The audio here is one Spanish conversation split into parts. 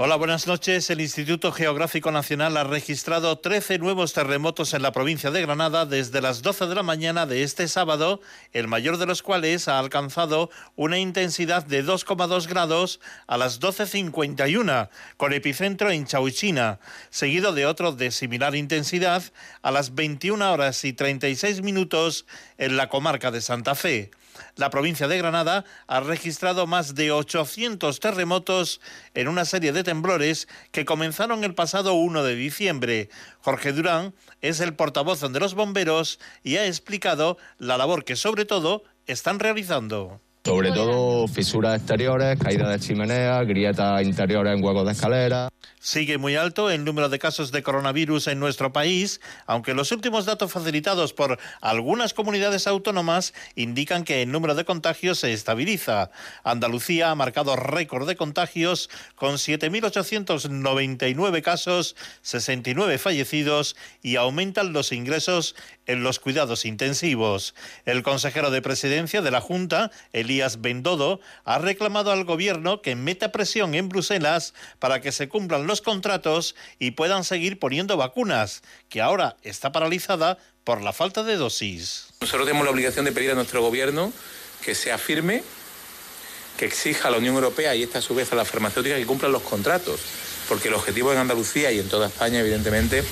Hola, buenas noches. El Instituto Geográfico Nacional ha registrado 13 nuevos terremotos en la provincia de Granada desde las 12 de la mañana de este sábado, el mayor de los cuales ha alcanzado una intensidad de 2,2 grados a las 12.51, con epicentro en Chauchina, seguido de otro de similar intensidad a las 21 horas y 36 minutos en la comarca de Santa Fe la provincia de Granada ha registrado más de 800 terremotos en una serie de temblores que comenzaron el pasado 1 de diciembre. Jorge Durán es el portavoz de los bomberos y ha explicado la labor que sobre todo están realizando. Sobre todo fisuras exteriores, caída de chimenea, grietas interiores en huecos de escalera. Sigue muy alto el número de casos de coronavirus en nuestro país, aunque los últimos datos facilitados por algunas comunidades autónomas indican que el número de contagios se estabiliza. Andalucía ha marcado récord de contagios con 7.899 casos, 69 fallecidos y aumentan los ingresos en los cuidados intensivos. El consejero de presidencia de la Junta, Elías Bendodo, ha reclamado al gobierno que meta presión en Bruselas para que se cumplan los contratos y puedan seguir poniendo vacunas, que ahora está paralizada por la falta de dosis. Nosotros tenemos la obligación de pedir a nuestro gobierno que sea firme, que exija a la Unión Europea y esta a su vez a la farmacéutica que cumplan los contratos, porque el objetivo en Andalucía y en toda España, evidentemente,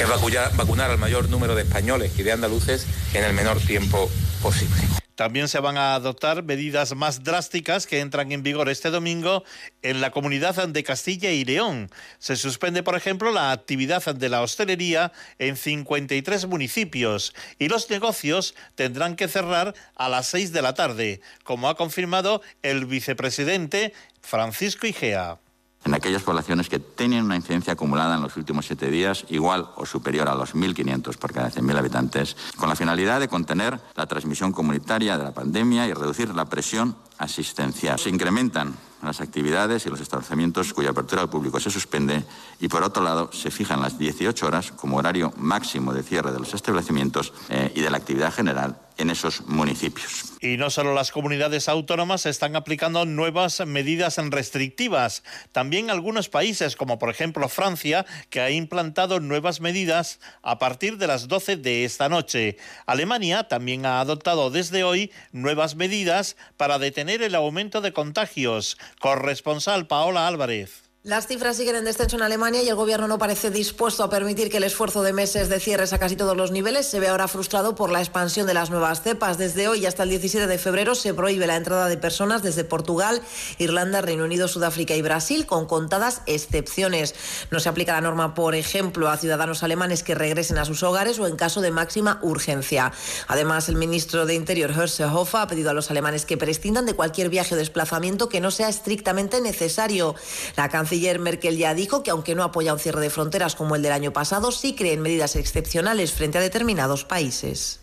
es vacunar, vacunar al mayor número de españoles y de andaluces en el menor tiempo posible. También se van a adoptar medidas más drásticas que entran en vigor este domingo en la comunidad de Castilla y León. Se suspende, por ejemplo, la actividad de la hostelería en 53 municipios y los negocios tendrán que cerrar a las 6 de la tarde, como ha confirmado el vicepresidente Francisco Igea en aquellas poblaciones que tienen una incidencia acumulada en los últimos siete días igual o superior a los 1.500 por cada 100.000 habitantes, con la finalidad de contener la transmisión comunitaria de la pandemia y reducir la presión asistencial. Se incrementan las actividades y los establecimientos cuya apertura al público se suspende y, por otro lado, se fijan las 18 horas como horario máximo de cierre de los establecimientos eh, y de la actividad general en esos municipios. Y no solo las comunidades autónomas están aplicando nuevas medidas restrictivas, también algunos países, como por ejemplo Francia, que ha implantado nuevas medidas a partir de las 12 de esta noche. Alemania también ha adoptado desde hoy nuevas medidas para detener el aumento de contagios. Corresponsal Paola Álvarez. Las cifras siguen en descenso en Alemania y el gobierno no parece dispuesto a permitir que el esfuerzo de meses de cierres a casi todos los niveles se ve ahora frustrado por la expansión de las nuevas cepas. Desde hoy hasta el 17 de febrero se prohíbe la entrada de personas desde Portugal, Irlanda, Reino Unido, Sudáfrica y Brasil, con contadas excepciones. No se aplica la norma, por ejemplo, a ciudadanos alemanes que regresen a sus hogares o en caso de máxima urgencia. Además, el ministro de Interior, Horst Seehofer, ha pedido a los alemanes que prescindan de cualquier viaje o desplazamiento que no sea estrictamente necesario. La canciller canciller Merkel ya dijo que aunque no apoya un cierre de fronteras como el del año pasado, sí cree en medidas excepcionales frente a determinados países.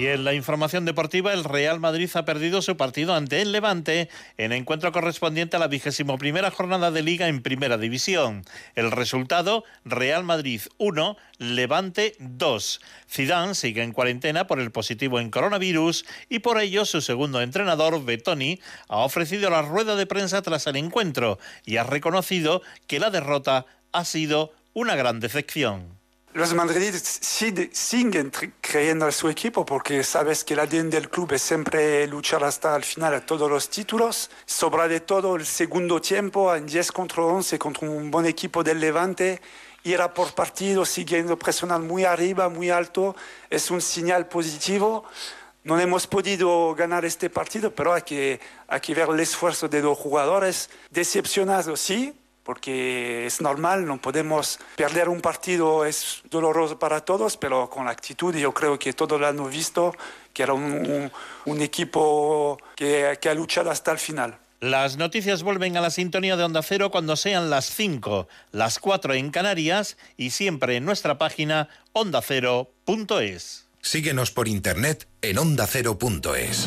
Y en la información deportiva, el Real Madrid ha perdido su partido ante el Levante en encuentro correspondiente a la vigésimo primera jornada de Liga en Primera División. El resultado, Real Madrid 1, Levante 2. Zidane sigue en cuarentena por el positivo en coronavirus y por ello su segundo entrenador, Betoni, ha ofrecido la rueda de prensa tras el encuentro y ha reconocido que la derrota ha sido una gran decepción. Los madridistas siguen creyendo en su equipo porque sabes que el ADN del club es siempre luchar hasta el final a todos los títulos. Sobre todo el segundo tiempo en 10 contra 11 contra un buen equipo del Levante. Ir a por partido siguiendo presionar muy arriba, muy alto, es un señal positivo. No hemos podido ganar este partido, pero hay que, hay que ver el esfuerzo de los jugadores. Decepcionados, sí, porque es normal, no podemos perder un partido, es doloroso para todos, pero con la actitud yo creo que todos lo han visto, que era un, equipo que, que ha luchado hasta el final. Las noticias vuelven a la sintonía de Onda Cero cuando sean las 5, las 4 en Canarias y siempre en nuestra página ondacero.es. Síguenos por internet en ondacero.es.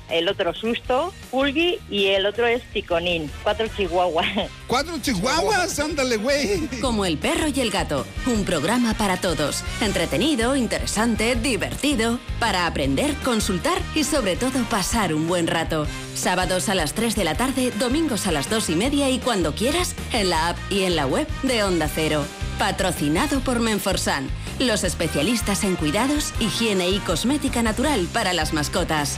el otro Susto, Pulgi y el otro es Ticonín. Cuatro chihuahuas. ¿Cuatro chihuahuas? Ándale, güey. Como el perro y el gato. Un programa para todos. Entretenido, interesante, divertido. Para aprender, consultar y sobre todo pasar un buen rato. Sábados a las 3 de la tarde, domingos a las 2 y media y cuando quieras, en la app y en la web de Onda Cero. Patrocinado por Menforsan, los especialistas en cuidados, higiene y cosmética natural para las mascotas.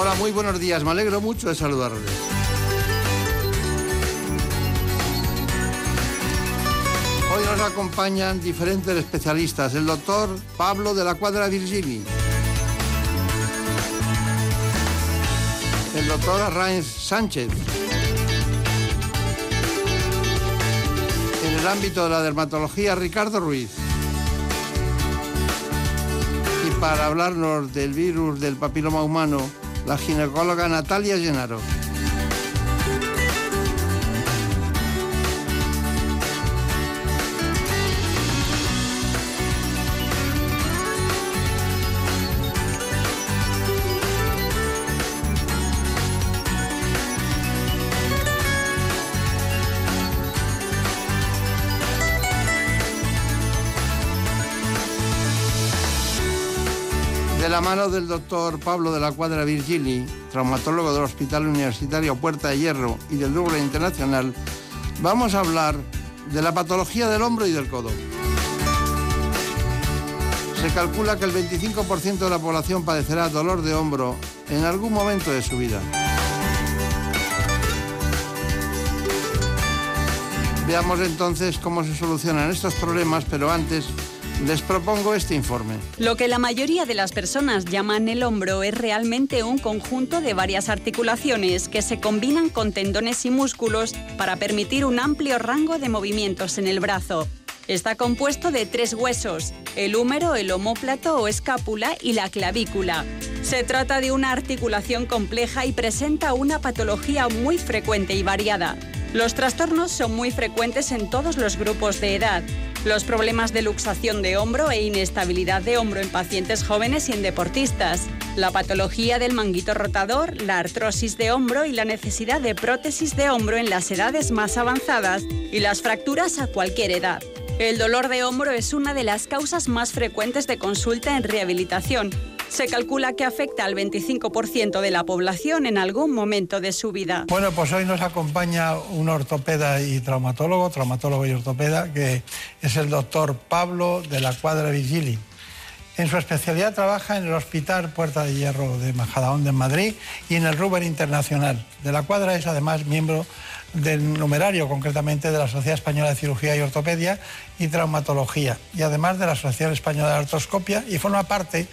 Hola, muy buenos días. Me alegro mucho de saludarles. Hoy nos acompañan diferentes especialistas. El doctor Pablo de la Cuadra Virgili. El doctor Arrainz Sánchez. En el ámbito de la dermatología, Ricardo Ruiz. Y para hablarnos del virus del papiloma humano, la ginecóloga Natalia Llenaro. La mano del doctor Pablo de la Cuadra Virgili, traumatólogo del Hospital Universitario Puerta de Hierro y del Louvre Internacional, vamos a hablar de la patología del hombro y del codo. Se calcula que el 25% de la población padecerá dolor de hombro en algún momento de su vida. Veamos entonces cómo se solucionan estos problemas, pero antes les propongo este informe. Lo que la mayoría de las personas llaman el hombro es realmente un conjunto de varias articulaciones que se combinan con tendones y músculos para permitir un amplio rango de movimientos en el brazo. Está compuesto de tres huesos, el húmero, el omóplato o escápula y la clavícula. Se trata de una articulación compleja y presenta una patología muy frecuente y variada. Los trastornos son muy frecuentes en todos los grupos de edad. Los problemas de luxación de hombro e inestabilidad de hombro en pacientes jóvenes y en deportistas. La patología del manguito rotador, la artrosis de hombro y la necesidad de prótesis de hombro en las edades más avanzadas y las fracturas a cualquier edad. El dolor de hombro es una de las causas más frecuentes de consulta en rehabilitación. Se calcula que afecta al 25% de la población en algún momento de su vida. Bueno, pues hoy nos acompaña un ortopeda y traumatólogo, traumatólogo y ortopeda, que es el doctor Pablo de la Cuadra Vigili. En su especialidad trabaja en el Hospital Puerta de Hierro de Majadahonda en Madrid y en el Ruber Internacional. De la cuadra es además miembro del numerario, concretamente de la Sociedad Española de Cirugía y Ortopedia y Traumatología, y además de la Asociación Española de Artroscopia, y forma parte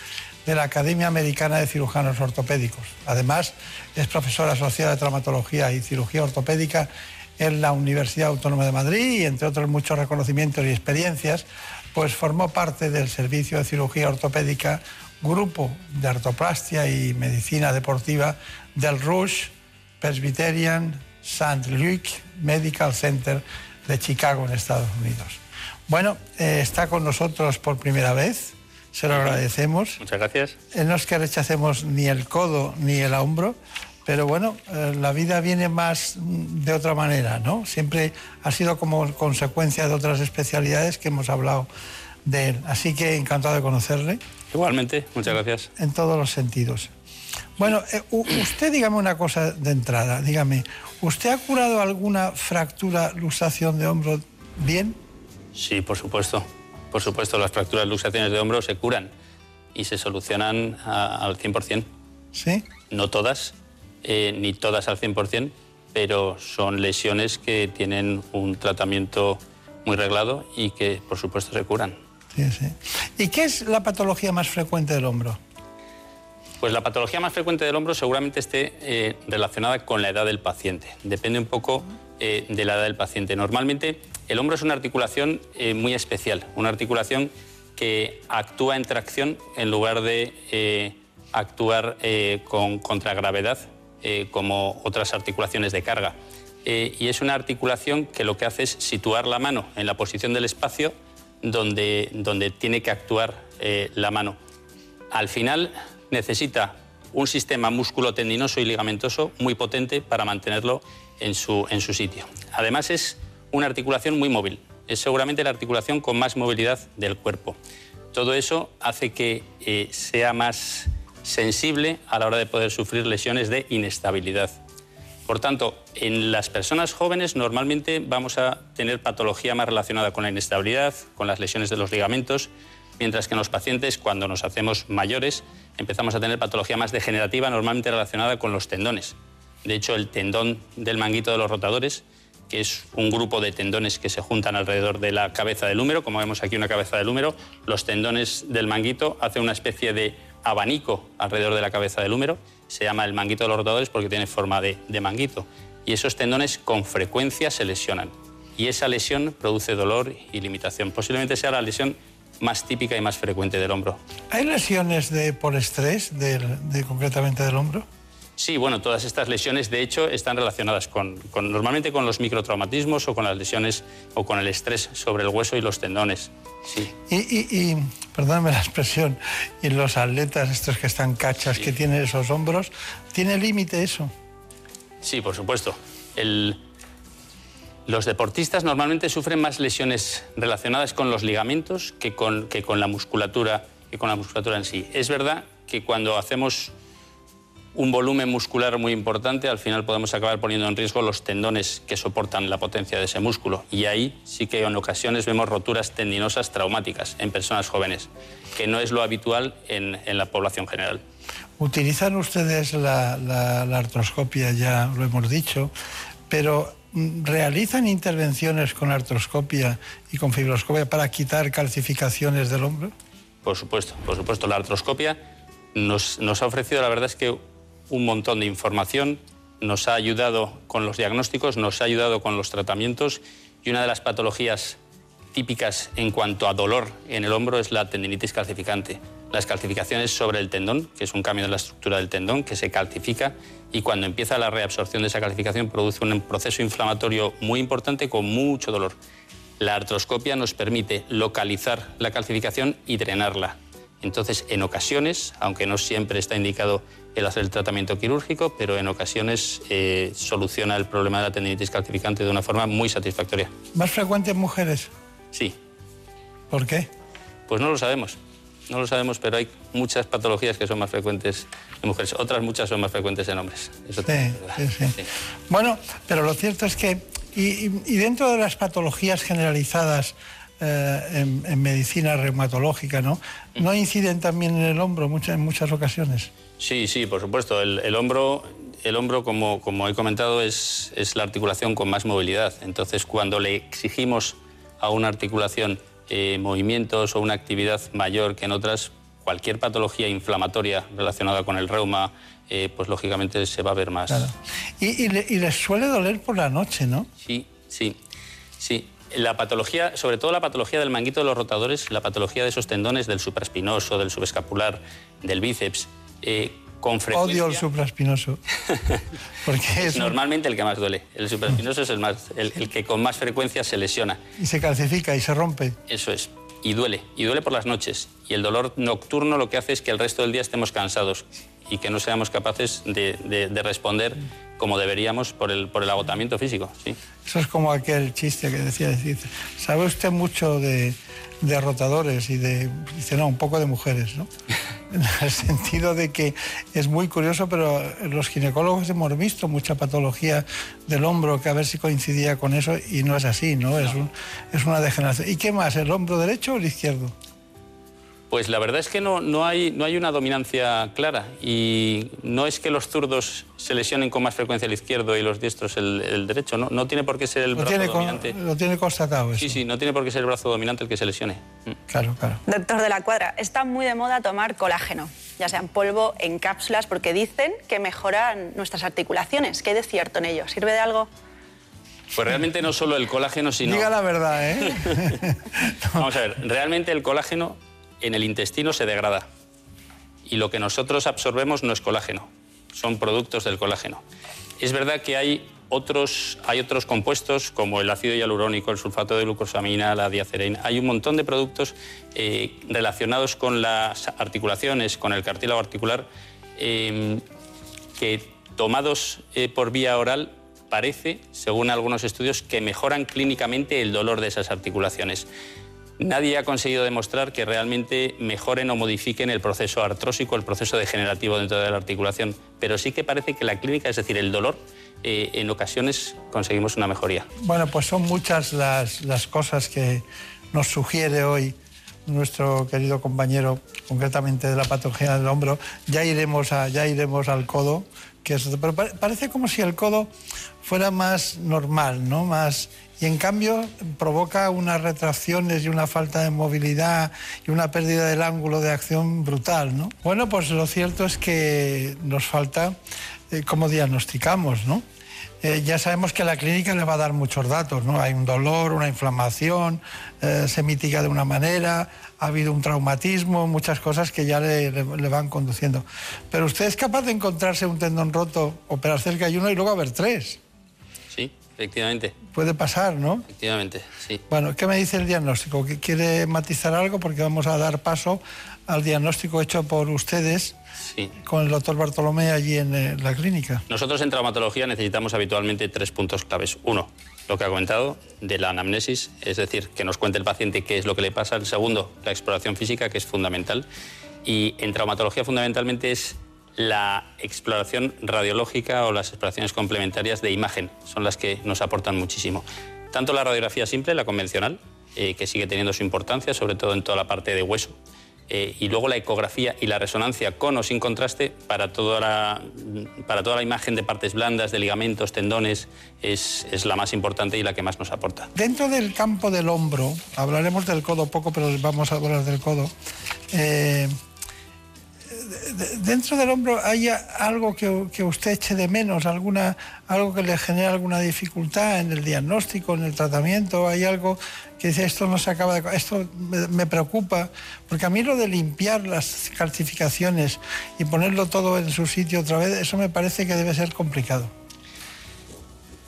de la Academia Americana de Cirujanos Ortopédicos. Además, es profesora asociada de Traumatología y Cirugía Ortopédica en la Universidad Autónoma de Madrid y, entre otros muchos reconocimientos y experiencias, pues formó parte del Servicio de Cirugía Ortopédica, Grupo de Artoplastia y Medicina Deportiva del Rush Presbyterian St. Luke Medical Center de Chicago, en Estados Unidos. Bueno, eh, está con nosotros por primera vez, se lo agradecemos. Muchas gracias. Eh, no es que rechacemos ni el codo ni el hombro, pero bueno, eh, la vida viene más mm, de otra manera, ¿no? Siempre ha sido como consecuencia de otras especialidades que hemos hablado de él. Así que encantado de conocerle. Igualmente, muchas gracias. En todos los sentidos. Bueno, eh, usted dígame una cosa de entrada, dígame, ¿usted ha curado alguna fractura, luxación de hombro bien? Sí, por supuesto. Por supuesto, las fracturas luxaciones de hombro se curan y se solucionan a- al 100%. ¿Sí? No todas, eh, ni todas al 100%, pero son lesiones que tienen un tratamiento muy reglado y que, por supuesto, se curan. Sí, sí. ¿Y qué es la patología más frecuente del hombro? Pues la patología más frecuente del hombro seguramente esté eh, relacionada con la edad del paciente. Depende un poco eh, de la edad del paciente. Normalmente el hombro es una articulación eh, muy especial, una articulación que actúa en tracción en lugar de eh, actuar eh, con contragravedad como otras articulaciones de carga. Y es una articulación que lo que hace es situar la mano en la posición del espacio donde, donde tiene que actuar la mano. Al final necesita un sistema músculo-tendinoso y ligamentoso muy potente para mantenerlo en su, en su sitio. Además es una articulación muy móvil, es seguramente la articulación con más movilidad del cuerpo. Todo eso hace que eh, sea más sensible a la hora de poder sufrir lesiones de inestabilidad. Por tanto, en las personas jóvenes normalmente vamos a tener patología más relacionada con la inestabilidad, con las lesiones de los ligamentos, mientras que en los pacientes, cuando nos hacemos mayores, empezamos a tener patología más degenerativa, normalmente relacionada con los tendones. De hecho, el tendón del manguito de los rotadores, que es un grupo de tendones que se juntan alrededor de la cabeza del húmero, como vemos aquí una cabeza del húmero, los tendones del manguito hacen una especie de abanico alrededor de la cabeza del húmero, se llama el manguito de los rotadores porque tiene forma de, manguito. Y esos tendones con frecuencia se lesionan. Y esa lesión produce dolor y limitación. Posiblemente sea la lesión más típica y más frecuente del hombro. ¿Hay lesiones de, por estrés, de, concretamente del hombro? Sí, bueno, todas estas lesiones de hecho están relacionadas con, con- normalmente con los microtraumatismos o con las lesiones o con el estrés sobre el hueso y los tendones. Sí. Y, y, y, perdóname la expresión, y los atletas, estos que están cachas, que tienen esos hombros, ¿tiene límite eso? Sí, por supuesto. El- Los deportistas normalmente sufren más lesiones relacionadas con los ligamentos que con, que con la musculatura que con la musculatura en sí. Es verdad que cuando hacemos un volumen muscular muy importante, al final podemos acabar poniendo en riesgo los tendones que soportan la potencia de ese músculo. Y ahí sí que en ocasiones vemos roturas tendinosas traumáticas en personas jóvenes, que no es lo habitual en, en la población general. Utilizan ustedes la, la- la artroscopia, ya lo hemos dicho, pero mm, ¿realizan intervenciones con artroscopia y con fibroscopia para quitar calcificaciones del hombro? Por supuesto, por supuesto. La artroscopia nos, nos ha ofrecido, la verdad es que un montón de información, nos ha ayudado con los diagnósticos, nos ha ayudado con los tratamientos y una de las patologías típicas en cuanto a dolor en el hombro es la tendinitis calcificante. Las calcificaciones sobre el tendón, que es un cambio de la estructura del tendón, que se calcifica y cuando empieza la reabsorción de esa calcificación produce un proceso inflamatorio muy importante con mucho dolor. La artroscopia nos permite localizar la calcificación y drenarla. Entonces, en ocasiones, aunque no siempre está indicado el hacer el tratamiento quirúrgico, pero en ocasiones eh, soluciona el problema de la tendinitis calcificante de una forma muy satisfactoria. ¿Más frecuente en mujeres? Sí, ¿Por qué? pues no lo sabemos. No lo sabemos, pero hay muchas patologías que son más frecuentes en mujeres. Otras muchas son más frecuentes en hombres. Eso Sí, sí, sí. Bueno, pero lo cierto es que, y dentro de las patologías generalizadas eh, en, en medicina reumatológica, ¿no? ¿No inciden también en el hombro muchas, en muchas ocasiones? Sí, sí, por supuesto. El, el hombro, el hombro como, como he comentado, es, es la articulación con más movilidad. Entonces, cuando le exigimos a una articulación eh, movimientos o una actividad mayor que en otras, cualquier patología inflamatoria relacionada con el reuma, eh, pues lógicamente se va a ver más. Claro. Y, y le- y les suele doler por la noche, ¿no? Sí, sí, sí. La patología, sobre todo la patología del manguito de los rotadores, la patología de esos tendones del supraespinoso, del subescapular, del bíceps, eh, con frecuencia... Odio el supraespinoso. Porque es... Normalmente el que más duele. El supraespinoso es el, más, el, el que con más frecuencia se lesiona. Y se calcifica y se rompe. Eso es. Y duele. Y duele por las noches. Y el dolor nocturno lo que hace es que el resto del día estemos cansados y que no seamos capaces de, de- de responder como deberíamos por el, por el agotamiento físico. ¿sí? Eso es como aquel chiste que decía, decir, ¿sabe usted mucho de, de rotadores y de, dice, no, un poco de mujeres, ¿no? En el sentido de que es muy curioso, pero los ginecólogos hemos visto mucha patología del hombro que a ver si coincidía con eso y no es así, ¿no? Es, un- es una degeneración. ¿Y qué más, el hombro derecho o el izquierdo? Pues la verdad es que no, no, hay, no hay una dominancia clara y no es que los zurdos se lesionen con más frecuencia el izquierdo y los diestros el, el derecho. No, no tiene por qué ser el Lo brazo tiene, con- dominante. lo tiene constatado eso. Sí, sí, no tiene por qué ser el brazo dominante el que se lesione. Mm. Claro, claro. Doctor de la Cuadra, está muy de moda tomar colágeno, ya sea en polvo, en cápsulas, porque dicen que mejoran nuestras articulaciones. ¿Qué hay de cierto en ello? ¿Sirve de algo? Pues realmente no solo el colágeno, sino... Diga la verdad, ¿eh? Vamos a ver, realmente el colágeno en el intestino se degrada y lo que nosotros absorbemos no es colágeno, son productos del colágeno. Es verdad que hay otros, hay otros compuestos como el ácido hialurónico, el sulfato de glucosamina, la diacereína. Hay un montón de productos eh, relacionados con las articulaciones, con el cartílago articular, eh, que tomados eh, por vía oral parece, según algunos estudios, que mejoran clínicamente el dolor de esas articulaciones. Nadie ha conseguido demostrar que realmente mejoren o modifiquen el proceso artrósico, el proceso degenerativo dentro de la articulación, pero sí que parece que la clínica, es decir, el dolor, eh, en ocasiones conseguimos una mejoría. Bueno, pues son muchas las, las cosas que nos sugiere hoy nuestro querido compañero, concretamente de la patología del hombro. Ya iremos, a, ya iremos al codo, que es, pero pa- parece como si el codo fuera más normal, ¿no? Más, y en cambio provoca unas retracciones y una falta de movilidad y una pérdida del ángulo de acción brutal, ¿no? Bueno, pues lo cierto es que nos falta eh, cómo diagnosticamos, ¿no? Eh, ya sabemos que la clínica le va a dar muchos datos, ¿no? Hay un dolor, una inflamación, eh, se mitiga de una manera, ha habido un traumatismo, muchas cosas que ya le, le- van conduciendo. Pero usted es capaz de encontrarse un tendón roto, operar cerca y uno y luego haber tres. Efectivamente, Puede pasar, ¿no? efectivamente, sí. Bueno, ¿qué me dice el diagnóstico? ¿Que ¿Quiere matizar algo? Porque vamos a dar paso al diagnóstico hecho por ustedes Sí. con el doctor Bartolomé allí en eh, la clínica. Nosotros en traumatología necesitamos habitualmente tres puntos claves. Uno, lo que ha comentado de la anamnesis, es decir, que nos cuente el paciente qué es lo que le pasa. El segundo, la exploración física, que es fundamental. Y en traumatología fundamentalmente es la exploración radiológica o las exploraciones complementarias de imagen. Son las que nos aportan muchísimo. Tanto la radiografía simple, la convencional, eh, que sigue teniendo su importancia, sobre todo en toda la parte de hueso, eh, y luego la ecografía y la resonancia con o sin contraste para toda la, para toda la imagen de partes blandas, de ligamentos, tendones, es, es la más importante y la que más nos aporta. Dentro del campo del hombro, hablaremos del codo poco, pero vamos a hablar del codo. eh, dentro del hombro hay algo que, que usted eche de menos, alguna, algo que le genera alguna dificultad en el diagnóstico, en el tratamiento, hay algo que dice esto no se acaba de, esto me, me preocupa, porque a mí lo de limpiar las calcificaciones y ponerlo todo en su sitio otra vez, eso me parece que debe ser complicado.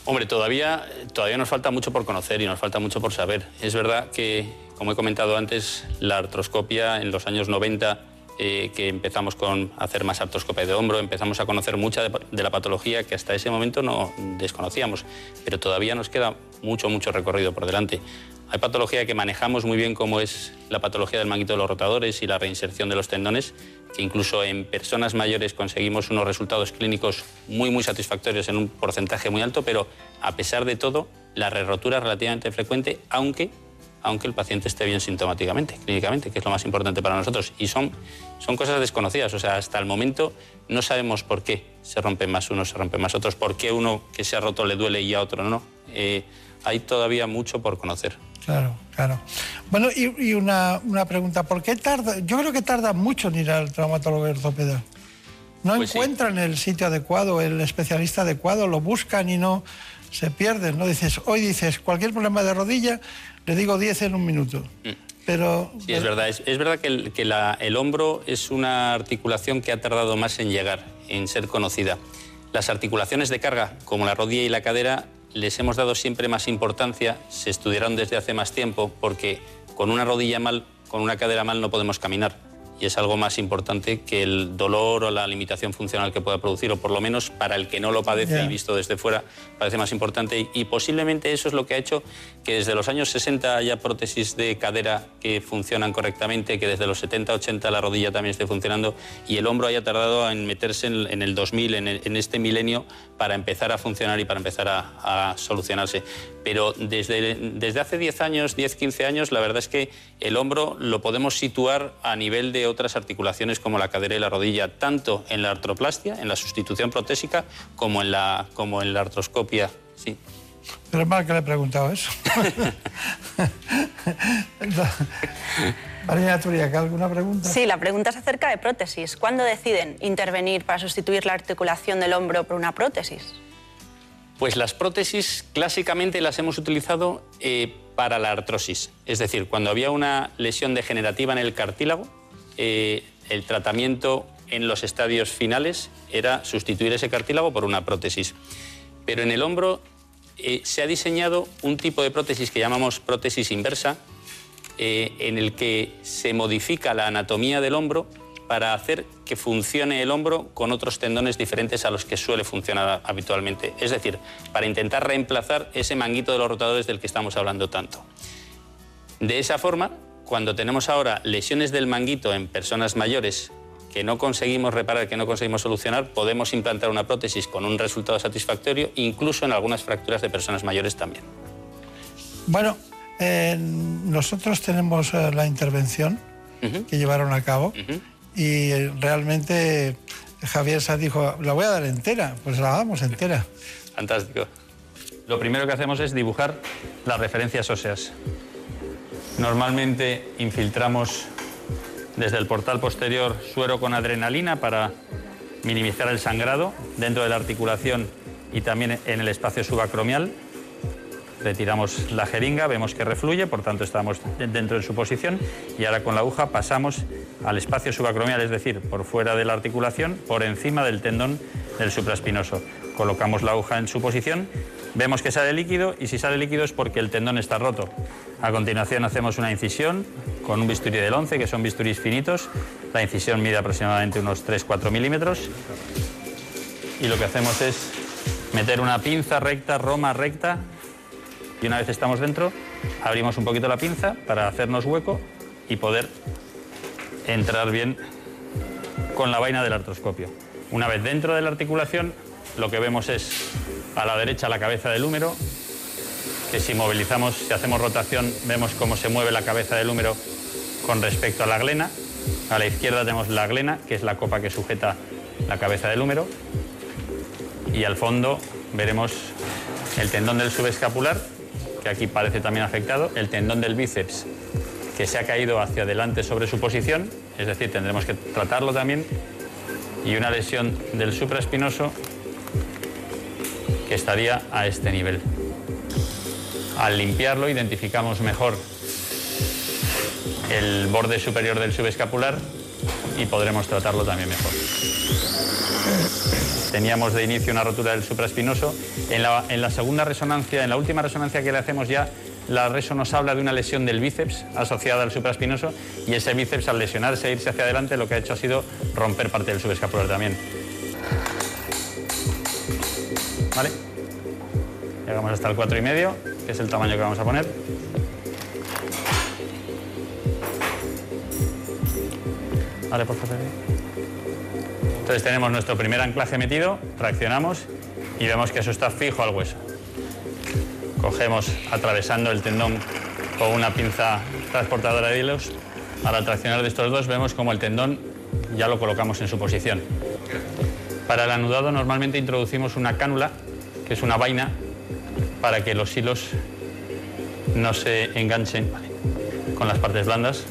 Hombre, todavía, todavía nos falta mucho por conocer y nos falta mucho por saber. Es verdad que, como he comentado antes, la artroscopia en los años 90, eh, que empezamos con hacer más artroscopia de hombro, empezamos a conocer mucha de, la patología que hasta ese momento no desconocíamos, pero todavía nos queda mucho, mucho recorrido por delante. Hay patología que manejamos muy bien, como es la patología del manguito de los rotadores y la reinserción de los tendones, que incluso en personas mayores conseguimos unos resultados clínicos muy, muy satisfactorios en un porcentaje muy alto, pero a pesar de todo, la re-rotura es relativamente frecuente, aunque aunque el paciente esté bien sintomáticamente, clínicamente, que es lo más importante para nosotros. Y son, son cosas desconocidas, o sea, hasta el momento no sabemos por qué se rompen más unos, se rompen más otros, por qué uno que se ha roto le duele y a otro no. Eh, hay todavía mucho por conocer. Claro, claro. Bueno, y, una, pregunta, ¿por qué tarda? Yo creo que tarda mucho en ir al traumatólogo ortopeda. No pues encuentran el sitio adecuado, el especialista adecuado, lo buscan y no se pierden, ¿no? Dices, hoy dices, cualquier problema de rodilla, le digo 10 en un minuto. Mm. Pero... Sí, es verdad. Es, verdad que, el, que el hombro es una articulación que ha tardado más en llegar, en ser conocida. Las articulaciones de carga, como la rodilla y la cadera, les hemos dado siempre más importancia, se estudiaron desde hace más tiempo, porque con una rodilla mal, con una cadera mal no podemos caminar y es algo más importante que el dolor o la limitación funcional que pueda producir, o por lo menos para el que no lo padece y visto desde fuera, parece más importante. Y, posiblemente eso es lo que ha hecho que desde los años 60 haya prótesis de cadera que funcionan correctamente, que desde los 70, 80 la rodilla también esté funcionando y el hombro haya tardado en meterse en, el 2000, en, este milenio, para empezar a funcionar y para empezar a, a solucionarse. Pero desde, desde hace 10 años, 10, 15 años, la verdad es que el hombro lo podemos situar a nivel de otras articulaciones como la cadera y la rodilla, tanto en la artroplastia, en la sustitución protésica, como en la, como en la artroscopia. Sí. Pero es mal que le he preguntado eso. María Turiaca, ¿alguna pregunta? Sí, la pregunta es acerca de prótesis. ¿Cuándo deciden intervenir para sustituir la articulación del hombro por una prótesis? Pues las prótesis clásicamente las hemos utilizado eh, para la artrosis. Es decir, cuando había una lesión degenerativa en el cartílago, eh, el tratamiento en los estadios finales era sustituir ese cartílago por una prótesis. Pero en el hombro eh, se ha diseñado un tipo de prótesis que llamamos prótesis inversa, eh, en el que se modifica la anatomía del hombro para hacer que funcione el hombro con otros tendones diferentes a los que suele funcionar habitualmente. Es decir, para intentar reemplazar ese manguito de los rotadores del que estamos hablando tanto. De esa forma, cuando tenemos ahora lesiones del manguito en personas mayores que no conseguimos reparar, que no conseguimos solucionar, podemos implantar una prótesis con un resultado satisfactorio, incluso en algunas fracturas de personas mayores también. Bueno, nosotros tenemos eh, la intervención que llevaron a cabo y realmente Javier Sá dijo, la voy a dar entera, pues la damos entera. Fantástico. Lo primero que hacemos es dibujar las referencias óseas. Normalmente infiltramos desde el portal posterior suero con adrenalina para minimizar el sangrado dentro de la articulación y también en el espacio subacromial. Retiramos la jeringa, vemos que refluye, por tanto estamos dentro de su posición y ahora con la aguja pasamos al espacio subacromial, es decir, por fuera de la articulación, por encima del tendón del supraespinoso. Colocamos la aguja en su posición Vemos que sale líquido y si sale líquido es porque el tendón está roto. A continuación hacemos una incisión con un bisturí del 11, que son bisturís finitos. La incisión mide aproximadamente unos 3-4 milímetros. Y lo que hacemos es meter una pinza recta, roma recta. Y una vez estamos dentro, abrimos un poquito la pinza para hacernos hueco y poder entrar bien con la vaina del artroscopio. Una vez dentro de la articulación, lo que vemos es a la derecha la cabeza del húmero, que si movilizamos, si hacemos rotación, vemos cómo se mueve la cabeza del húmero con respecto a la glena. A la izquierda tenemos la glena, que es la copa que sujeta la cabeza del húmero. Y al fondo veremos el tendón del subescapular, que aquí parece también afectado, el tendón del bíceps, que se ha caído hacia adelante sobre su posición, es decir, tendremos que tratarlo también, y una lesión del supraespinoso que estaría a este nivel. Al limpiarlo identificamos mejor el borde superior del subescapular y podremos tratarlo también mejor. Teníamos de inicio una rotura del supraespinoso. En la, segunda resonancia, en la última resonancia que le hacemos ya, la reso nos habla de una lesión del bíceps asociada al supraespinoso y ese bíceps al lesionarse e irse hacia adelante lo que ha hecho ha sido romper parte del subescapular también. Llegamos hasta el 4,5, y medio, que es el tamaño que vamos a poner. Vale, por favor. Entonces tenemos nuestro primer anclaje metido, traccionamos y vemos que eso está fijo al hueso. Cogemos atravesando el tendón con una pinza transportadora de hilos. Al traccionar de estos dos vemos como el tendón ya lo colocamos en su posición. Para el anudado normalmente introducimos una cánula, que es una vaina, para que los hilos no se enganchen con las partes blandas.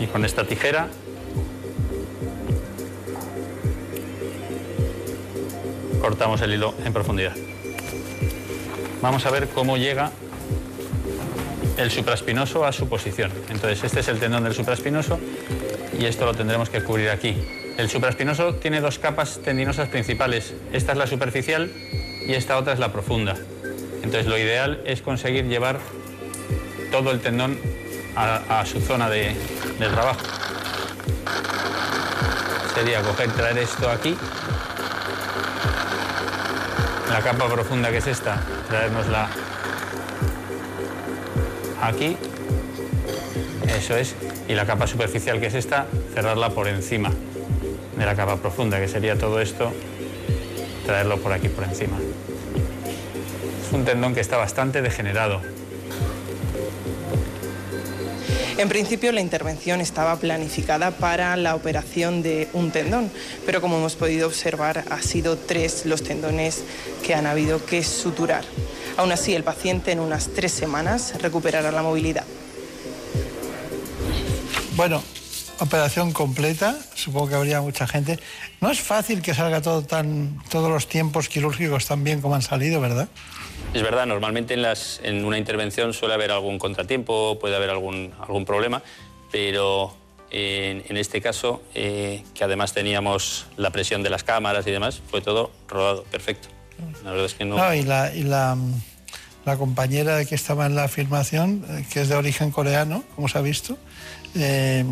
Y con esta tijera cortamos el hilo en profundidad. Vamos a ver cómo llega el supraespinoso a su posición. Entonces, este es el tendón del supraespinoso y esto lo tendremos que cubrir aquí. El supraespinoso tiene dos capas tendinosas principales. Esta es la superficial y esta otra es la profunda. Entonces, lo ideal es conseguir llevar todo el tendón a, su zona de, de trabajo. Sería coger, traer esto aquí la capa profunda que es esta, traernosla aquí, eso es, y la capa superficial que es esta, cerrarla por encima de la capa profunda, que sería todo esto, traerlo por aquí por encima. Es un tendón que está bastante degenerado, en principio la intervención estaba planificada para la operación de un tendón, pero como hemos podido observar ha sido tres los tendones que han habido que suturar. Aún así, el paciente en unas tres semanas recuperará la movilidad. Bueno, operación completa, supongo que habría mucha gente. No es fácil que salga todo tan, todos los tiempos quirúrgicos tan bien como han salido, ¿verdad? Es verdad, normalmente en, una intervención suele haber algún contratiempo, puede haber algún, algún problema, pero en, este caso, eh, que además teníamos la presión de las cámaras y demás, fue todo rodado, perfecto. La verdad es que no... y la, compañera que estaba en la afirmación, eh, que es de origen coreano, como se ha visto, eh,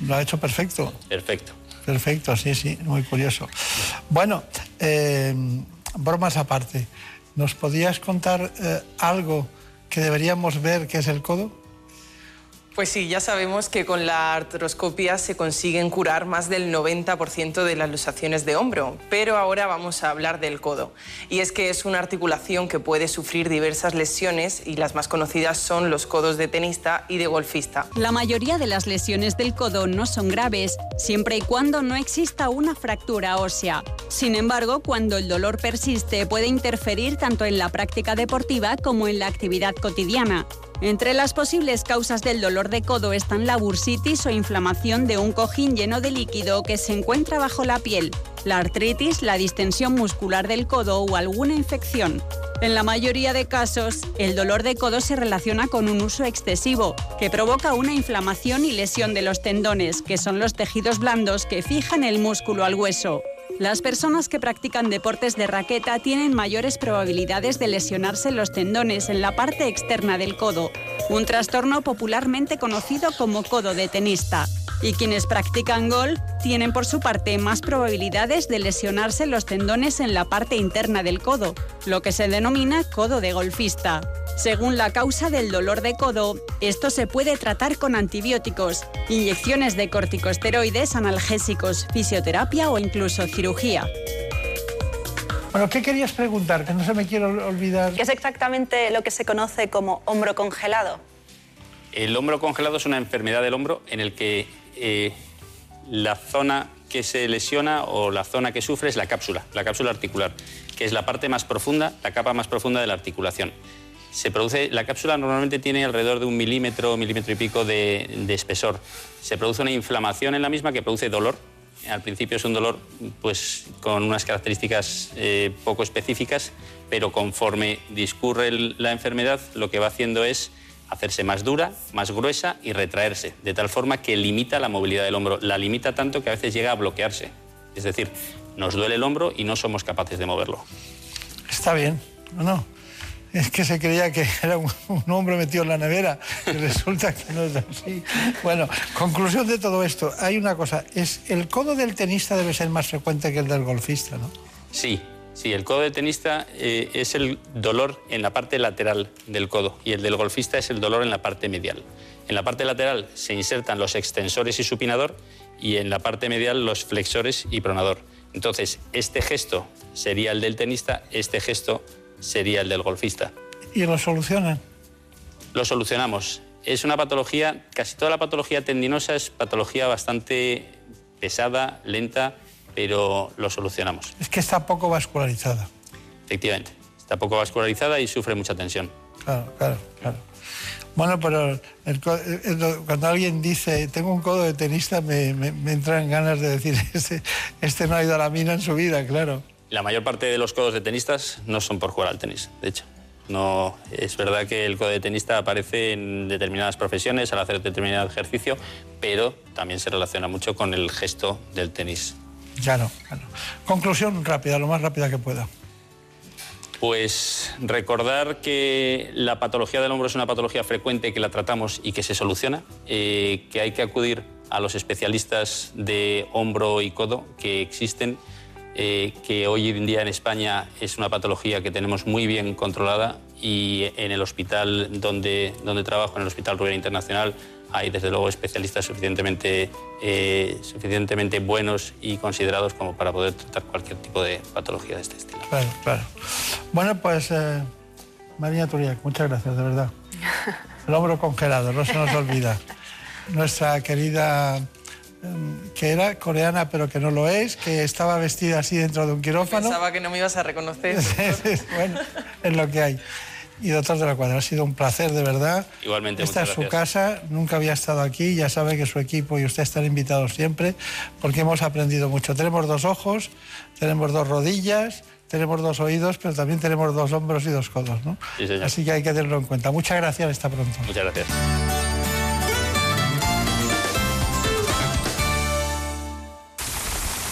lo ha hecho perfecto. Perfecto. Perfecto, sí, sí, muy curioso. Bueno, bromas aparte. ¿Nos podías contar eh, algo que deberíamos ver que es el codo? Pues sí, ya sabemos que con la artroscopia se consiguen curar más del 90% de las luxaciones de hombro, pero ahora vamos a hablar del codo. Y es que es una articulación que puede sufrir diversas lesiones y las más conocidas son los codos de tenista y de golfista. La mayoría de las lesiones del codo no son graves, siempre y cuando no exista una fractura ósea. Sin embargo, cuando el dolor persiste puede interferir tanto en la práctica deportiva como en la actividad cotidiana. Entre las posibles causas del dolor de codo están la bursitis o inflamación de un cojín lleno de líquido que se encuentra bajo la piel, la artritis, la distensión muscular del codo o alguna infección. En la mayoría de casos, el dolor de codo se relaciona con un uso excesivo, que provoca una inflamación y lesión de los tendones, que son los tejidos blandos que fijan el músculo al hueso. Las personas que practican deportes de raqueta tienen mayores probabilidades de lesionarse los tendones en la parte externa del codo, un trastorno popularmente conocido como codo de tenista. Y quienes practican golf tienen por su parte más probabilidades de lesionarse los tendones en la parte interna del codo, lo que se denomina codo de golfista. Según la causa del dolor de codo, esto se puede tratar con antibióticos, inyecciones de corticosteroides, analgésicos, fisioterapia o incluso cirugía. Bueno, ¿qué querías preguntar? Que no se me quiero olvidar. ¿Qué es exactamente lo que se conoce como hombro congelado? El hombro congelado es una enfermedad del hombro en el que eh, la zona que se lesiona o la zona que sufre es la cápsula, la cápsula articular, que es la parte más profunda, la capa más profunda de la articulación se produce, la cápsula normalmente tiene alrededor de un milímetro, milímetro y pico de, espesor. Se produce una inflamación en la misma que produce dolor. Al principio es un dolor pues, con unas características eh, poco específicas, pero conforme discurre la enfermedad, lo que va haciendo es hacerse más dura, más gruesa y retraerse, de tal forma que limita la movilidad del hombro. La limita tanto que a veces llega a bloquearse. Es decir, nos duele el hombro y no somos capaces de moverlo. Está bien, ¿o no? Es que se creía que era un, hombre metido en la nevera y resulta que no es así. Bueno, conclusión de todo esto, hay una cosa, es el codo del tenista debe ser más frecuente que el del golfista, ¿no? Sí, sí, el codo del tenista eh, es el dolor en la parte lateral del codo y el del golfista es el dolor en la parte medial. En la parte lateral se insertan los extensores y supinador y en la parte medial los flexores y pronador. Entonces, este gesto sería el del tenista, este gesto sería el del golfista. ¿Y lo solucionan? Lo solucionamos. Es una patología, casi toda la patología tendinosa es patología bastante pesada, lenta, pero lo solucionamos. Es que está poco vascularizada. Efectivamente, está poco vascularizada y sufre mucha tensión. Claro, claro, claro. Bueno, pero cuando alguien dice, tengo un codo de tenista, me, me, entran ganas de decir, este, este no ha ido a la mina en su vida, claro. La mayor parte de los codos de tenistas no son por jugar al tenis, de hecho. No, es verdad que el codo de tenista aparece en determinadas profesiones al hacer determinado ejercicio, pero también se relaciona mucho con el gesto del tenis. Ya no, ya no. Conclusión rápida, lo más rápida que pueda. Pues recordar que la patología del hombro es una patología frecuente que la tratamos y que se soluciona, eh, que hay que acudir a los especialistas de hombro y codo que existen, eh, que hoy en día en España es una patología que tenemos muy bien controlada y en el hospital donde, donde trabajo, en el Hospital Rueda Internacional, hay desde luego especialistas suficientemente, eh, suficientemente buenos y considerados como para poder tratar cualquier tipo de patología de este estilo. Claro, claro. Bueno, pues eh, María Turiac, muchas gracias, de verdad. El hombro congelado, no se nos olvida. Nuestra querida que era coreana pero que no lo es, que estaba vestida así dentro de un quirófano. Pensaba que no me ibas a reconocer. bueno, es lo que hay y doctor de la Cuadra. Ha sido un placer, de verdad. Igualmente, Esta es su casa, nunca había estado aquí, ya sabe que su equipo y usted están invitados siempre, porque hemos aprendido mucho. Tenemos dos ojos, tenemos dos rodillas, tenemos dos oídos, pero también tenemos dos hombros y dos codos, ¿no? Así que hay que tenerlo en cuenta. Muchas gracias, hasta pronto. Muchas gracias.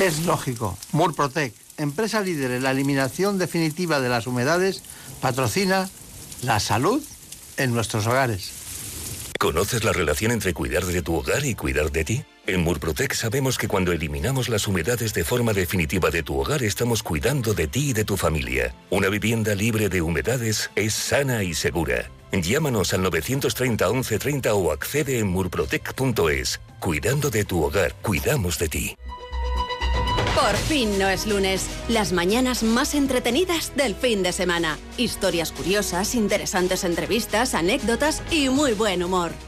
Es lógico. Murprotec, empresa líder en la eliminación definitiva de las humedades, patrocina la salud en nuestros hogares. ¿Conoces la relación entre cuidar de tu hogar y cuidar de ti? En Murprotec sabemos que cuando eliminamos las humedades de forma definitiva de tu hogar estamos cuidando de ti y de tu familia. Una vivienda libre de humedades es sana y segura. Llámanos al 930 1130 o accede en murprotec.es. Cuidando de tu hogar, cuidamos de ti. Por fin no es lunes. Las mañanas más entretenidas del fin de semana. Historias curiosas, interesantes entrevistas, anécdotas y muy buen humor.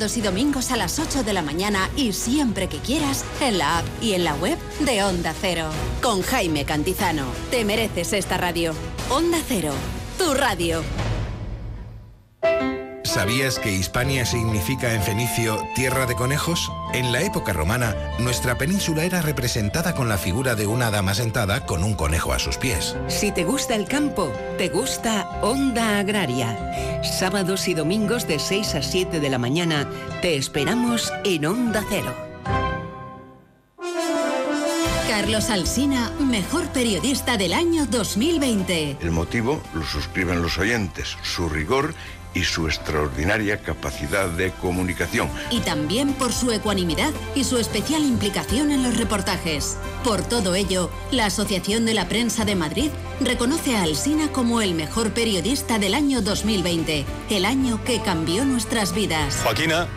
y domingos a las 8 de la mañana y siempre que quieras en la app y en la web de Onda Cero. Con Jaime Cantizano. Te mereces esta radio. Onda Cero, tu radio. ¿Sabías que Hispania significa en fenicio tierra de conejos? En la época romana, nuestra península era representada con la figura de una dama sentada con un conejo a sus pies. Si te gusta el campo, te gusta Onda Agraria. Sábados y domingos de 6 a 7 de la mañana, te esperamos en Onda Cero. Carlos Alsina, mejor periodista del año 2020. El motivo lo suscriben los oyentes, su rigor y su extraordinaria capacidad de comunicación. Y también por su ecuanimidad y su especial implicación en los reportajes. Por todo ello, la Asociación de la Prensa de Madrid reconoce a Alsina como el mejor periodista del año 2020, el año que cambió nuestras vidas. Joaquina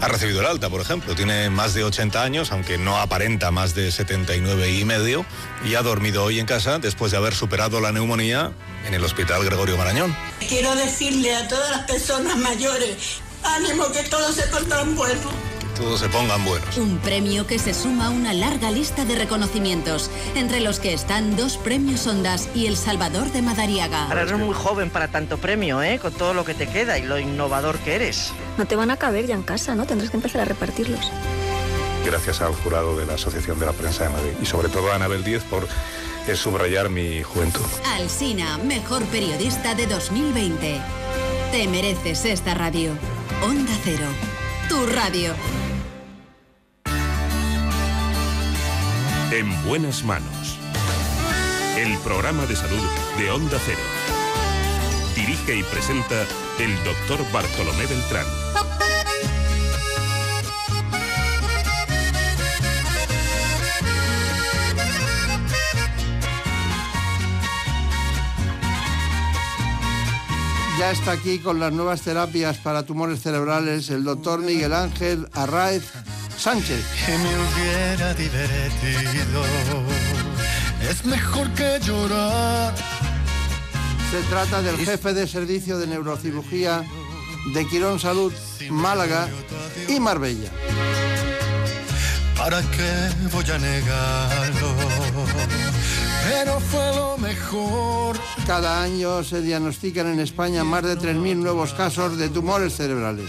ha recibido el alta, por ejemplo. Tiene más de 80 años, aunque no aparenta más de 79 y medio, y ha dormido hoy en casa después de haber superado la neumonía en el Hospital Gregorio Marañón. Quiero decirle a todas las personas mayores, ánimo que todo se pondrán bueno todos se pongan buenos. Un premio que se suma a una larga lista de reconocimientos, entre los que están dos premios Ondas y El Salvador de Madariaga. Ahora eres muy joven para tanto premio, ¿eh? Con todo lo que te queda y lo innovador que eres. No te van a caber ya en casa, ¿no? Tendrás que empezar a repartirlos. Gracias al jurado de la Asociación de la Prensa de Madrid y sobre todo a Anabel Díez por subrayar mi juventud. Alsina, mejor periodista de 2020. Te mereces esta radio. Onda Cero, tu radio. En buenas manos. El programa de salud de Onda Cero. Dirige y presenta el doctor Bartolomé Beltrán. Ya está aquí con las nuevas terapias para tumores cerebrales el doctor Miguel Ángel Arraez Sánchez. Que me hubiera divertido. Es mejor que llorar. Se trata del jefe de servicio de neurocirugía de Quirón Salud Málaga y Marbella. ¿Para qué voy a negarlo? Pero fue lo mejor. Cada año se diagnostican en España más de 3.000 nuevos casos de tumores cerebrales.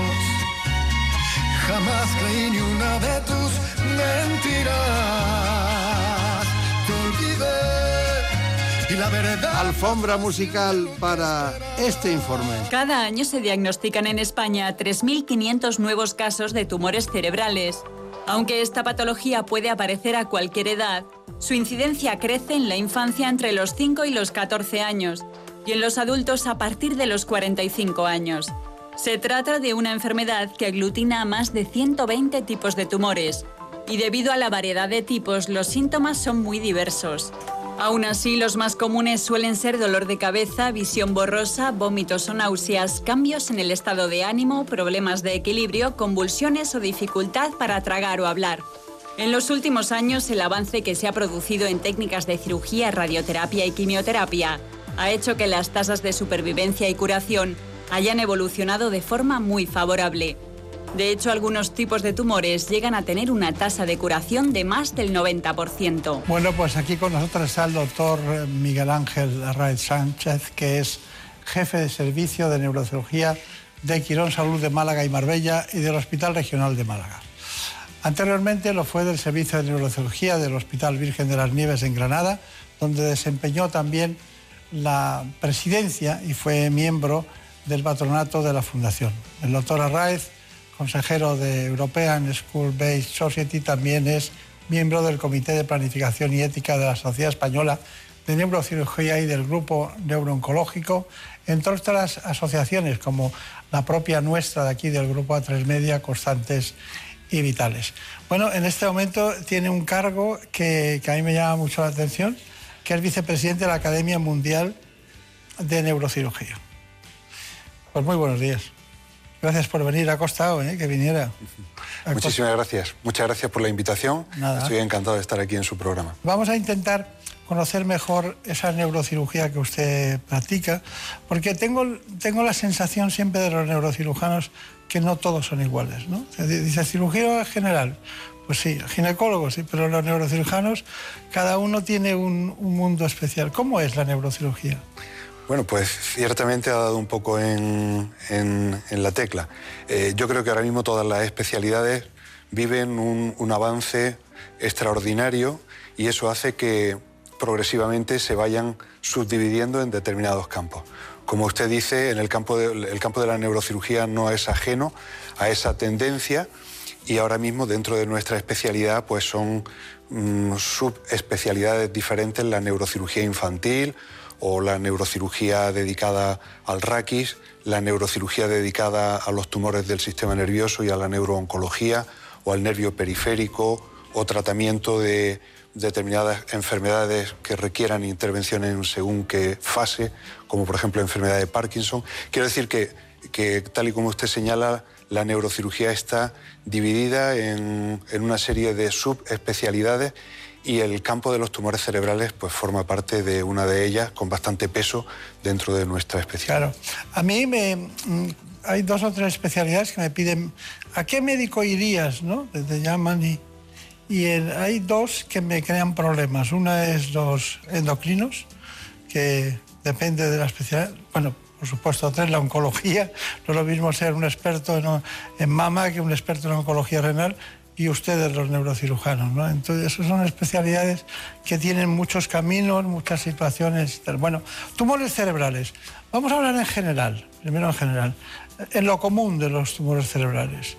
jamás creí ni una de tus mentiras. Te olvidé y la verdad. Alfombra musical para este informe. Cada año se diagnostican en España 3.500 nuevos casos de tumores cerebrales. Aunque esta patología puede aparecer a cualquier edad, su incidencia crece en la infancia entre los 5 y los 14 años y en los adultos a partir de los 45 años. Se trata de una enfermedad que aglutina a más de 120 tipos de tumores y debido a la variedad de tipos los síntomas son muy diversos. Aún así, los más comunes suelen ser dolor de cabeza, visión borrosa, vómitos o náuseas, cambios en el estado de ánimo, problemas de equilibrio, convulsiones o dificultad para tragar o hablar. En los últimos años, el avance que se ha producido en técnicas de cirugía, radioterapia y quimioterapia ha hecho que las tasas de supervivencia y curación hayan evolucionado de forma muy favorable. De hecho, algunos tipos de tumores llegan a tener una tasa de curación de más del 90%. Bueno, pues aquí con nosotros está el doctor Miguel Ángel Arraez Sánchez, que es jefe de servicio de neurocirugía de Quirón Salud de Málaga y Marbella y del Hospital Regional de Málaga. Anteriormente lo fue del Servicio de Neurocirugía del Hospital Virgen de las Nieves en Granada, donde desempeñó también la presidencia y fue miembro del patronato de la Fundación. El doctor Arraez, consejero de European School Based Society, también es miembro del Comité de Planificación y Ética de la Sociedad Española de Neurocirugía y del Grupo Neurooncológico, entre otras asociaciones como la propia nuestra de aquí del Grupo A3 Media, Constantes y Vitales. Bueno, en este momento tiene un cargo que, que a mí me llama mucho la atención, que es vicepresidente de la Academia Mundial de Neurocirugía. Pues muy buenos días. Gracias por venir. Ha costado ¿eh? que viniera. Ha Muchísimas gracias. Muchas gracias por la invitación. Nada. Estoy encantado de estar aquí en su programa. Vamos a intentar conocer mejor esa neurocirugía que usted practica, porque tengo, tengo la sensación siempre de los neurocirujanos que no todos son iguales. ¿no? Dice cirugía general. Pues sí, ginecólogos, sí, pero los neurocirujanos, cada uno tiene un, un mundo especial. ¿Cómo es la neurocirugía? Bueno, pues ciertamente ha dado un poco en, la tecla. Eh, yo creo que ahora mismo todas las especialidades viven un, un avance extraordinario y eso hace que progresivamente se vayan subdividiendo en determinados campos. Como usted dice, en el campo de, el campo de la neurocirugía no es ajeno a esa tendencia y ahora mismo dentro de nuestra especialidad pues son mm, subespecialidades diferentes, la neurocirugía infantil o la neurocirugía dedicada al raquis, la neurocirugía dedicada a los tumores del sistema nervioso y a la neurooncología o al nervio periférico o tratamiento de determinadas enfermedades que requieran intervención en según qué fase, como por ejemplo enfermedad de Parkinson. Quiero decir que, que tal y como usted señala, la neurocirugía está dividida en, en una serie de subespecialidades y el campo de los tumores cerebrales pues forma parte de una de ellas con bastante peso dentro de nuestra especialidad. Claro. A mí me, mm, hay dos o tres especialidades que me piden, ¿a qué médico irías? ¿no? Te, llaman y, y hay dos que me crean problemas. Una es los endocrinos, que depende de la especialidad. Bueno, por supuesto tres, la oncología, no es lo mismo ser un experto en mama que un experto en oncología renal y ustedes los neurocirujanos, ¿no? Entonces, esas son especialidades que tienen muchos caminos, muchas situaciones. Bueno, tumores cerebrales. Vamos a hablar en general, primero en general, en lo común de los tumores cerebrales.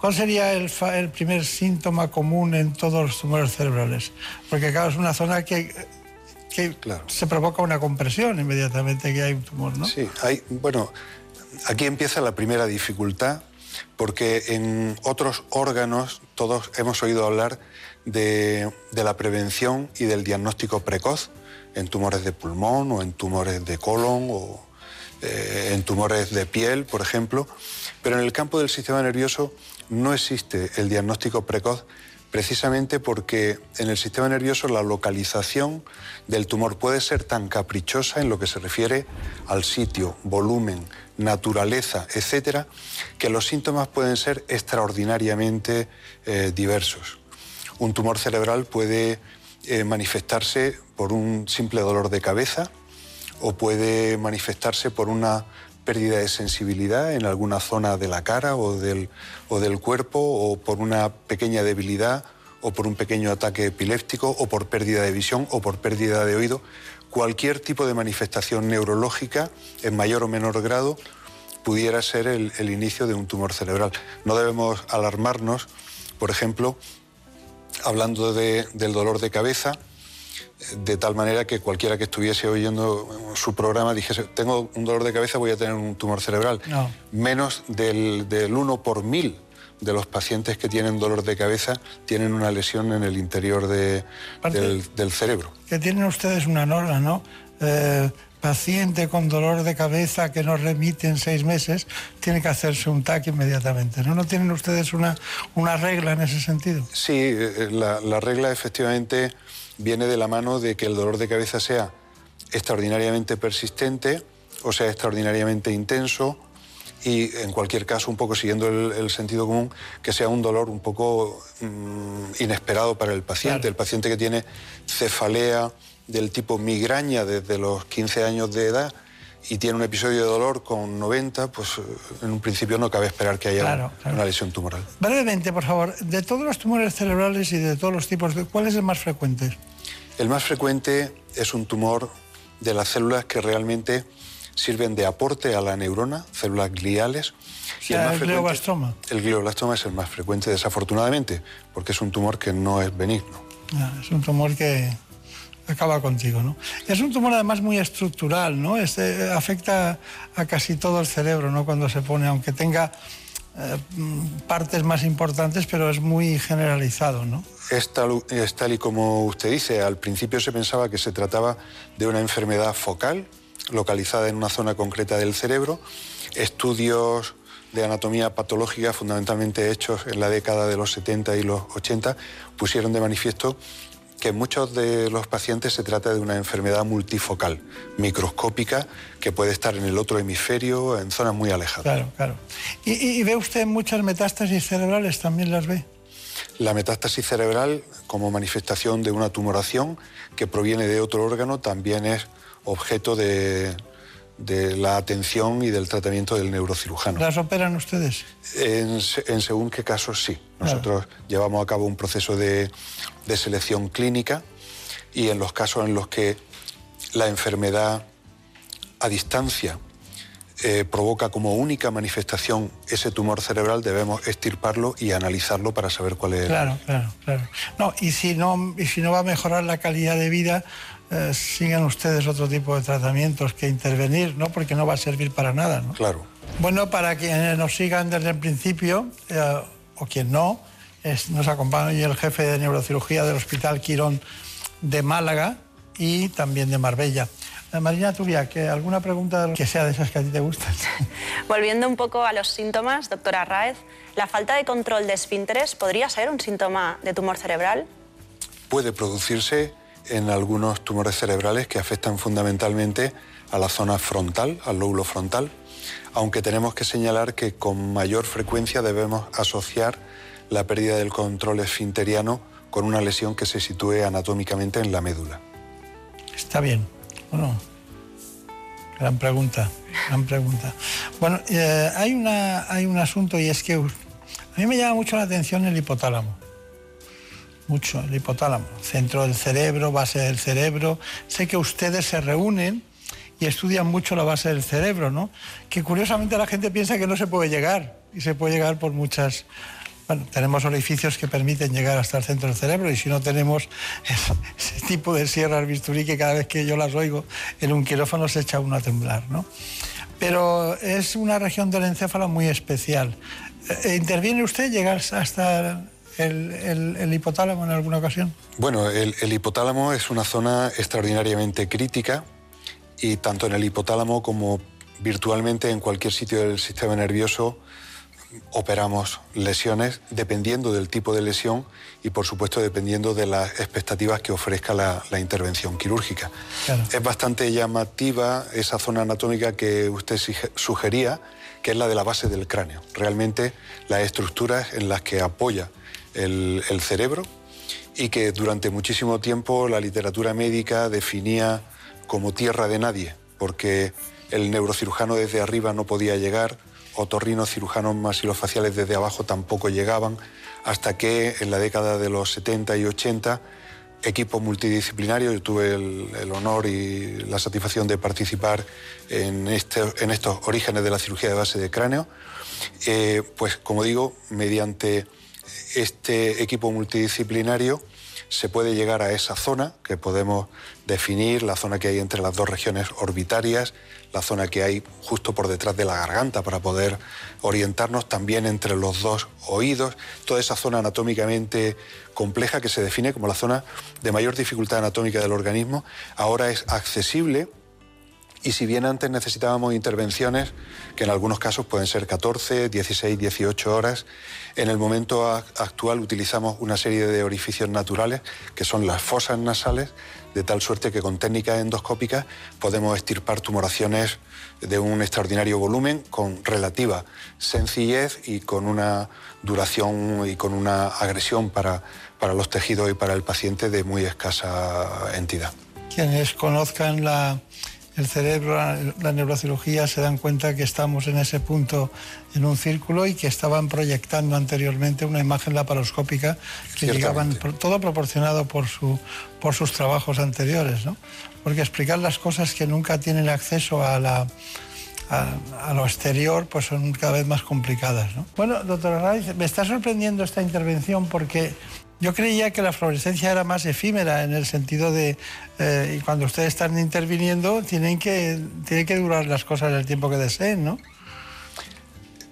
¿Cuál sería el, el primer síntoma común en todos los tumores cerebrales? Porque, claro, es una zona que que se provoca una compresión inmediatamente que hay un tumor, ¿no? Sí, hay, bueno, aquí empieza la primera dificultad, porque en otros órganos todos hemos oído hablar de, la prevención y del diagnóstico precoz en tumores de pulmón o en tumores de colon o eh, en tumores de piel, por ejemplo, pero en el campo del sistema nervioso no existe el diagnóstico precoz precisamente porque en el sistema nervioso la localización del tumor puede ser tan caprichosa en lo que se refiere al sitio, volumen, naturaleza, etcétera, que los síntomas pueden ser extraordinariamente eh, diversos. Un tumor cerebral puede eh, manifestarse por un simple dolor de cabeza o puede manifestarse por una pérdida de sensibilidad en alguna zona de la cara o del, o del cuerpo o por una pequeña debilidad o por un pequeño ataque epiléptico o por pérdida de visión o por pérdida de oído. Cualquier tipo de manifestación neurológica en mayor o menor grado pudiera ser el, inicio de un tumor cerebral. No debemos alarmarnos, por ejemplo, hablando del dolor de cabeza, de tal manera que cualquiera que estuviese oyendo su programa dijese, tengo un dolor de cabeza, voy a tener un tumor cerebral. Menos del, del 1 por mil de los pacientes que tienen dolor de cabeza tienen una lesión en el interior del, cerebro. Que tienen ustedes una norma, ¿no? Eh, paciente con dolor de cabeza que no remite en seis meses tiene que hacerse un TAC inmediatamente. ¿No, ¿No tienen ustedes una, una regla en ese sentido? Sí, eh, la, la regla efectivamente viene de la mano de que el dolor de cabeza sea extraordinariamente persistente o sea extraordinariamente intenso y en cualquier caso, un poco siguiendo el, sentido común, que sea un dolor un poco mm, inesperado para el paciente. El paciente que tiene cefalea del tipo migraña desde los 15 años de edad y tiene un episodio de dolor con 90, pues en un principio no cabe esperar que haya una lesión tumoral. Brevemente, por favor, de todos los tumores cerebrales y de todos los tipos, ¿cuál es el más frecuente? El más frecuente es un tumor de las células que realmente sirven de aporte a la neurona, células gliales. y el, glioblastoma. El glioblastoma es el más frecuente, desafortunadamente, porque es un tumor que no es benigno. Ah, es un tumor que acaba contigo, ¿no? Es un tumor además muy estructural, ¿no? Este, afecta a casi todo el cerebro, ¿no? Cuando se pone, aunque tenga eh, partes más importantes, pero es muy generalizado, ¿no? Es tal, es tal y como usted dice, al principio se pensaba que se trataba de una enfermedad focal, localizada en una zona concreta del cerebro, estudios de anatomía patológica fundamentalmente hechos en la década de los 70 y los 80 pusieron de manifiesto que en muchos de los pacientes se trata de una enfermedad multifocal, microscópica, que puede estar en el otro hemisferio, en zonas muy alejadas. Claro, claro. ¿Y, ve usted muchas metástasis cerebrales? ¿También las ve? La metástasis cerebral, como manifestación de una tumoración que proviene de otro órgano, también es objeto de, la atención y del tratamiento del neurocirujano. ¿Las operan ustedes? En, según qué casos sí. Nosotros llevamos a cabo un proceso de, selección clínica y en los casos en los que la enfermedad a distancia eh, provoca como única manifestación ese tumor cerebral, debemos extirparlo y analizarlo para saber cuál es. Claro, claro, claro. No, y si no, y si no va a mejorar la calidad de vida, eh, sigan ustedes otro tipo de tratamientos que intervenir, ¿no? Porque no va a servir para nada, ¿no? Claro. Bueno, para quienes nos sigan desde el principio, eh, o quien no, nos acompaña hoy el jefe de neurocirugía del Hospital Quirón de Málaga y también de Marbella. Eh, Marina Tubia, ¿que ¿alguna pregunta que sea de esas que a ti te gustan? Volviendo un poco a los síntomas, doctora Raez, ¿la falta de control de esfínteres podría ser un síntoma de tumor cerebral? Puede producirse en algunos tumores cerebrales que afectan fundamentalmente a la zona frontal, al lóbulo frontal, aunque tenemos que señalar que con mayor frecuencia debemos asociar la pérdida del control esfinteriano con una lesión que se sitúe anatómicamente en la médula. Está bien. Bueno, gran pregunta. Gran pregunta. Bueno, eh, hay, una, hay un asunto y es que a mí me llama mucho la atención el hipotálamo. Mucho, el hipotálamo. Centro del cerebro, base del cerebro. Sé que ustedes se reúnen y estudian mucho la base del cerebro, ¿no? Que curiosamente la gente piensa que no se puede llegar y se puede llegar por muchas... Bueno, tenemos orificios que permiten llegar hasta el centro del cerebro y si no tenemos ese tipo de sierras bisturí que cada vez que yo las oigo en un quirófano se echa uno a temblar, ¿no? Pero es una región del encéfalo muy especial. Eh, ¿Interviene usted llegar hasta el, hipotálamo en alguna ocasión? Bueno, el, el, hipotálamo es una zona extraordinariamente crítica y tanto en el hipotálamo como virtualmente en cualquier sitio del sistema nervioso operamos lesiones dependiendo del tipo de lesión y por supuesto dependiendo de las expectativas que ofrezca la, intervención quirúrgica. Es bastante llamativa esa zona anatómica que usted sugería, que es la de la base del cráneo. Realmente las estructuras en las que apoya el, cerebro y que durante muchísimo tiempo la literatura médica definía como tierra de nadie, porque el neurocirujano desde arriba no podía llegar, otorrinos cirujanos masilofaciales desde abajo tampoco llegaban, hasta que en la década de los 70 y 80 equipo multidisciplinario, yo tuve el, honor y la satisfacción de participar en, este, en, estos orígenes de la cirugía de base de cráneo, eh, pues como digo, mediante este equipo multidisciplinario se puede llegar a esa zona que podemos definir, la zona que hay entre las dos regiones orbitarias, la zona que hay justo por detrás de la garganta para poder orientarnos también entre los dos oídos, toda esa zona anatómicamente compleja que se define como la zona de mayor dificultad anatómica del organismo, ahora es accesible y si bien antes necesitábamos intervenciones, que en algunos casos pueden ser 14, 16, 18 horas, en el momento actual utilizamos una serie de orificios naturales, que son las fosas nasales, de tal suerte que con técnicas endoscópicas podemos extirpar tumoraciones de un extraordinario volumen, con relativa sencillez y con una duración y con una agresión para, para los tejidos y para el paciente de muy escasa entidad. Quienes conozcan la el cerebro, la neurocirugía, se dan cuenta que estamos en ese punto en un círculo y que estaban proyectando anteriormente una imagen laparoscópica que llegaban, todo proporcionado por, su, por sus trabajos anteriores, ¿no? Porque explicar las cosas que nunca tienen acceso a la, a, lo exterior pues son cada vez más complicadas. ¿no? Bueno, doctora Raiz, me está sorprendiendo esta intervención porque yo creía que la fluorescencia era más efímera en el sentido de eh, cuando ustedes están interviniendo tienen que, tienen que durar las cosas el tiempo que deseen, ¿no?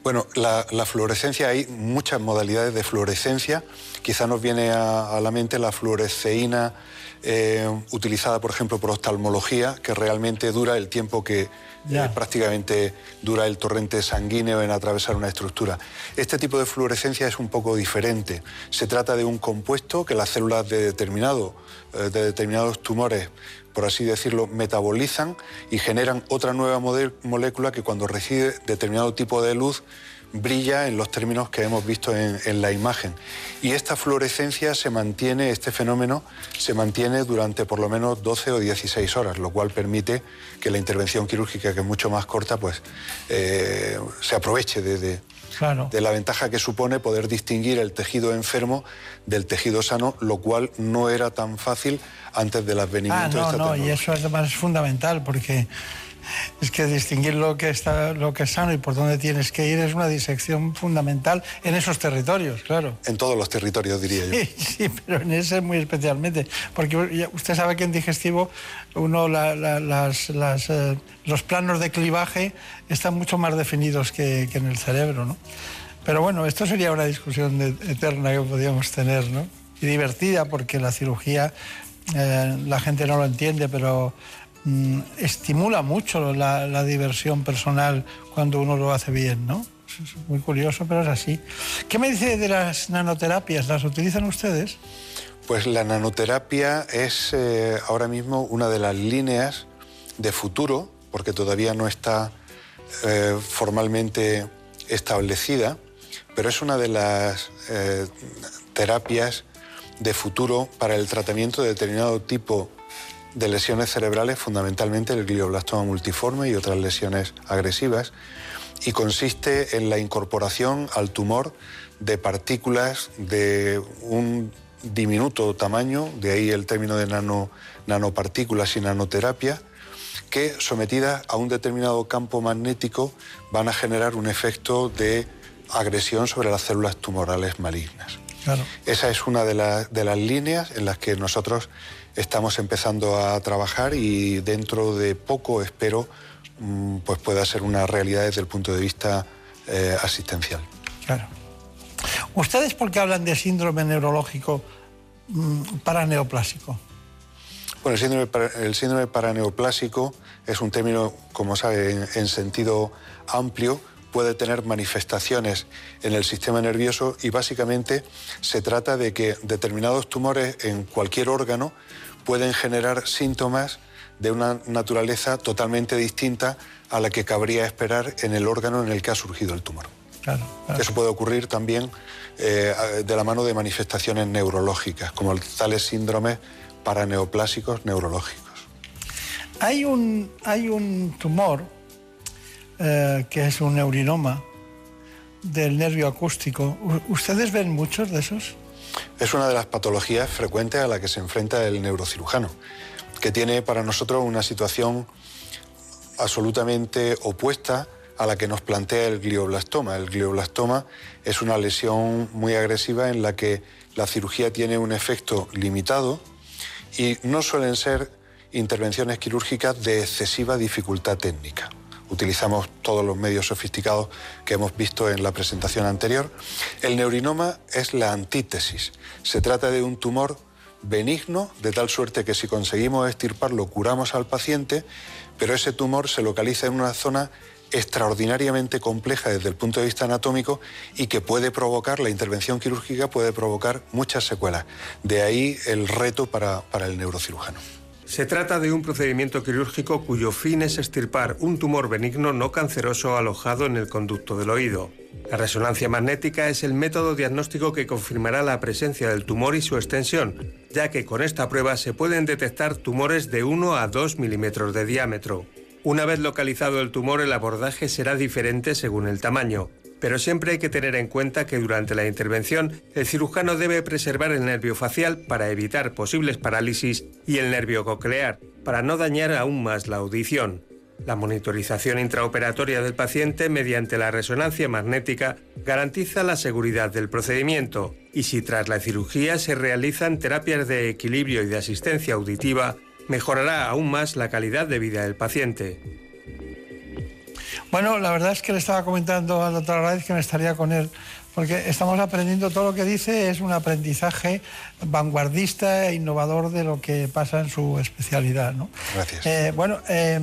Bueno, la, fluorescencia, hay muchas modalidades de fluorescencia. Quizá nos viene a, la mente la fluoresceína eh, utilizada, por ejemplo, por oftalmología, que realmente dura el tiempo que eh, prácticamente dura el torrente sanguíneo en atravesar una estructura. Este tipo de fluorescencia es un poco diferente. Se trata de un compuesto que las células de, determinado, eh, de determinados tumores por así decirlo, metabolizan y generan otra nueva molécula que cuando recibe determinado tipo de luz brilla en los términos que hemos visto en, la imagen. Y esta fluorescencia se mantiene, este fenómeno se mantiene durante por lo menos 12 o 16 horas, lo cual permite que la intervención quirúrgica, que es mucho más corta, pues eh, se aproveche de, de la ventaja que supone poder distinguir el tejido enfermo del tejido sano, lo cual no era tan fácil antes del advenimiento ah, no, no, y eso además es fundamental porque es que distinguir lo que, está, lo que es sano y por dónde tienes que ir es una disección fundamental en esos territorios, claro. En todos los territorios, diría yo. Sí, pero en ese muy especialmente. Porque usted sabe que en digestivo uno las, eh, los planos de clivaje están mucho más definidos que, en el cerebro, ¿no? Pero bueno, esto sería una discusión eterna que podríamos tener, ¿no? Y divertida, porque la cirugía eh, la gente no lo entiende, pero Mm, estimula mucho la, diversión personal cuando uno lo hace bien, ¿no? Es muy curioso, pero es así. ¿Qué me dice de las nanoterapias? ¿Las utilizan ustedes? Pues la nanoterapia es eh, ahora mismo una de las líneas de futuro, porque todavía no está eh, formalmente establecida, pero es una de las eh, terapias de futuro para el tratamiento de determinado tipo de lesiones cerebrales, fundamentalmente el glioblastoma multiforme y otras lesiones agresivas, y consiste en la incorporación al tumor de partículas de un diminuto tamaño, de ahí el término de nano, nanopartículas y nanoterapia, que sometidas a un determinado campo magnético van a generar un efecto de agresión sobre las células tumorales malignas. Esa es una de, de las líneas en las que nosotros estamos empezando a trabajar y dentro de poco espero mm, pues pueda ser una realidad desde el punto de vista eh, asistencial. Claro. ¿Ustedes por qué hablan de síndrome neurológico mm, paraneoplásico? Bueno, el síndrome, el síndrome paraneoplásico es un término, como sabe, en sentido amplio, puede tener manifestaciones en el sistema nervioso y básicamente se trata de que determinados tumores en cualquier órgano pueden generar síntomas de una naturaleza totalmente distinta a la que cabría esperar en el órgano en el que ha surgido el tumor. Eso puede ocurrir también eh, de la mano de manifestaciones neurológicas, como tales síndromes paraneoplásicos neurológicos. Hay un, hay un tumor eh, que es un neurinoma del nervio acústico. ¿Ustedes ven muchos de esos? Es una de las patologías frecuentes a la que se enfrenta el neurocirujano, que tiene para nosotros una situación absolutamente opuesta a la que nos plantea el glioblastoma. El glioblastoma es una lesión muy agresiva en la que la cirugía tiene un efecto limitado y no suelen ser intervenciones quirúrgicas de excesiva dificultad técnica utilizamos todos los medios sofisticados que hemos visto en la presentación anterior. El neurinoma es la antítesis. Se trata de un tumor benigno, de tal suerte que si conseguimos extirparlo curamos al paciente, pero ese tumor se localiza en una zona extraordinariamente compleja desde el punto de vista anatómico y que puede provocar, la intervención quirúrgica puede provocar muchas secuelas. De ahí el reto para, para el neurocirujano. Se trata de un procedimiento quirúrgico cuyo fin es extirpar un tumor benigno no canceroso alojado en el conducto del oído. La resonancia magnética es el método diagnóstico que confirmará la presencia del tumor y su extensión, ya que con esta prueba se pueden detectar tumores de 1 a 2 milímetros de diámetro. Una vez localizado el tumor, el abordaje será diferente según el tamaño pero siempre hay que tener en cuenta que durante la intervención el cirujano debe preservar el nervio facial para evitar posibles parálisis y el nervio coclear, para no dañar aún más la audición. La monitorización intraoperatoria del paciente mediante la resonancia magnética garantiza la seguridad del procedimiento y si tras la cirugía se realizan terapias de equilibrio y de asistencia auditiva, mejorará aún más la calidad de vida del paciente. Bueno, la verdad es que le estaba comentando al doctor Arraiz que me estaría con él, porque estamos aprendiendo todo lo que dice, es un aprendizaje vanguardista e innovador de lo que pasa en su especialidad. ¿no? Gracias. Eh, bueno, eh,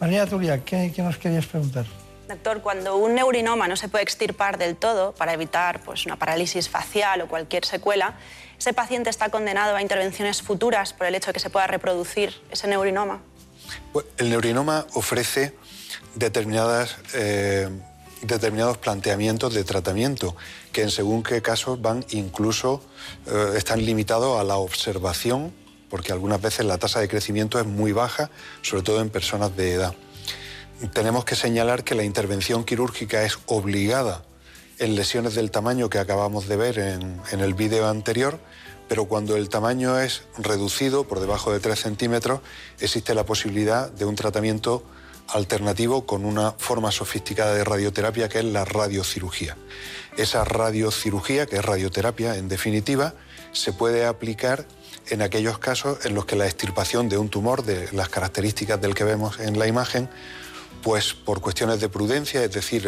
María Turia, ¿qué, nos querías preguntar? Doctor, cuando un neurinoma no se puede extirpar del todo para evitar pues, una parálisis facial o cualquier secuela, ¿ese paciente está condenado a intervenciones futuras por el hecho de que se pueda reproducir ese neurinoma? El neurinoma ofrece determinadas, eh, determinados planteamientos de tratamiento que en según qué casos van incluso, eh, están limitados a la observación, porque algunas veces la tasa de crecimiento es muy baja, sobre todo en personas de edad. Tenemos que señalar que la intervención quirúrgica es obligada en lesiones del tamaño que acabamos de ver en, en el vídeo anterior, pero cuando el tamaño es reducido por debajo de 3 centímetros, existe la posibilidad de un tratamiento alternativo con una forma sofisticada de radioterapia que es la radiocirugía. Esa radiocirugía, que es radioterapia en definitiva, se puede aplicar en aquellos casos en los que la extirpación de un tumor, de las características del que vemos en la imagen, pues por cuestiones de prudencia, es decir,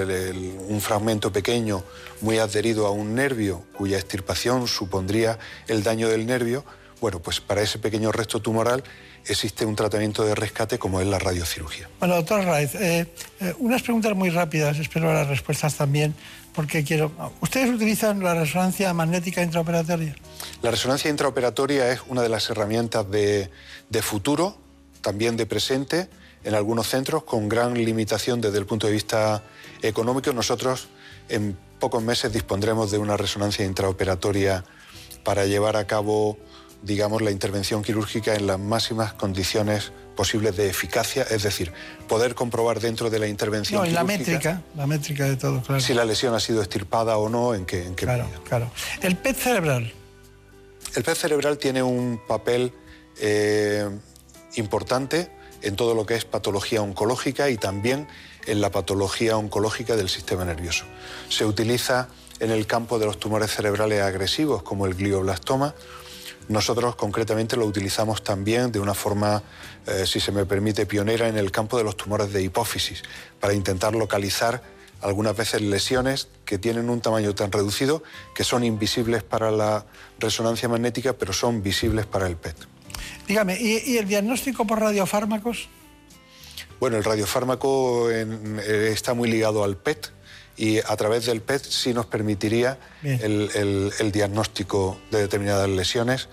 un fragmento pequeño muy adherido a un nervio cuya extirpación supondría el daño del nervio, bueno, pues para ese pequeño resto tumoral existe un tratamiento de rescate como es la radiocirugía. Bueno, doctor Raiz, eh, eh, unas preguntas muy rápidas, espero las respuestas también, porque quiero... ¿Ustedes utilizan la resonancia magnética intraoperatoria? La resonancia intraoperatoria es una de las herramientas de, de futuro, también de presente, en algunos centros, con gran limitación desde el punto de vista económico. Nosotros en pocos meses dispondremos de una resonancia intraoperatoria para llevar a cabo digamos, la intervención quirúrgica en las máximas condiciones posibles de eficacia, es decir, poder comprobar dentro de la intervención. No, y la métrica, la métrica de todo, claro. Si la lesión ha sido estirpada o no, en qué, en qué Claro, claro. El PET cerebral. El PET cerebral tiene un papel eh, importante en todo lo que es patología oncológica y también en la patología oncológica del sistema nervioso. Se utiliza en el campo de los tumores cerebrales agresivos como el glioblastoma. Nosotros concretamente lo utilizamos también de una forma, eh, si se me permite, pionera en el campo de los tumores de hipófisis, para intentar localizar algunas veces lesiones que tienen un tamaño tan reducido que son invisibles para la resonancia magnética, pero son visibles para el PET. Dígame, ¿y, y el diagnóstico por radiofármacos? Bueno, el radiofármaco en- eh, está muy ligado al PET y a través del PET sí nos permitiría Bien. el, el- el diagnóstico de determinadas lesiones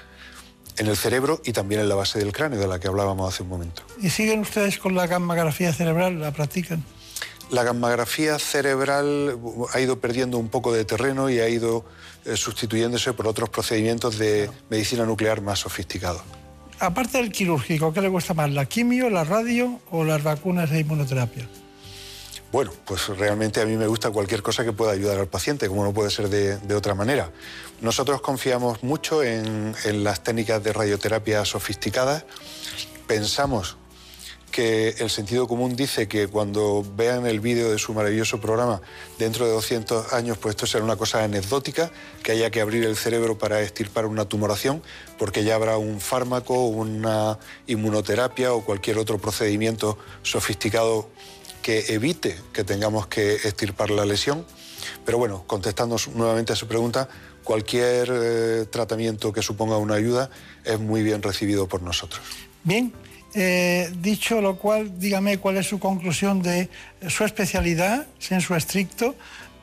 en el cerebro y también en la base del cráneo, de la que hablábamos hace un momento. ¿Y siguen ustedes con la gammagrafía cerebral? ¿La practican? La gammagrafía cerebral ha ido perdiendo un poco de terreno y ha ido eh, sustituyéndose por otros procedimientos de medicina nuclear más sofisticados. Aparte del quirúrgico, ¿qué le cuesta más? ¿La quimio, la radio o las vacunas de inmunoterapia? Bueno, pues realmente a mí me gusta cualquier cosa que pueda ayudar al paciente, como no puede ser de, de otra manera. Nosotros confiamos mucho en, las técnicas de radioterapia sofisticadas. Pensamos que el sentido común dice que cuando vean el vídeo de su maravilloso programa dentro de 200 años, pues esto será una cosa anecdótica, que haya que abrir el cerebro para extirpar una tumoración, porque ya habrá un fármaco, una inmunoterapia o cualquier otro procedimiento sofisticado que evite que tengamos que extirpar la lesión. Pero bueno, contestando nuevamente a su pregunta, cualquier eh, tratamiento que suponga una ayuda es muy bien recibido por nosotros. Bien, eh, dicho lo cual, dígame cuál es su conclusión de su especialidad, sensu estricto,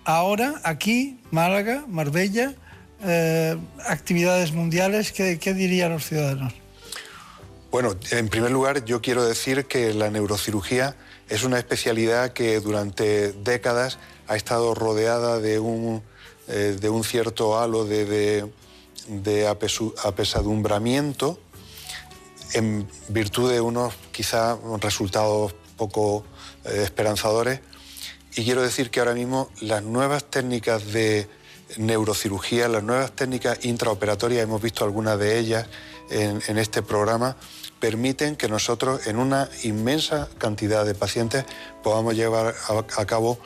ahora, aquí, Málaga, Marbella, eh, actividades mundiales, ¿qué, qué dirían los ciudadanos? Bueno, en primer lugar, yo quiero decir que la neurocirugía es una especialidad que durante décadas ha estado rodeada de un, eh, de un cierto halo de, de- apesadumbramiento en virtud de unos quizá resultados poco eh, esperanzadores. Y quiero decir que ahora mismo las nuevas técnicas de neurocirugía, las nuevas técnicas intraoperatorias, hemos visto algunas de ellas en este programa, permiten que nosotros en una inmensa cantidad de pacientes podamos llevar a, cabo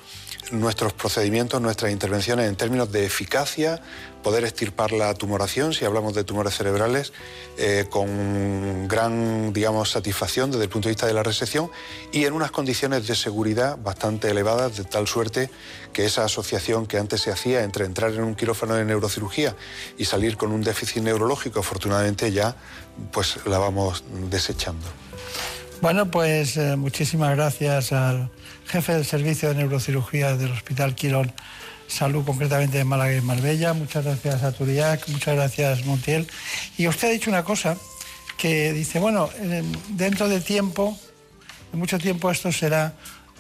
nuestros procedimientos, nuestras intervenciones en términos de eficacia, poder extirpar la tumoración, si hablamos de tumores cerebrales, eh, con gran, digamos, satisfacción desde el punto de vista de la resección y en unas condiciones de seguridad bastante elevadas, de tal suerte que esa asociación que antes se hacía entre entrar en un quirófano de neurocirugía y salir con un déficit neurológico, afortunadamente ya pues la vamos desechando. Bueno, pues eh, muchísimas gracias al jefe del servicio de neurocirugía del Hospital Quirón Salud, concretamente de Málaga y Marbella. Muchas gracias a Turiac, muchas gracias Montiel. Y usted ha dicho una cosa que dice, bueno, en- dentro de tiempo, de mucho tiempo esto será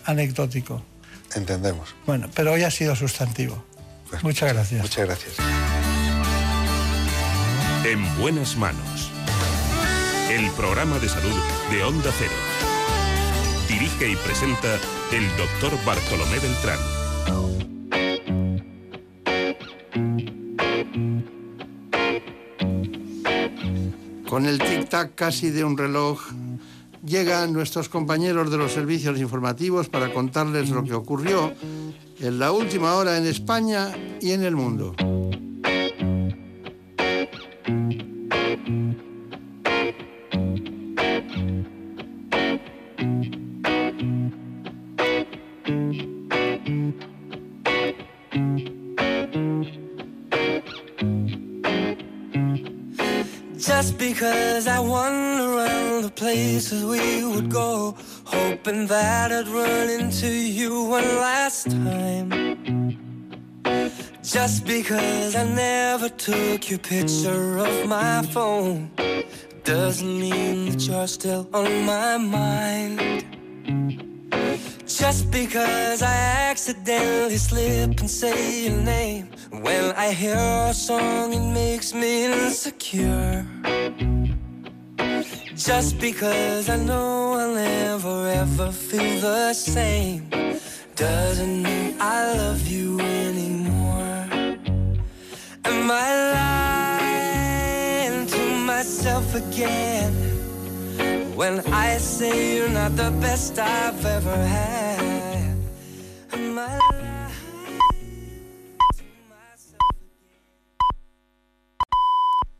anecdótico. Entendemos. Bueno, pero hoy ha sido sustantivo. Muchas gracias. Muchas gracias. En buenas manos. El programa de salud de Onda Cero. Dirige y presenta el doctor Bartolomé Beltrán. Con el tic-tac casi de un reloj, llegan nuestros compañeros de los servicios informativos para contarles lo que ocurrió en la última hora en España y en el mundo. Because I wander around the places we would go, hoping that I'd run into you one last time. Just because I never took your picture of my phone, doesn't mean that you're still on my mind. Just because I accidentally slip and say your name When I hear a song it makes me insecure Just because I know I'll never ever feel the same doesn't mean I love you anymore. Am I lying to myself again when I say you're not the best I've ever had? Am I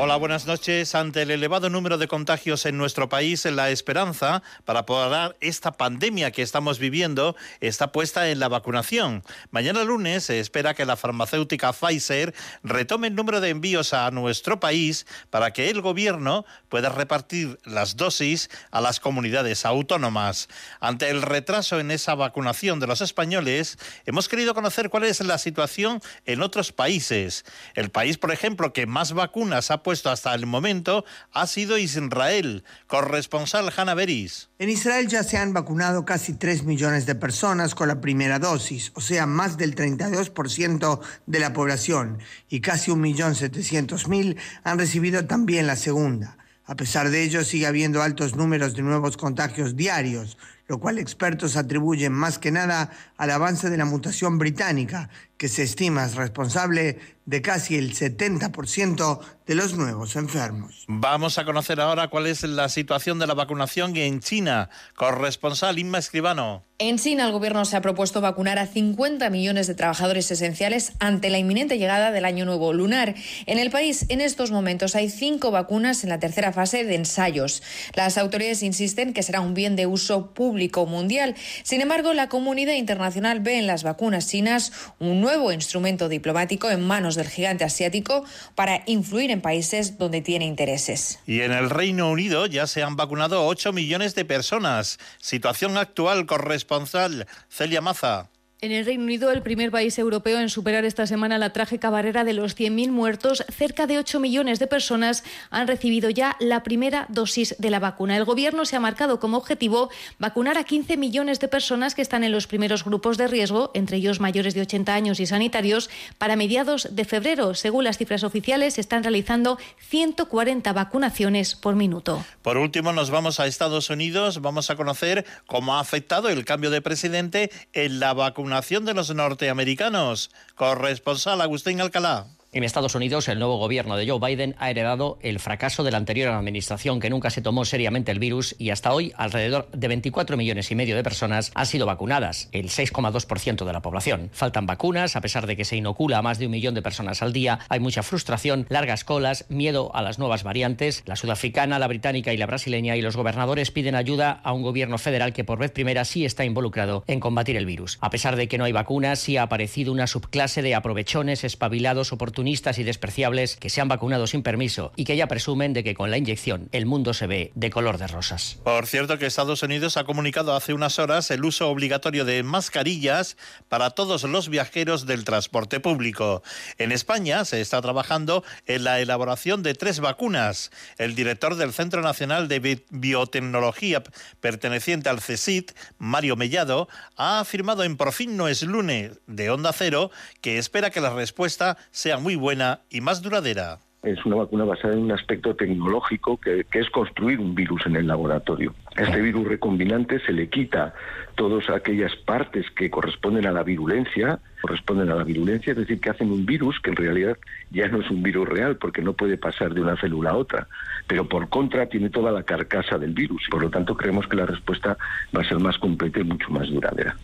Hola, buenas noches. Ante el elevado número de contagios en nuestro país, la esperanza para parar esta pandemia que estamos viviendo está puesta en la vacunación. Mañana lunes se espera que la farmacéutica Pfizer retome el número de envíos a nuestro país para que el gobierno pueda repartir las dosis a las comunidades autónomas. Ante el retraso en esa vacunación de los españoles, hemos querido conocer cuál es la situación en otros países. El país, por ejemplo, que más vacunas ha hasta el momento ha sido Israel. Corresponsal Hanna Beris. En Israel ya se han vacunado casi 3 millones de personas con la primera dosis, o sea, más del 32% de la población, y casi 1.700.000 han recibido también la segunda. A pesar de ello, sigue habiendo altos números de nuevos contagios diarios, lo cual expertos atribuyen más que nada al avance de la mutación británica, que se estima es responsable de casi el 70% de los nuevos enfermos. Vamos a conocer ahora cuál es la situación de la vacunación en China. Corresponsal Inma Escribano. En China, el gobierno se ha propuesto vacunar a 50 millones de trabajadores esenciales ante la inminente llegada del año nuevo lunar. En el país, en estos momentos, hay cinco vacunas en la tercera fase de ensayos. Las autoridades insisten que será un bien de uso público mundial. Sin embargo, la comunidad internacional ve en las vacunas chinas un nuevo instrumento diplomático en manos del gigante asiático para influir en países donde tiene intereses. Y en el Reino Unido ya se han vacunado 8 millones de personas. Situación actual corresponsal Celia Maza. En el Reino Unido, el primer país europeo en superar esta semana la trágica barrera de los 100.000 muertos, cerca de 8 millones de personas han recibido ya la primera dosis de la vacuna. El Gobierno se ha marcado como objetivo vacunar a 15 millones de personas que están en los primeros grupos de riesgo, entre ellos mayores de 80 años y sanitarios, para mediados de febrero. Según las cifras oficiales, están realizando 140 vacunaciones por minuto. Por último, nos vamos a Estados Unidos. Vamos a conocer cómo ha afectado el cambio de presidente en la vacunación de los norteamericanos. Corresponsal Agustín Alcalá. En Estados Unidos, el nuevo gobierno de Joe Biden ha heredado el fracaso de la anterior administración que nunca se tomó seriamente el virus y hasta hoy alrededor de 24 millones y medio de personas han sido vacunadas, el 6,2% de la población. Faltan vacunas, a pesar de que se inocula a más de un millón de personas al día, hay mucha frustración, largas colas, miedo a las nuevas variantes, la sudafricana, la británica y la brasileña y los gobernadores piden ayuda a un gobierno federal que por vez primera sí está involucrado en combatir el virus. A pesar de que no hay vacunas, sí ha aparecido una subclase de aprovechones, espabilados, oportunistas y despreciables que se han vacunado sin permiso y que ya presumen de que con la inyección el mundo se ve de color de rosas. Por cierto que Estados Unidos ha comunicado hace unas horas el uso obligatorio de mascarillas para todos los viajeros del transporte público. En España se está trabajando en la elaboración de tres vacunas. El director del Centro Nacional de Biotecnología perteneciente al CSIC, Mario Mellado, ha afirmado en Por fin no es lunes de Onda Cero que espera que la respuesta sea muy muy buena y más duradera. Es una vacuna basada en un aspecto tecnológico que, es construir un virus en el laboratorio. Este virus recombinante se le quita todas aquellas partes que corresponden a la virulencia, corresponden a la virulencia, es decir, que hacen un virus que en realidad ya no es un virus real porque no puede pasar de una célula a otra, pero por contra tiene toda la carcasa del virus. Por lo tanto, creemos que la respuesta va a ser más completa y mucho más duradera.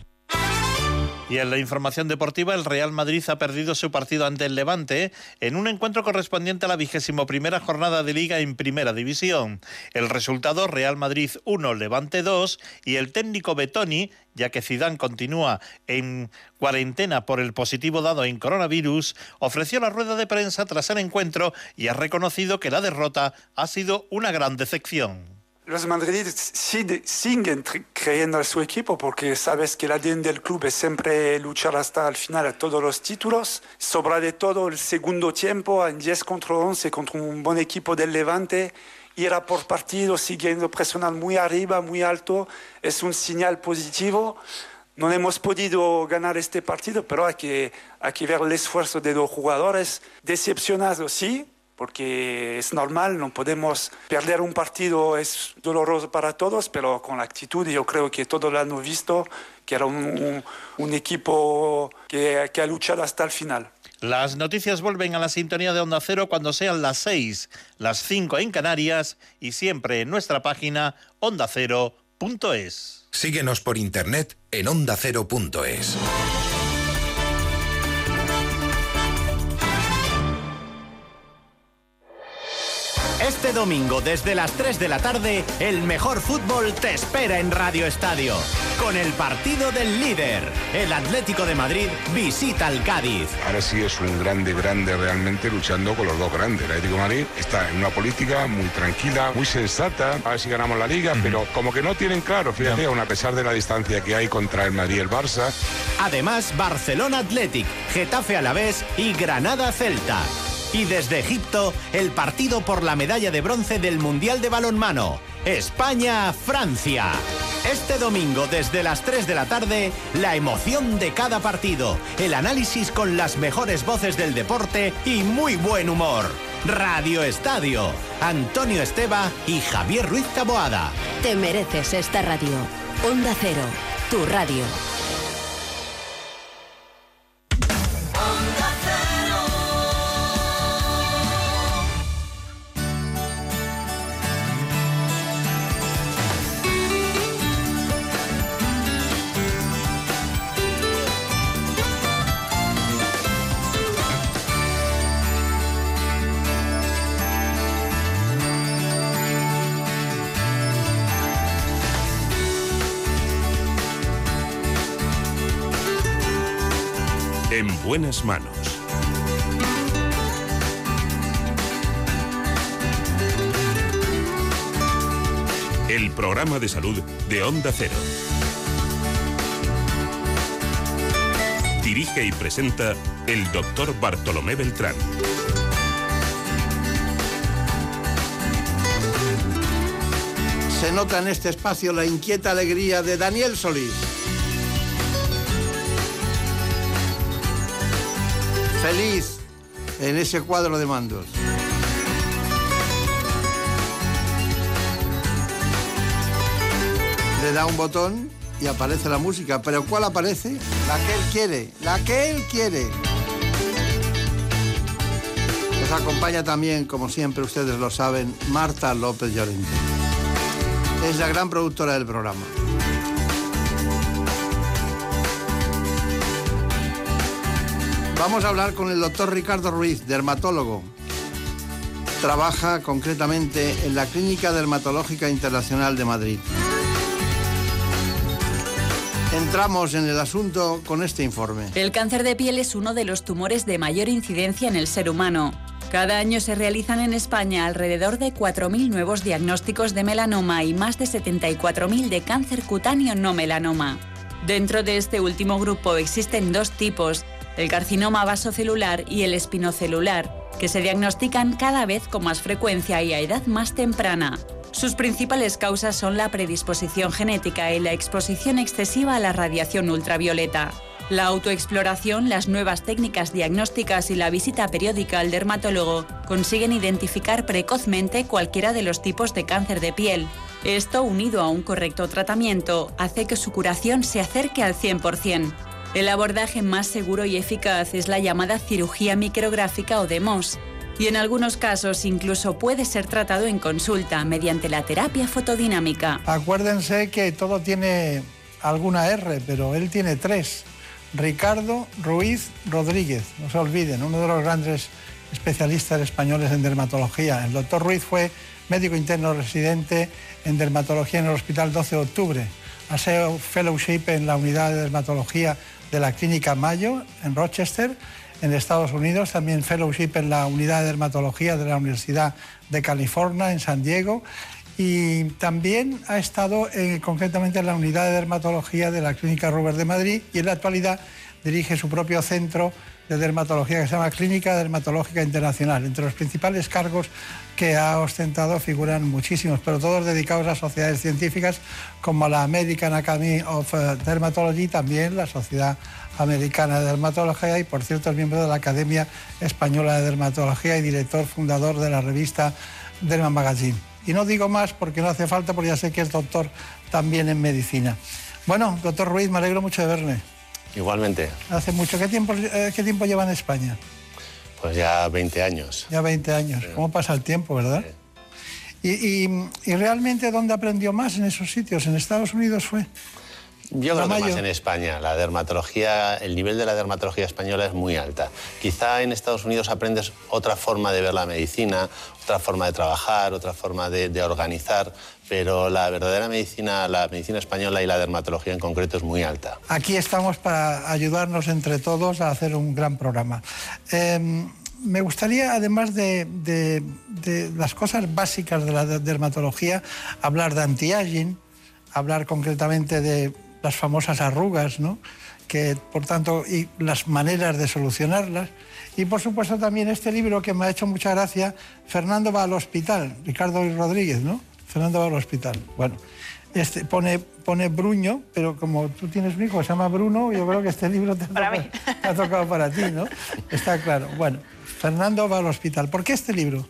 Y en la información deportiva, el Real Madrid ha perdido su partido ante el Levante en un encuentro correspondiente a la vigésimo primera jornada de Liga en Primera División. El resultado, Real Madrid 1, Levante 2 y el técnico Betoni, ya que Zidane continúa en cuarentena por el positivo dado en coronavirus, ofreció la rueda de prensa tras el encuentro y ha reconocido que la derrota ha sido una gran decepción. Los madridistas siguen creyendo en su equipo porque sabes que el ADN del club es siempre luchar hasta el final a todos los títulos. Sobra de todo el segundo tiempo en 10 contra 11 contra un buen equipo del Levante ir a por partido siguiendo personal muy arriba, muy alto, es un señal positivo. No hemos podido ganar este partido, pero hay que, hay que ver el esfuerzo de los jugadores. Decepcionados, sí, porque es normal, no podemos perder un partido, es doloroso para todos, pero con la actitud yo creo que todos lo han visto, que era un, un, equipo que, que ha luchado hasta el final. Las noticias vuelven a la sintonía de Onda Cero cuando sean las 6, las 5 en Canarias y siempre en nuestra página ondacero.es. Síguenos por internet en ondacero.es. Este domingo desde las 3 de la tarde, el mejor fútbol te espera en Radio Estadio. Con el partido del líder, el Atlético de Madrid visita al Cádiz. Ahora sí es un grande, grande realmente luchando con los dos grandes. El Atlético de Madrid está en una política muy tranquila, muy sensata. A ver si ganamos la liga, pero como que no tienen claro, fíjate, aún a pesar de la distancia que hay contra el Madrid y el Barça. Además, Barcelona Athletic, Getafe Alavés y Granada Celta. Y desde Egipto, el partido por la medalla de bronce del Mundial de Balonmano. España-Francia. Este domingo desde las 3 de la tarde, la emoción de cada partido, el análisis con las mejores voces del deporte y muy buen humor. Radio Estadio, Antonio Esteba y Javier Ruiz Taboada. Te mereces esta radio. Onda Cero, tu radio. Buenas manos. El programa de salud de Onda Cero. Dirige y presenta el doctor Bartolomé Beltrán. Se nota en este espacio la inquieta alegría de Daniel Solís. Feliz en ese cuadro de mandos. Le da un botón y aparece la música. ¿Pero cuál aparece? La que él quiere, la que él quiere. Nos acompaña también, como siempre ustedes lo saben, Marta López Llorente. Es la gran productora del programa. Vamos a hablar con el doctor Ricardo Ruiz, dermatólogo. Trabaja concretamente en la Clínica Dermatológica Internacional de Madrid. Entramos en el asunto con este informe. El cáncer de piel es uno de los tumores de mayor incidencia en el ser humano. Cada año se realizan en España alrededor de 4.000 nuevos diagnósticos de melanoma y más de 74.000 de cáncer cutáneo no melanoma. Dentro de este último grupo existen dos tipos, el carcinoma vasocelular y el espinocelular, que se diagnostican cada vez con más frecuencia y a edad más temprana. Sus principales causas son la predisposición genética y la exposición excesiva a la radiación ultravioleta. La autoexploración, las nuevas técnicas diagnósticas y la visita periódica al dermatólogo consiguen identificar precozmente cualquiera de los tipos de cáncer de piel. Esto, unido a un correcto tratamiento, hace que su curación se acerque al 100%. El abordaje más seguro y eficaz es la llamada cirugía micrográfica o DEMOS, y en algunos casos incluso puede ser tratado en consulta mediante la terapia fotodinámica. Acuérdense que todo tiene alguna R, pero él tiene tres. Ricardo Ruiz Rodríguez, no se olviden, uno de los grandes especialistas españoles en dermatología. El doctor Ruiz fue médico interno residente en dermatología en el Hospital 12 de Octubre. Ha fellowship en la unidad de dermatología de la Clínica Mayo en Rochester, en Estados Unidos, también fellowship en la Unidad de Dermatología de la Universidad de California en San Diego y también ha estado concretamente en la Unidad de Dermatología de la Clínica Robert de Madrid y en la actualidad dirige su propio centro de dermatología que se llama Clínica Dermatológica Internacional. Entre los principales cargos que ha ostentado figuran muchísimos, pero todos dedicados a sociedades científicas como la American Academy of eh, Dermatology, también la Sociedad Americana de Dermatología y por cierto es miembro de la Academia Española de Dermatología y director fundador de la revista Derma Magazine. Y no digo más porque no hace falta, porque ya sé que es doctor también en medicina. Bueno, doctor Ruiz, me alegro mucho de verle. Igualmente. Hace mucho. ¿Qué tiempo, eh, qué tiempo lleva en España? Pues ya 20 años. Ya 20 años. ¿Cómo pasa el tiempo, verdad? Y, y, realmente dónde aprendió más en esos sitios? ¿En Estados Unidos fue? Yo creo que más en España. La dermatología, el nivel de la dermatología española es muy alta. Quizá en Estados Unidos aprendes otra forma de ver la medicina, otra forma de trabajar, otra forma de, organizar, pero la verdadera medicina, la medicina española y la dermatología en concreto es muy alta. Aquí estamos para ayudarnos entre todos a hacer un gran programa. Em, me gustaría, además de, las cosas básicas de la dermatología, hablar de anti-aging, hablar concretamente de las famosas arrugas, ¿no? que por tanto, y las maneras de solucionarlas. Y por supuesto también este libro que me ha hecho mucha gracia, Fernando va al hospital, Ricardo Rodríguez, ¿no? Fernando va al hospital. Bueno, este, pone, pone Bruño, pero como tú tienes un hijo que se llama Bruno, yo creo que este libro te ha, tocado, para ti, ¿no? Está claro. Bueno, Fernando va al hospital. ¿Por qué este libro?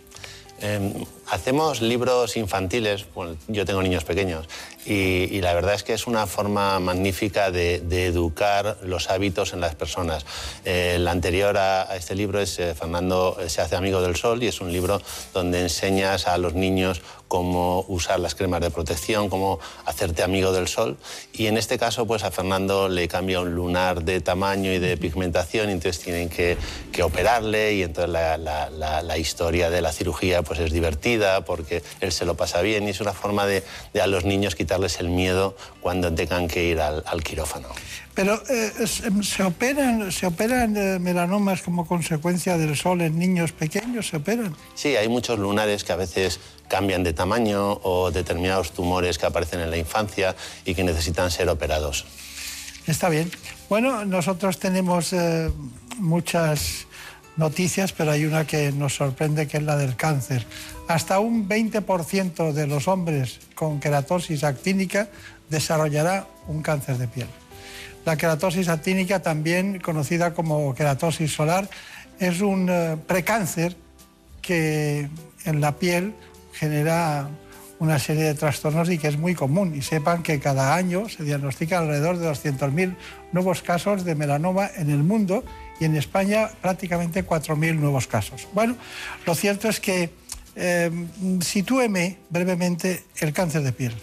Em, hacemos libros infantiles, bueno, yo tengo niños pequeños, y, la verdad es que es una forma magnífica de, educar los hábitos en las personas. Eh, el anterior a, este libro es eh, Fernando se hace amigo del sol y es un libro donde enseñas a los niños cómo usar las cremas de protección, cómo hacerte amigo del sol. Y en este caso, pues a Fernando le cambia un lunar de tamaño y de pigmentación, y entonces tienen que, operarle y entonces la, historia de la cirugía pues es divertida porque él se lo pasa bien y es una forma de, de a los niños quitar el miedo cuando tengan que ir al, quirófano. Pero eh, em, ¿se operan, ¿se operan eh, melanomas como consecuencia del sol en niños pequeños? ¿Se operan? Sí, hay muchos lunares que a veces cambian de tamaño o determinados tumores que aparecen en la infancia y que necesitan ser operados. Está bien. Bueno, nosotros tenemos eh, muchas noticias, pero hay una que nos sorprende que es la del cáncer. Hasta un 20% de los hombres con queratosis actínica desarrollará un cáncer de piel. La queratosis actínica, también conocida como queratosis solar, es un eh, precáncer que en la piel genera una serie de trastornos y que es muy común. Y sepan que cada año se diagnostican alrededor de 200.000 nuevos casos de melanoma en el mundo y en España prácticamente 4.000 nuevos casos. Bueno, lo cierto es que eh, sitúeme brevemente el cáncer de piel.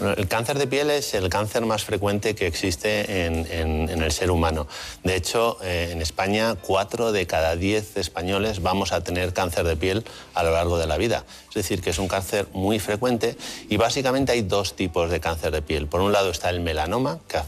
el cáncer de piel es el cáncer más frecuente que existe en, el ser humano. De hecho, eh, en España, cuatro de cada diez españoles vamos a tener cáncer de piel a lo largo de la vida. Es decir, que es un cáncer muy frecuente y básicamente hay dos tipos de cáncer de piel. Por un lado está el melanoma, que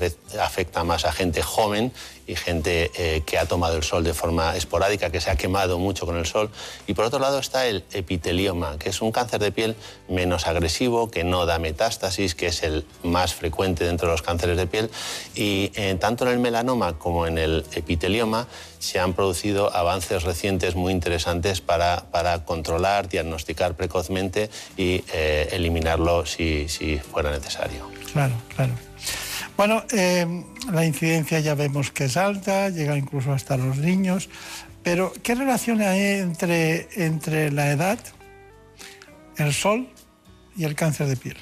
afecta más a gente joven y gente eh, que ha tomado el sol de forma esporádica, que se ha quemado mucho con el sol. Y por otro lado está el epitelioma, que es un cáncer de piel menos agresivo, que no da metástasis, que es el más frecuente dentro de los cánceres de piel. Y eh, tanto en el melanoma como en el epitelioma se han producido avances recientes muy interesantes para, para controlar, diagnosticar precozmente y eh, eliminarlo si, fuera necesario. Claro, claro. Bueno, eh, la incidencia ya vemos que es alta, llega incluso hasta los niños, pero ¿qué relación hay entre, entre la edad, el sol y el cáncer de piel?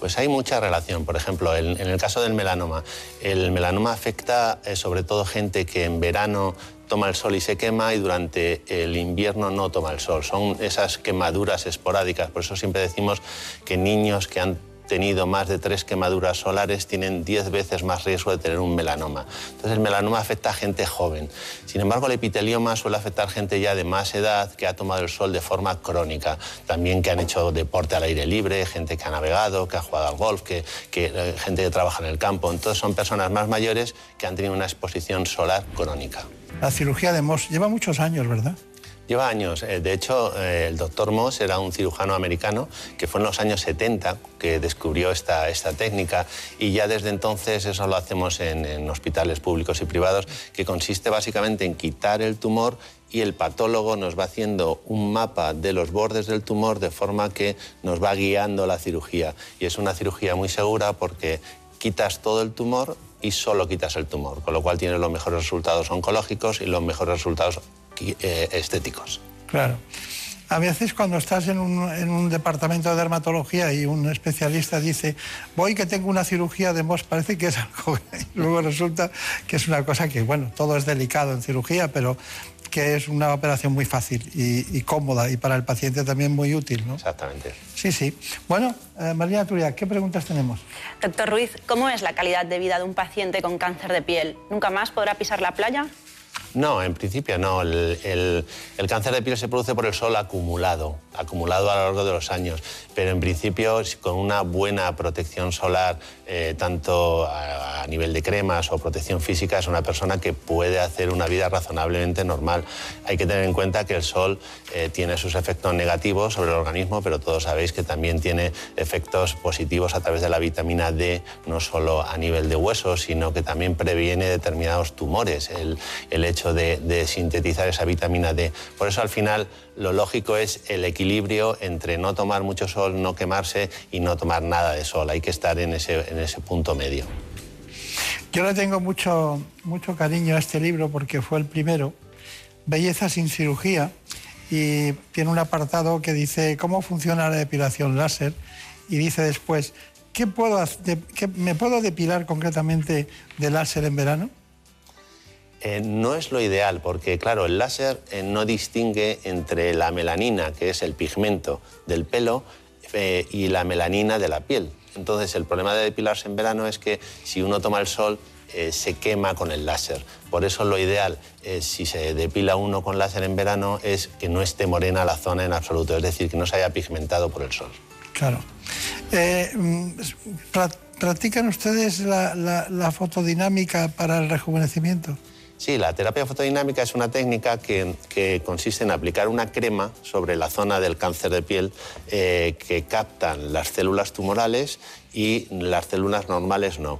Pues hay mucha relación. Por ejemplo, en, el caso del melanoma, el melanoma afecta eh, sobre todo gente que en verano toma el sol y se quema y durante el invierno no toma el sol. Son esas quemaduras esporádicas. Por eso siempre decimos que niños que han tenido más de tres quemaduras solares tienen diez veces más riesgo de tener un melanoma. Entonces el melanoma afecta a gente joven. Sin embargo, el epitelioma suele afectar gente ya de más edad que ha tomado el sol de forma crónica. También que han hecho deporte al aire libre, gente que ha navegado, que ha jugado al golf, que, eh, gente que trabaja en el campo. Entonces son personas más mayores que han tenido una exposición solar crónica. La cirugía de Moss lleva muchos años, ¿verdad? Lleva años. Eh, de hecho, eh, el doctor Moss era un cirujano americano que fue en los años 70 que descubrió esta, técnica y ya desde entonces eso lo hacemos en, en hospitales públicos y privados, que consiste básicamente en quitar el tumor y el patólogo nos va haciendo un mapa de los bordes del tumor de forma que nos va guiando la cirugía. Y es una cirugía muy segura porque quitas todo el tumor y solo quitas el tumor, con lo cual tienes los mejores resultados oncológicos y los mejores resultados eh, estéticos. Claro. A veces cuando estás en un, departamento de dermatología y un especialista dice, voy que tengo una cirugía de MOS, parece que es algo, y luego resulta que es una cosa que, bueno, todo es delicado en cirugía, pero que es una operación muy fácil y, cómoda y para el paciente también muy útil, ¿no? Exactamente. Sí, sí. Bueno, eh, María Turia, ¿qué preguntas tenemos? Doctor Ruiz, ¿cómo es la calidad de vida de un paciente con cáncer de piel? ¿Nunca más podrá pisar la playa? No, en principio no. El, cáncer de piel se produce por el sol acumulado, acumulado a lo largo de los años. Pero en principio, con una buena protección solar, eh, tanto a, nivel de cremas o protección física, es una persona que puede hacer una vida razonablemente normal. Hay que tener en cuenta que el sol eh, tiene sus efectos negativos sobre el organismo, pero todos sabéis que también tiene efectos positivos a través de la vitamina D, no solo a nivel de huesos, sino que también previene determinados tumores. El, el hecho de, de sintetizar esa vitamina D. Por eso al final lo lógico es el equilibrio entre no tomar mucho sol, no quemarse y no tomar nada de sol. Hay que estar en ese, en ese punto medio. Yo le tengo mucho, mucho cariño a este libro porque fue el primero, Belleza sin cirugía, y tiene un apartado que dice cómo funciona la depilación láser y dice después, ¿qué puedo, qué, ¿me puedo depilar concretamente de láser en verano? Eh, no es lo ideal porque, claro, el láser eh, no distingue entre la melanina, que es el pigmento del pelo, eh, y la melanina de la piel. Entonces, el problema de depilarse en verano es que si uno toma el sol, se quema con el láser. Por eso lo ideal, si se depila uno con láser en verano, es que no esté morena la zona en absoluto, es decir, que no se haya pigmentado por el sol. Claro. Mm, ¿Practican ustedes la fotodinámica para el rejuvenecimiento? Sí, la terapia fotodinámica es una técnica que, consiste en aplicar una crema sobre la zona del cáncer de piel eh, que captan las células tumorales y las células normales no.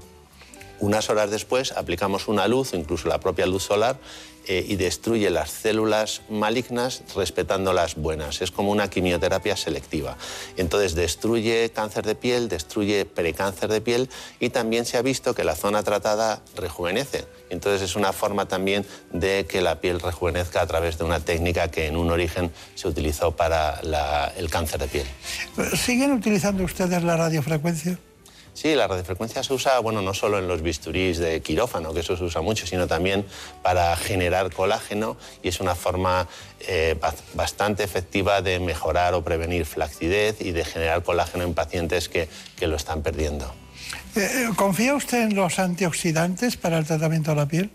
Unas horas después aplicamos una luz, incluso la propia luz solar, eh, y destruye las células malignas respetando las buenas. Es como una quimioterapia selectiva. Entonces destruye cáncer de piel, destruye precáncer de piel y también se ha visto que la zona tratada rejuvenece. Entonces es una forma también de que la piel rejuvenezca a través de una técnica que en un origen se utilizó para el cáncer de piel. ¿Siguen utilizando ustedes la radiofrecuencia? Sí, la radiofrecuencia se usa, bueno, no solo en los bisturís de quirófano, que eso se usa mucho, sino también para generar colágeno y es una forma eh, bastante efectiva de mejorar o prevenir flacidez y de generar colágeno en pacientes que, lo están perdiendo. Eh, eh, ¿Confía usted en los antioxidantes para el tratamiento de la piel?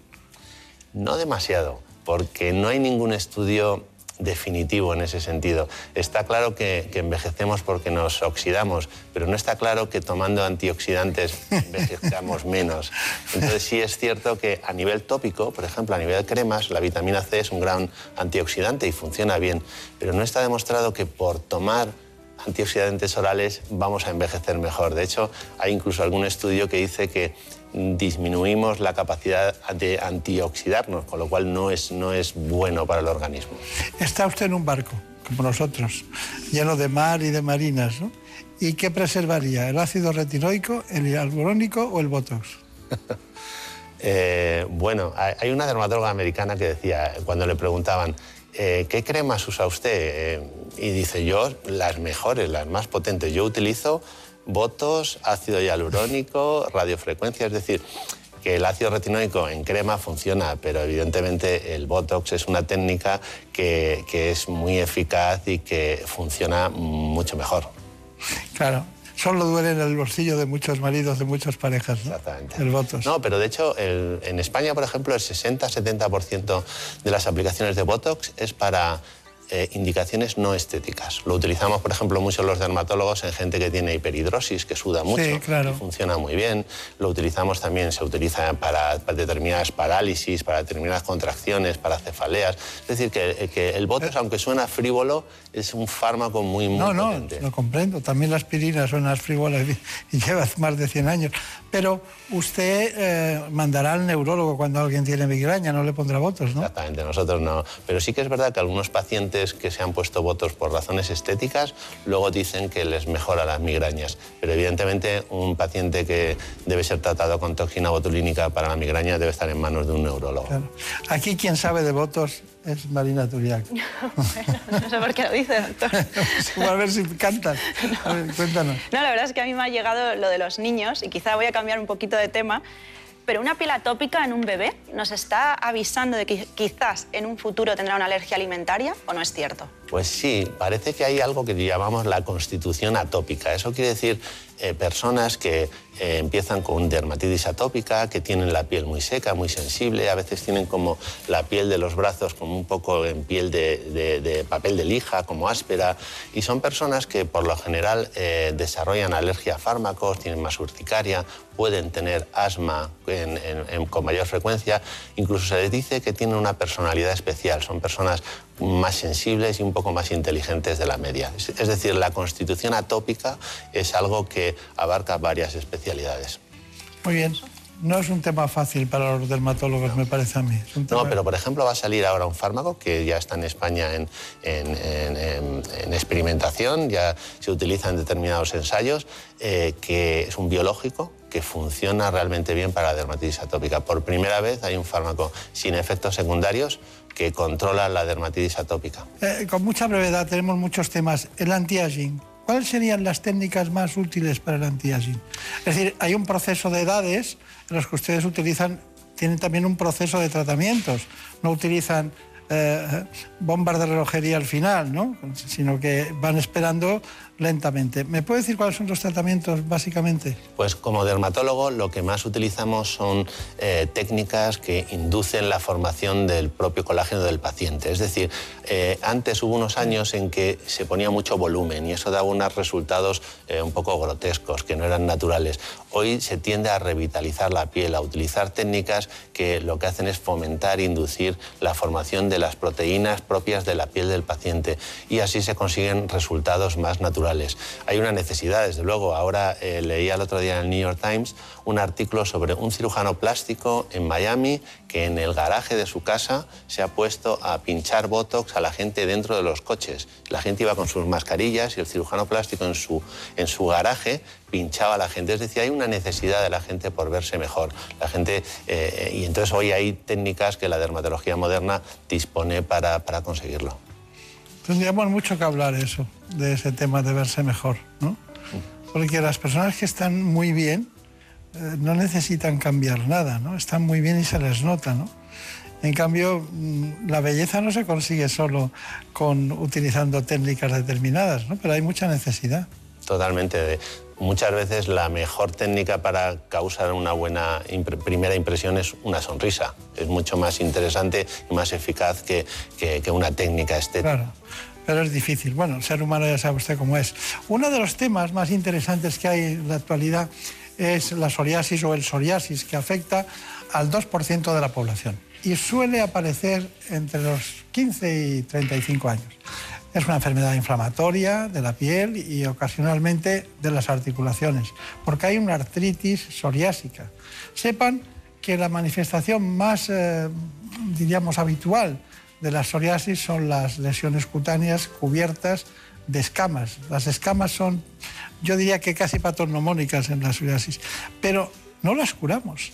No demasiado, porque no hay ningún estudio definitivo en ese sentido. Está claro que, envejecemos porque nos oxidamos, pero no está claro que tomando antioxidantes envejezcamos menos. Entonces sí es cierto que a nivel tópico, por ejemplo, a nivel de cremas, la vitamina C es un gran antioxidante y funciona bien, pero no está demostrado que por tomar antioxidantes orales vamos a envejecer mejor. De hecho, hay incluso algún estudio que dice que disminuimos la capacidad de antioxidarnos, con lo cual no es, no es bueno para el organismo. Está usted en un barco, como nosotros, lleno de mar y de marinas, ¿no? ¿Y qué preservaría? ¿El ácido retinoico, el hialurónico o el botox? Eh, bueno, hay una dermatóloga americana que decía, cuando le preguntaban, eh, ¿qué cremas usa usted? Eh, y dice, yo las mejores, las más potentes. Yo utilizo botos, ácido hialurónico, radiofrecuencia, es decir, que el ácido retinoico en crema funciona, pero evidentemente el Botox es una técnica que, es muy eficaz y que funciona mucho mejor. Claro, solo duele en el bolsillo de muchos maridos, de muchas parejas. ¿no? Exactamente. El Botox. No, pero de hecho en España, por ejemplo, el 60-70% de las aplicaciones de Botox es para eh, indicaciones no estéticas. Lo utilizamos, por ejemplo, mucho los dermatólogos en gente que tiene hiperhidrosis, que suda mucho y funciona muy bien. Lo utilizamos también, se utiliza para, determinadas parálisis, para determinadas contracciones, para cefaleas. Es decir, que, el Botox, aunque suena frívolo, es un fármaco muy, muy No, no, lo comprendo. También la aspirina suena frívola y lleva más de 100 años. Pero usted eh, mandará al neurólogo cuando alguien tiene migraña, no le pondrá votos, ¿no? Exactamente, nosotros no. Pero sí que es verdad que algunos pacientes que se han puesto votos por razones estéticas luego dicen que les mejora las migrañas. Pero evidentemente un paciente que debe ser tratado con toxina botulínica para la migraña debe estar en manos de un neurólogo. Aquí quien sabe de votos es Marina Turiak. no sé por qué lo dice, doctor. a ver si cantas. A ver, cuéntanos. No, la verdad es que a mí me ha llegado lo de los niños y quizá voy a cambiar un poquito de tema. Pero una piel atópica en un bebé nos está avisando de que quizás en un futuro tendrá una alergia alimentaria o no es cierto. Pues sí, parece que hay algo que llamamos la constitución atópica. Eso quiere decir eh, personas que eh, empiezan con dermatitis atópica, que tienen la piel muy seca, muy sensible, a veces tienen como la piel de los brazos como un poco en piel de, papel de lija, como áspera, y son personas que por lo general eh, desarrollan alergia a fármacos, tienen más urticaria, pueden tener asma con mayor frecuencia, incluso se les dice que tienen una personalidad especial, son personas más sensibles y un poco más inteligentes de la media. Es decir, la constitución atópica es algo que abarca varias especialidades. Muy bien. No es un tema fácil para los dermatólogos, me parece a mí. No, pero por ejemplo va a salir ahora un fármaco que ya está en España en, en, experimentación, ya se utiliza en determinados ensayos, eh, que es un biológico que funciona realmente bien para la dermatitis atópica. Por primera vez hay un fármaco sin efectos secundarios que controla la dermatitis atópica. Eh, con mucha brevedad, tenemos muchos temas. El anti-aging. ¿Cuáles serían las técnicas más útiles para el anti-aging? Es decir, hay un proceso de edades en los que ustedes utilizan, tienen también un proceso de tratamientos. No utilizan eh, bombas de relojería al final, ¿no? sino que van esperando lentamente. ¿Me puede decir cuáles son los tratamientos básicamente? Pues como dermatólogo lo que más utilizamos son eh, técnicas que inducen la formación del propio colágeno del paciente. Es decir, eh, antes hubo unos años en que se ponía mucho volumen y eso daba unos resultados eh, un poco grotescos, que no eran naturales. Hoy se tiende a revitalizar la piel, a utilizar técnicas que lo que hacen es fomentar, inducir la formación de las proteínas propias de la piel del paciente y así se consiguen resultados más naturales hay una necesidad, desde luego. Ahora eh, leía el otro día en el New York Times un artículo sobre un cirujano plástico en Miami que en el garaje de su casa se ha puesto a pinchar Botox a la gente dentro de los coches. La gente iba con sus mascarillas y el cirujano plástico en su, en su garaje pinchaba a la gente. Es decir, hay una necesidad de la gente por verse mejor. La gente, eh, y entonces hoy hay técnicas que la dermatología moderna dispone para, para conseguirlo. Tendríamos mucho que hablar eso, de ese tema de verse mejor, ¿no? Porque las personas que están muy bien eh, no necesitan cambiar nada, ¿no? Están muy bien y se les nota, ¿no? En cambio, mm, la belleza no se consigue solo con utilizando técnicas determinadas, ¿no? Pero hay mucha necesidad. Totalmente muchas veces la mejor técnica para causar una buena primera impresión es una sonrisa. Es mucho más interesante y más eficaz que, que, una técnica estética. Claro, pero es difícil. Bueno, el ser humano ya sabe usted cómo es. Uno de los temas más interesantes que hay en la actualidad es la psoriasis o el psoriasis, que afecta al 2% de la población y suele aparecer entre los 15 y 35 años. Es una enfermedad inflamatoria de la piel y ocasionalmente de las articulaciones, porque hay una artritis psoriásica. Sepan que la manifestación más, eh, diríamos, habitual de la psoriasis son las lesiones cutáneas cubiertas de escamas. Las escamas son, yo diría que casi patognomónicas en la psoriasis, pero no las curamos.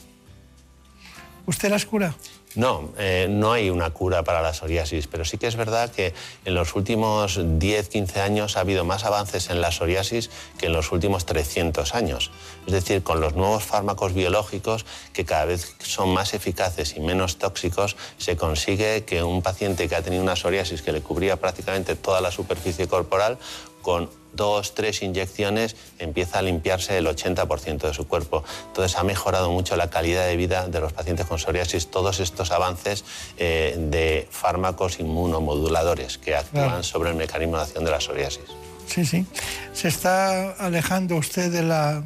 ¿Usted las cura? No, eh, no hay una cura para la psoriasis, pero sí que es verdad que en los últimos 10, 15 años ha habido más avances en la psoriasis que en los últimos 300 años. Es decir, con los nuevos fármacos biológicos que cada vez son más eficaces y menos tóxicos, se consigue que un paciente que ha tenido una psoriasis que le cubría prácticamente toda la superficie corporal, con dos, tres inyecciones, empieza a limpiarse el 80% de su cuerpo. Entonces ha mejorado mucho la calidad de vida de los pacientes con psoriasis todos estos avances eh, de fármacos inmunomoduladores que actúan sobre el mecanismo de acción de la psoriasis. Sí, sí. Se está alejando usted de la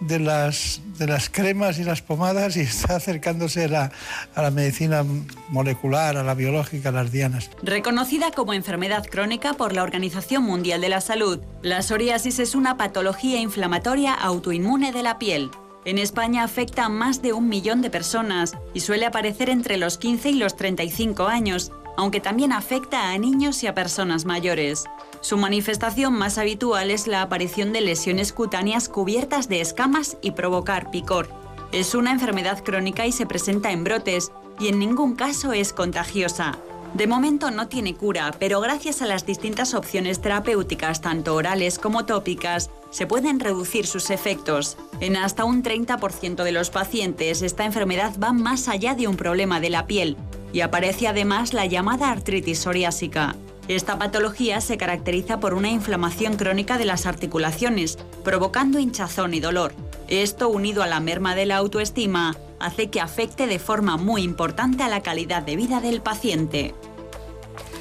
de las, de las cremas y las pomadas y está acercándose a la, a la medicina molecular, a la biológica, a las dianas. Reconocida como enfermedad crónica por la Organización Mundial de la Salud, la psoriasis es una patología inflamatoria autoinmune de la piel. En España afecta a más de un millón de personas y suele aparecer entre los 15 y los 35 años, aunque también afecta a niños y a personas mayores. Su manifestación más habitual es la aparición de lesiones cutáneas cubiertas de escamas y provocar picor. Es una enfermedad crónica y se presenta en brotes, y en ningún caso es contagiosa. De momento no tiene cura, pero gracias a las distintas opciones terapéuticas, tanto orales como tópicas, se pueden reducir sus efectos. En hasta un 30% de los pacientes, esta enfermedad va más allá de un problema de la piel y aparece además la llamada artritis psoriásica. Esta patología se caracteriza por una inflamación crónica de las articulaciones, provocando hinchazón y dolor. Esto, unido a la merma de la autoestima, hace que afecte de forma muy importante a la calidad de vida del paciente.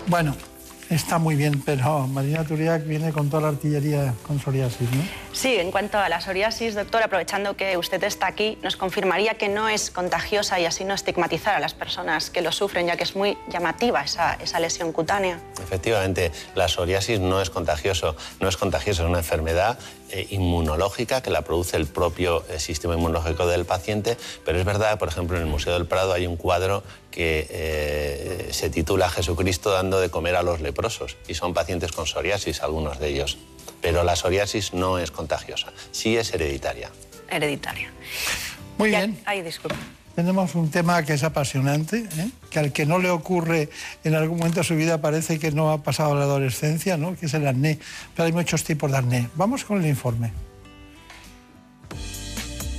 Bueno, está muy bien, pero Marina Turiak viene con toda la artillería con psoriasis, ¿no? Sí, en cuanto a la psoriasis, doctor, aprovechando que usted está aquí, nos confirmaría que no es contagiosa y así no estigmatizar a las personas que lo sufren, ya que es muy llamativa esa, esa lesión cutánea. Efectivamente, la psoriasis no es contagioso, no es contagiosa, es una enfermedad eh, inmunológica que la produce el propio eh, sistema inmunológico del paciente, pero es verdad, por ejemplo, en el Museo del Prado hay un cuadro que eh, se titula Jesucristo dando de comer a los leprosos y son pacientes con psoriasis, algunos de ellos. Pero la psoriasis no es contagiosa, sí es hereditaria. Hereditaria. Muy bien. Ay, disculpe. Tenemos un tema que es apasionante, ¿eh? que al que no le ocurre en algún momento de su vida parece que no ha pasado la adolescencia, ¿no? que es el acné. Pero hay muchos tipos de acné. Vamos con el informe.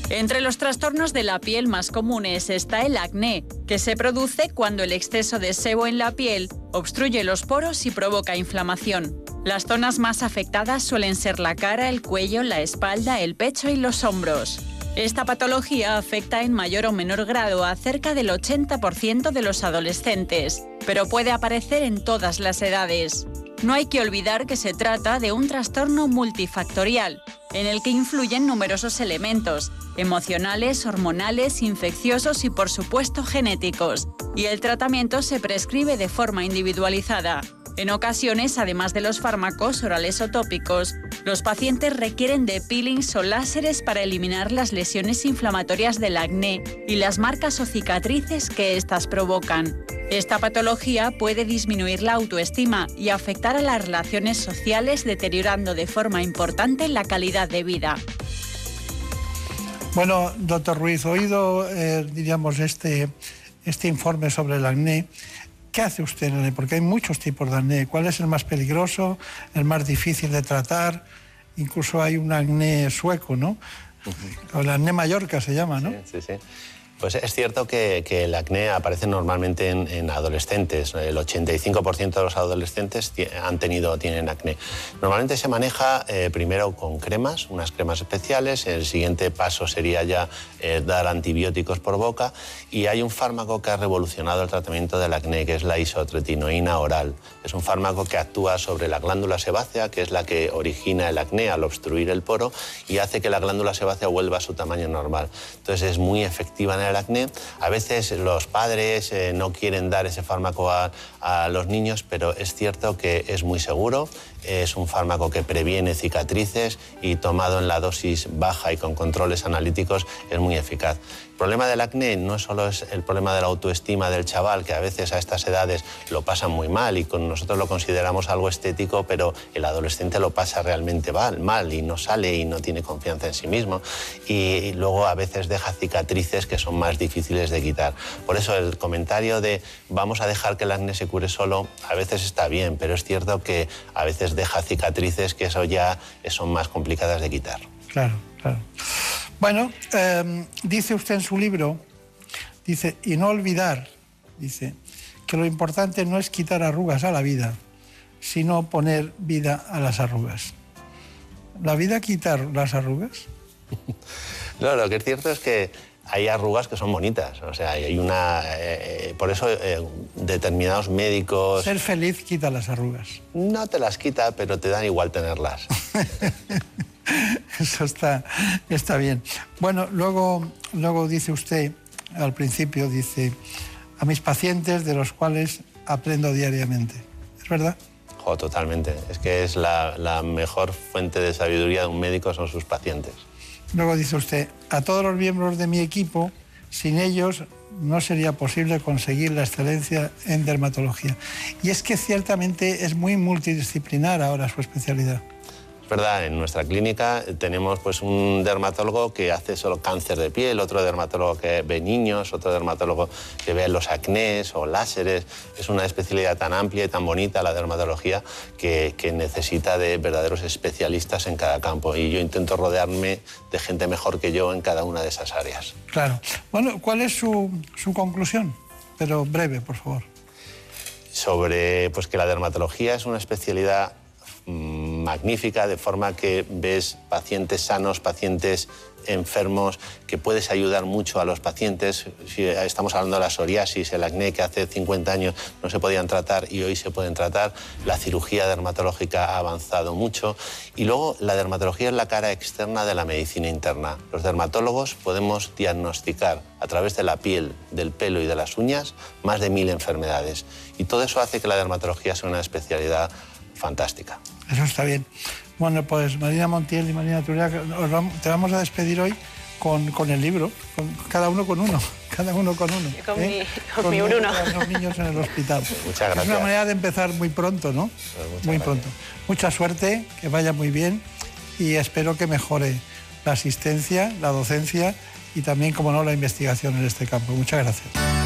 Entre los trastornos de la piel más comunes está el acné, que se produce cuando el exceso de sebo en la piel obstruye los poros y provoca inflamación. Las zonas más afectadas suelen ser la cara, el cuello, la espalda, el pecho y los hombros. Esta patología afecta en mayor o menor grado a cerca del 80% de los adolescentes, pero puede aparecer en todas las edades. No hay que olvidar que se trata de un trastorno multifactorial, en el que influyen numerosos elementos, emocionales, hormonales, infecciosos y por supuesto genéticos, y el tratamiento se prescribe de forma individualizada. En ocasiones, además de los fármacos orales o tópicos, los pacientes requieren de peelings o láseres para eliminar las lesiones inflamatorias del acné y las marcas o cicatrices que éstas provocan. Esta patología puede disminuir la autoestima y afectar a las relaciones sociales deteriorando de forma importante la calidad de vida. Bueno, doctor Ruiz, oído, eh, diríamos, este, este informe sobre el acné, ¿Qué hace usted en Porque hay muchos tipos de acné. ¿Cuál es el más peligroso, el más difícil de tratar? Incluso hay un acné sueco, ¿no? O el acné Mallorca se llama, ¿no? Sí, sí, sí. Pues es cierto que, el acné aparece normalmente en, adolescentes. El 85% de los adolescentes han tenido, tienen acné. Normalmente se maneja eh, primero con cremas, unas cremas especiales. El siguiente paso sería ya eh, dar antibióticos por boca. Y hay un fármaco que ha revolucionado el tratamiento del acné, que es la isotretinoína oral. Es un fármaco que actúa sobre la glándula sebácea, que es la que origina el acné al obstruir el poro y hace que la glándula sebácea vuelva a su tamaño normal. Entonces es muy efectiva en el acné. A veces los padres eh, no quieren dar ese fármaco a los niños, pero es cierto que es muy seguro, es un fármaco que previene cicatrices y tomado en la dosis baja y con controles analíticos es muy eficaz. El problema del acné no solo es el problema de la autoestima del chaval, que a veces a estas edades lo pasa muy mal y con nosotros lo consideramos algo estético, pero el adolescente lo pasa realmente mal, y no sale y no tiene confianza en sí mismo. Y luego a veces deja cicatrices que son más difíciles de quitar. Por eso el comentario de vamos a dejar que el acné se cure solo, a veces está bien, pero es cierto que a veces deja cicatrices que eso ya son más complicadas de quitar. Claro, claro. Bueno, em, dice usted en su libro, dice, y no olvidar, dice, que lo importante no es quitar arrugas a la vida, sino poner vida a las arrugas. ¿La vida quita las arrugas? no, lo que es cierto es que hay arrugas que son bonitas. O sea, hay una. Eh, por eso eh, determinados médicos. Ser feliz quita las arrugas. No te las quita, pero te dan igual tenerlas. eso está, está bien. Bueno, luego, luego dice usted, al principio, dice, a mis pacientes de los cuales aprendo diariamente. ¿Es verdad? Oh, totalmente. Es que es la, la mejor fuente de sabiduría de un médico son sus pacientes. Luego dice usted, a todos los miembros de mi equipo, sin ellos no sería posible conseguir la excelencia en dermatología. Y es que ciertamente es muy multidisciplinar ahora su especialidad verdad, en nuestra clínica tenemos pues, un dermatólogo que hace solo cáncer de piel, otro dermatólogo que ve niños, otro dermatólogo que ve los acnés o láseres. Es una especialidad tan amplia y tan bonita la dermatología que, necesita de verdaderos especialistas en cada campo. Y yo intento rodearme de gente mejor que yo en cada una de esas áreas. Claro. Bueno, ¿cuál es su, su conclusión? Pero breve, por favor. Sobre pues, que la dermatología es una especialidad magnífica, de forma que ves pacientes sanos, pacientes enfermos, que puedes ayudar mucho a los pacientes. Si estamos hablando de la psoriasis, el acné, que hace 50 años no se podían tratar y hoy se pueden tratar. La cirugía dermatológica ha avanzado mucho. Y luego la dermatología es la cara externa de la medicina interna. Los dermatólogos podemos diagnosticar a través de la piel, del pelo y de las uñas más de mil enfermedades. Y todo eso hace que la dermatología sea una especialidad fantástica. Eso está bien. Bueno, pues Marina Montiel y Marina Turia, te vamos a despedir hoy con, con el libro, con, cada uno con uno, cada uno con uno. Con, mi, ¿eh? con, mi Bruno. los niños en el hospital. Muchas gracias. Es una manera de empezar muy pronto, ¿no? Pues muy pronto. Mucha suerte, que vaya muy bien y espero que mejore la asistencia, la docencia y también, como no, la investigación en este campo. Muchas gracias.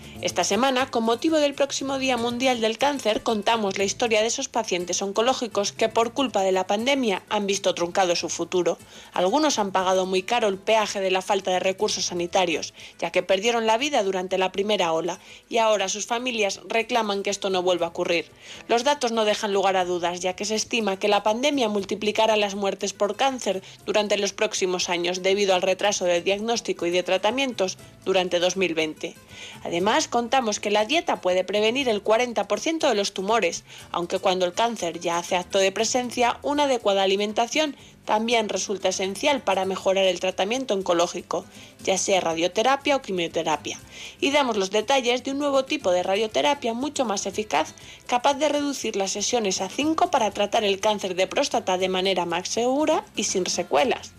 Esta semana, con motivo del próximo Día Mundial del Cáncer, contamos la historia de esos pacientes oncológicos que por culpa de la pandemia han visto truncado su futuro. Algunos han pagado muy caro el peaje de la falta de recursos sanitarios, ya que perdieron la vida durante la primera ola y ahora sus familias reclaman que esto no vuelva a ocurrir. Los datos no dejan lugar a dudas, ya que se estima que la pandemia multiplicará las muertes por cáncer durante los próximos años debido al retraso de diagnóstico y de tratamientos durante 2020. Además, contamos que la dieta puede prevenir el 40% de los tumores, aunque cuando el cáncer ya hace acto de presencia, una adecuada alimentación también resulta esencial para mejorar el tratamiento oncológico, ya sea radioterapia o quimioterapia. Y damos los detalles de un nuevo tipo de radioterapia mucho más eficaz, capaz de reducir las sesiones a 5 para tratar el cáncer de próstata de manera más segura y sin secuelas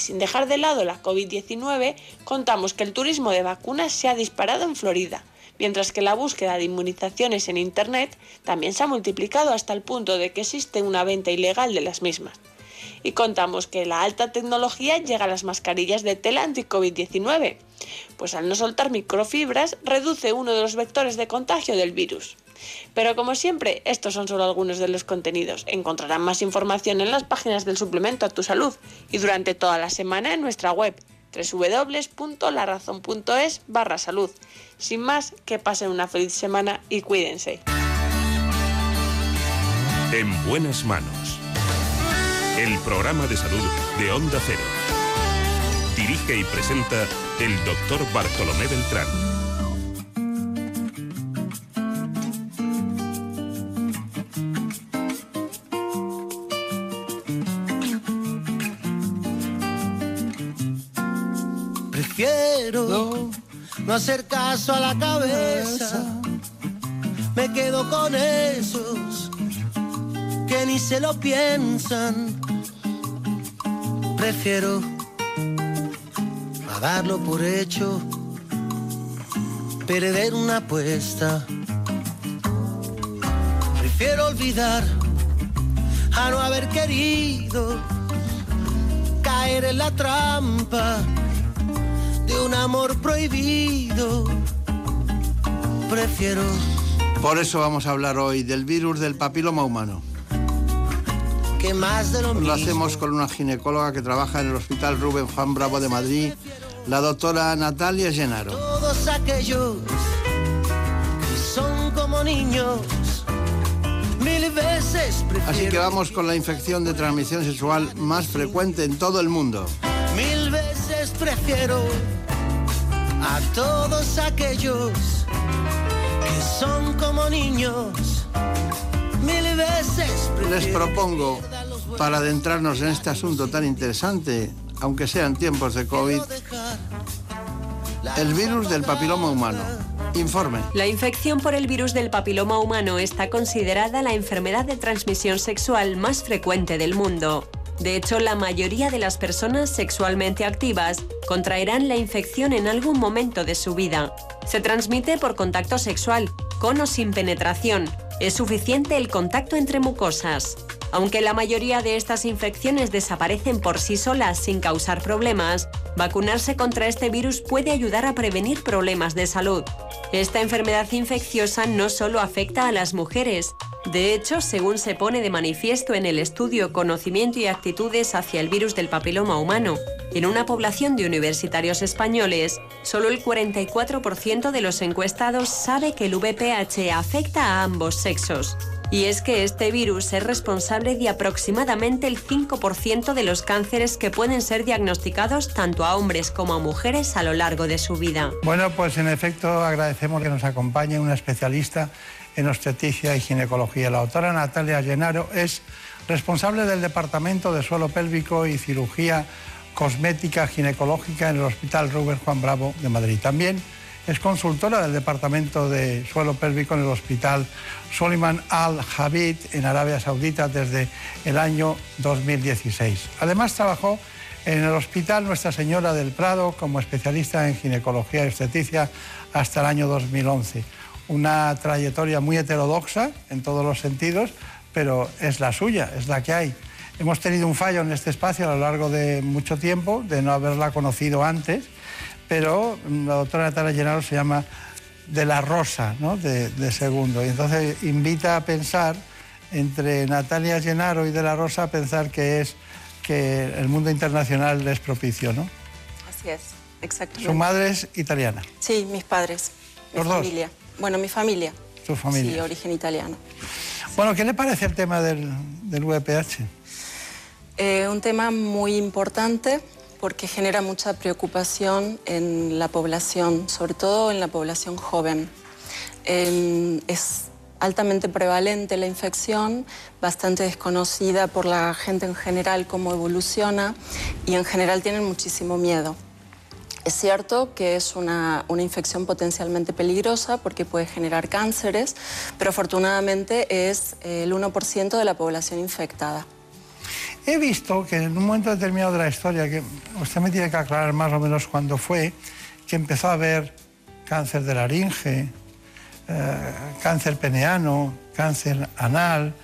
sin dejar de lado la COVID-19, contamos que el turismo de vacunas se ha disparado en Florida, mientras que la búsqueda de inmunizaciones en Internet también se ha multiplicado hasta el punto de que existe una venta ilegal de las mismas. Y contamos que la alta tecnología llega a las mascarillas de tela anti-COVID-19, pues al no soltar microfibras reduce uno de los vectores de contagio del virus. Pero como siempre, estos son solo algunos de los contenidos. Encontrarán más información en las páginas del suplemento a tu salud y durante toda la semana en nuestra web www.larazón.es barra salud. Sin más, que pasen una feliz semana y cuídense. En buenas manos. El programa de salud de Onda Cero. Dirige y presenta el doctor Bartolomé Beltrán. Prefiero no hacer caso a la cabeza. Me quedo con esos que ni se lo piensan. prefiero a darlo por hecho, perder una apuesta. Prefiero olvidar a no haber querido caer en la trampa de un amor prohibido. Prefiero. Por eso vamos a hablar hoy del virus del papiloma humano. Que más de lo Lo hacemos con una ginecóloga que trabaja en el Hospital Rubén Juan Bravo de Madrid, la doctora Natalia Genaro. Todos aquellos que son como niños, mil veces prefiero. Así que vamos con la infección de transmisión sexual más frecuente en todo el mundo. Mil veces prefiero a todos aquellos que son como niños. Mil veces Les propongo, para adentrarnos en este asunto tan interesante, aunque sean tiempos de COVID, el virus del papiloma humano. Informe. La infección por el virus del papiloma humano está considerada la enfermedad de transmisión sexual más frecuente del mundo. De hecho, la mayoría de las personas sexualmente activas contraerán la infección en algún momento de su vida. Se transmite por contacto sexual, con o sin penetración. Es suficiente el contacto entre mucosas. Aunque la mayoría de estas infecciones desaparecen por sí solas sin causar problemas, vacunarse contra este virus puede ayudar a prevenir problemas de salud. Esta enfermedad infecciosa no solo afecta a las mujeres. De hecho, según se pone de manifiesto en el estudio Conocimiento y Actitudes hacia el virus del papiloma humano, en una población de universitarios españoles, solo el 44% de los encuestados sabe que el VPH afecta a ambos sexos. Y es que este virus es responsable de aproximadamente el 5% de los cánceres que pueden ser diagnosticados tanto a hombres como a mujeres a lo largo de su vida. Bueno, pues en efecto agradecemos que nos acompañe una especialista en obstetricia y ginecología. La doctora Natalia Llenaro es responsable del Departamento de Suelo Pélvico y Cirugía Cosmética Ginecológica en el Hospital Rubén Juan Bravo de Madrid. También es consultora del Departamento de Suelo Pélvico en el Hospital Soliman Al Habib en Arabia Saudita desde el año 2016. Además trabajó en el Hospital Nuestra Señora del Prado como especialista en ginecología y obstetricia hasta el año 2011. Una trayectoria muy heterodoxa en todos los sentidos, pero es la suya, es la que hay. Hemos tenido un fallo en este espacio a lo largo de mucho tiempo, de no haberla conocido antes, pero la doctora Natalia Llenaro se llama de la Rosa, ¿no? de, de segundo. Y entonces invita a pensar entre Natalia Llenaro y de la Rosa, a pensar que es que el mundo internacional les propicio, ¿no? Así es, exactamente. Su madre es italiana, Sí, mis padres, mi ¿Los dos? familia. Bueno, mi familia. su familia. Sí, origen italiano. Bueno, ¿qué le parece el tema del, del VPH? Eh, un tema muy importante porque genera mucha preocupación en la población, sobre todo en la población joven. Eh, es altamente prevalente la infección, bastante desconocida por la gente en general cómo evoluciona y en general tienen muchísimo miedo. Es cierto que es una, una infección potencialmente peligrosa porque puede generar cánceres, pero afortunadamente es el 1% de la población infectada. He visto que en un momento determinado de la historia, que usted me tiene que aclarar más o menos cuándo fue, que empezó a haber cáncer de laringe, eh, cáncer peneano, cáncer anal,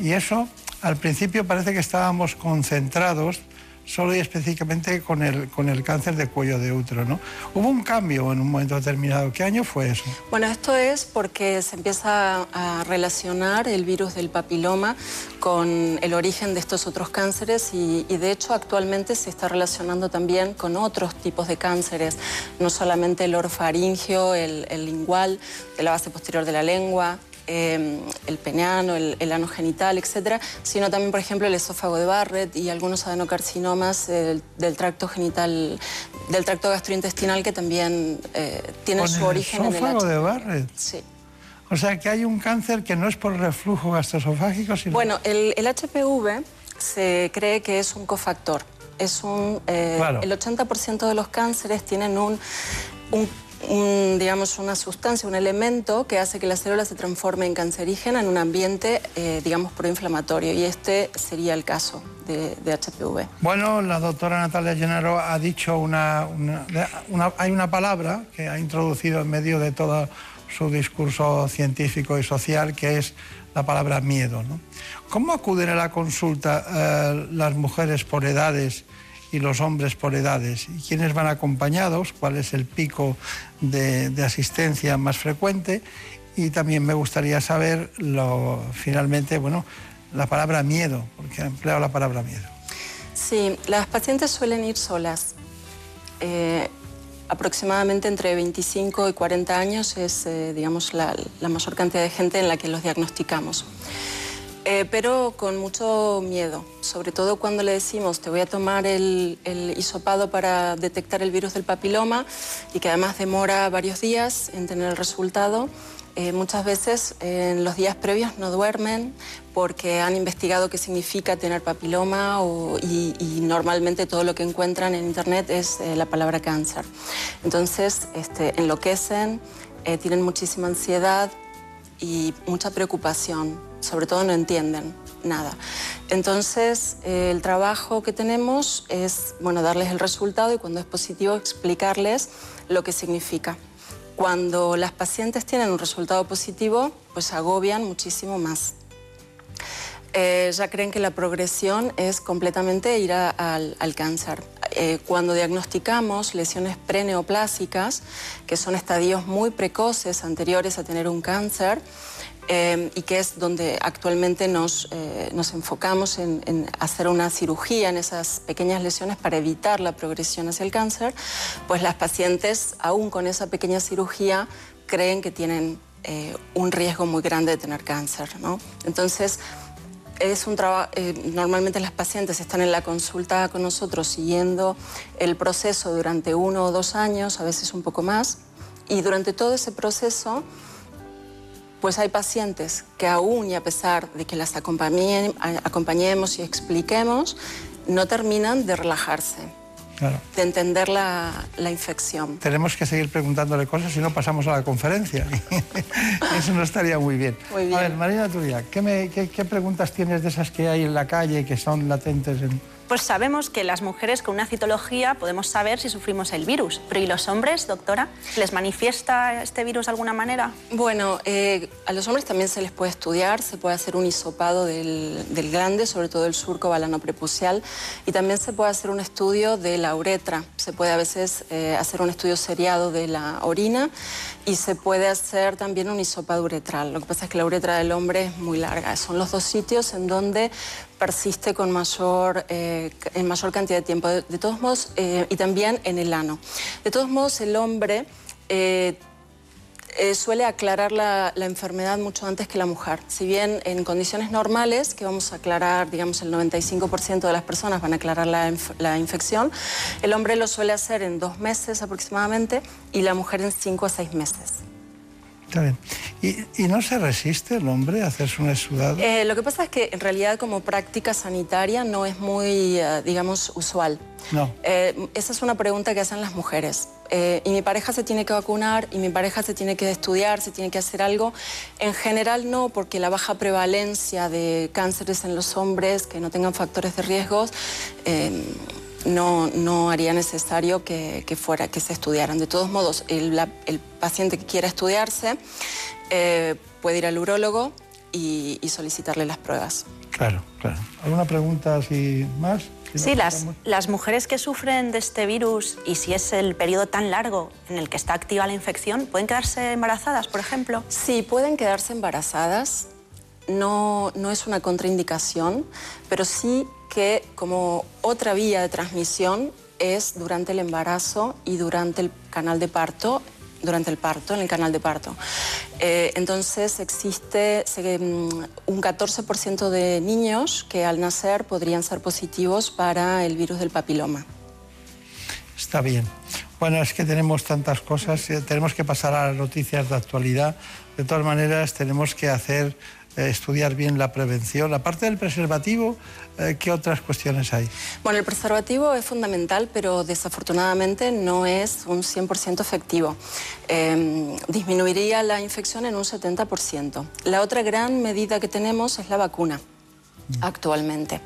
y eso al principio parece que estábamos concentrados solo y específicamente con el, con el cáncer de cuello de útero. ¿no? Hubo un cambio en un momento determinado. ¿Qué año fue eso? Bueno, esto es porque se empieza a relacionar el virus del papiloma con el origen de estos otros cánceres y, de hecho actualmente se está relacionando también con otros tipos de cánceres, no solamente el orofaringio, el, el lingual, de la base posterior de la lengua, eh, el peneano, el, el ano genital, etcétera, sino también, por ejemplo, el esófago de Barrett y algunos adenocarcinomas eh, del, tracto genital, del tracto gastrointestinal que también eh, tienen su el origen en el esófago de Barrett. Sí. O sea que hay un cáncer que no es por reflujo gastroesofágico, sino... Bueno, el, el HPV se cree que es un cofactor. Es un, eh, Claro. El 80% de los cánceres tienen un, un- digamos, una sustancia, un elemento que hace que la célula se transforme en cancerígena en un ambiente, eh, digamos, proinflamatorio. Y este sería el caso de, HPV. Bueno, la doctora Natalia Llenaro ha dicho una, Hay una palabra que ha introducido en medio de todo su discurso científico y social, que es la palabra miedo. ¿Cómo acuden a la consulta eh, las mujeres por edades y los hombres por edades? ¿Y quiénes van acompañados? ¿Cuál es el pico de, asistencia más frecuente? Y también me gustaría saber, lo, finalmente, bueno, la palabra miedo, porque ha empleado la palabra miedo. Sí, las pacientes suelen ir solas. Eh, aproximadamente entre 25 y 40 años es, eh, digamos, la, mayor cantidad de gente en la que los diagnosticamos. Eh, pero con mucho miedo, sobre todo cuando le decimos te voy a tomar el, el, hisopado para detectar el virus del papiloma y que además demora varios días en tener el resultado. Eh, muchas veces en los días previos no duermen porque han investigado qué significa tener papiloma y, normalmente todo lo que encuentran en internet es eh, la palabra cáncer. Entonces este, enloquecen, tienen muchísima ansiedad y mucha preocupación, sobre todo no entienden nada. Entonces el trabajo que tenemos es bueno, darles el resultado y cuando es positivo explicarles lo que significa. Cuando las pacientes tienen un resultado positivo, pues agobian muchísimo más. Eh, ya creen que la progresión es completamente ir al, cáncer. Eh, cuando diagnosticamos lesiones preneoplásicas, que son estadios muy precoces anteriores a tener un cáncer, Em, y que es donde actualmente nos, eh, nos enfocamos en, hacer una cirugía en esas pequeñas lesiones para evitar la progresión hacia el cáncer, pues las pacientes, aún con esa pequeña cirugía, creen que tienen eh, un riesgo muy grande de tener cáncer. ¿no? Entonces, es un trabajo, eh, normalmente las pacientes están en la consulta con nosotros siguiendo el proceso durante uno o dos años, a veces un poco más, y durante todo ese proceso pues hay pacientes que aún y a pesar de que las acompañemos y expliquemos, no terminan de relajarse. De entender la, infección. Tenemos que seguir preguntándole cosas si no pasamos a la conferencia. Eso no estaría muy bien. muy bien. A ver, Marina Turia, ¿qué, ¿qué, preguntas tienes de esas que hay en la calle que son latentes en, pues sabemos que las mujeres con una citología podemos saber si sufrimos el virus. Pero ¿y los hombres, doctora? ¿Les manifiesta este virus de alguna manera? Bueno, eh, a los hombres también se les puede estudiar, se puede hacer un hisopado del, glande, sobre todo el surco balano prepucial, y también se puede hacer un estudio de la uretra. Se puede a veces eh, hacer un estudio seriado de la orina y se puede hacer también un hisopado uretral. Lo que pasa es que la uretra del hombre es muy larga. Son los dos sitios en donde persiste con mayor, eh, en mayor cantidad de tiempo. De, todos modos, eh, y también en el ano. De todos modos, el hombre eh, suele aclarar la, enfermedad mucho antes que la mujer. Si bien en condiciones normales, que vamos a aclarar, digamos, el 95% de las personas van a aclarar la, la, infección, el hombre lo suele hacer en dos meses aproximadamente y la mujer en cinco a seis meses. Está bien. ¿Y, no se resiste el hombre a hacerse un exudado? Eh, lo que pasa es que en realidad como práctica sanitaria no es muy, eh, digamos, usual. No. Eh, esa es una pregunta que hacen las mujeres. y mi pareja se tiene que vacunar, y mi pareja se tiene que estudiar, se tiene que hacer algo. En general no, porque la baja prevalencia de cánceres en los hombres que no tengan factores de riesgos no, no haría necesario que, fuera, que se estudiaran. De todos modos, el, paciente que quiera estudiarse eh, puede ir al urólogo y, solicitarle las pruebas. Claro, claro. ¿Alguna pregunta así más? sí, las, las mujeres que sufren de este virus y si es el periodo tan largo en el que está activa la infección, ¿pueden quedarse embarazadas, por ejemplo? Sí, pueden quedarse embarazadas. No, no es una contraindicación, pero sí que como otra vía de transmisión es durante el embarazo y durante el canal de parto, durante el parto, en el canal de parto. Eh, entonces existe mm, un 14% de niños que al nacer podrían ser positivos para el virus del papiloma. Está bien. Bueno, es que tenemos tantas cosas, eh, tenemos que pasar a las noticias de actualidad. De todas maneras, tenemos que hacer estudiar bien la prevención. Aparte del preservativo, eh, ¿qué otras cuestiones hay? Bueno, el preservativo es fundamental, pero desafortunadamente no es un 100% efectivo. Em, disminuiría la infección en un 70%. La otra gran medida que tenemos es la vacuna actualmente.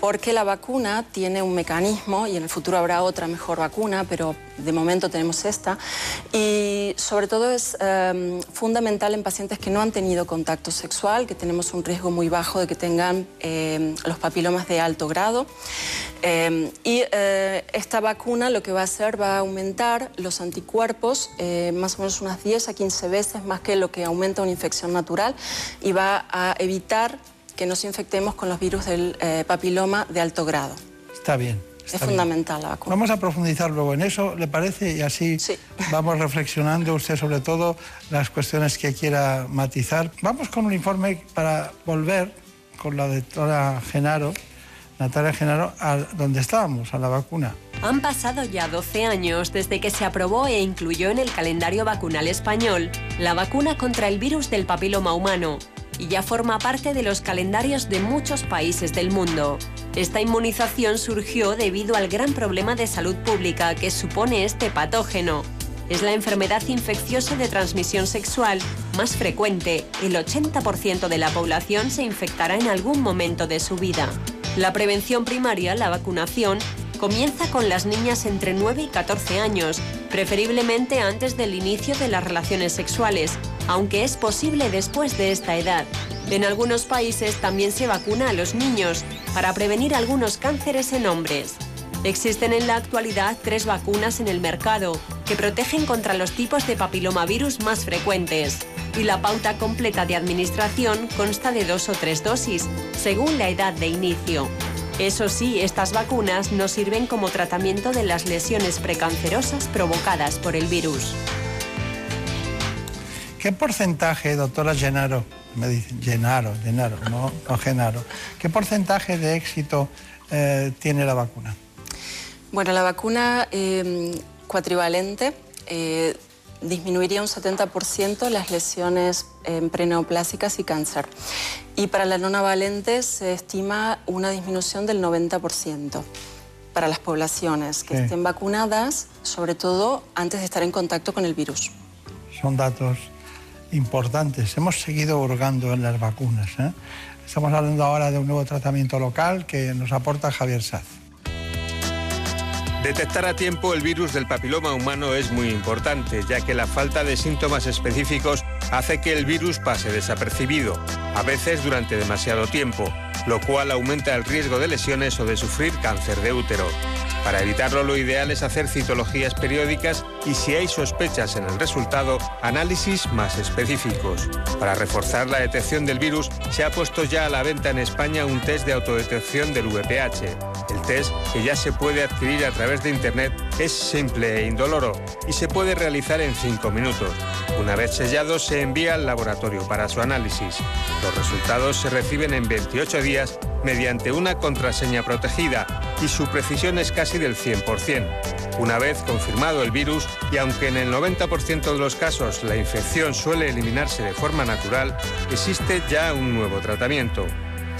Porque la vacuna tiene un mecanismo, y en el futuro habrá otra mejor vacuna, pero de momento tenemos esta, y sobre todo es em, fundamental en pacientes que no han tenido contacto sexual, que tenemos un riesgo muy bajo de que tengan em, los papilomas de alto grado. Em, y eh, esta vacuna lo que va a hacer va a aumentar los anticuerpos eh, más o menos unas 10 a 15 veces más que lo que aumenta una infección natural y va a evitar que nos infectemos con los virus del eh, papiloma de alto grado. Está bien. es fundamental la vacuna. Vamos a profundizar luego en eso, ¿le parece? Y así vamos reflexionando usted sobre todo las cuestiones que quiera matizar. Vamos con un informe para volver con la doctora Genaro, Natalia Genaro, a donde estábamos, a la vacuna. Han pasado ya 12 años desde que se aprobó e incluyó en el calendario vacunal español la vacuna contra el virus del papiloma humano y ya forma parte de los calendarios de muchos países del mundo. Esta inmunización surgió debido al gran problema de salud pública que supone este patógeno. Es la enfermedad infecciosa de transmisión sexual más frecuente. El 80% de la población se infectará en algún momento de su vida. La prevención primaria, la vacunación, comienza con las niñas entre 9 y 14 años, preferiblemente antes del inicio de las relaciones sexuales, aunque es posible después de esta edad. En algunos países también se vacuna a los niños para prevenir algunos cánceres en hombres. Existen en la actualidad tres vacunas en el mercado que protegen contra los tipos de papilomavirus más frecuentes y la pauta completa de administración consta de dos o tres dosis, según la edad de inicio. Eso sí, estas vacunas no sirven como tratamiento de las lesiones precancerosas provocadas por el virus. ¿Qué porcentaje, doctora Genaro, me dicen Genaro, Genaro, no, Genaro, qué porcentaje de éxito eh, tiene la vacuna? Bueno, la vacuna eh, cuatrivalente eh, disminuiría un 70% las lesiones preneoplásicas y cáncer. Y para la nonavalente se estima una disminución del 90% para las poblaciones que estén vacunadas, sobre todo antes de estar en contacto con el virus. Son datos importantes. Hemos seguido hurgando en las vacunas. ¿eh? Estamos hablando ahora de un nuevo tratamiento local que nos aporta Javier Saz. Detectar a tiempo el virus del papiloma humano es muy importante, ya que la falta de síntomas específicos hace que el virus pase desapercibido, a veces durante demasiado tiempo, lo cual aumenta el riesgo de lesiones o de sufrir cáncer de útero. Para evitarlo lo ideal es hacer citologías periódicas y si hay sospechas en el resultado, análisis más específicos. Para reforzar la detección del virus se ha puesto ya a la venta en España un test de autodetección del VPH. El test, que ya se puede adquirir a través de Internet, es simple e indoloro y se puede realizar en 5 minutos. Una vez sellado se envía al laboratorio para su análisis. Los resultados se reciben en 28 días mediante una contraseña protegida y su precisión es casi del 100%. Una vez confirmado el virus, y aunque en el 90% de los casos la infección suele eliminarse de forma natural, existe ya un nuevo tratamiento.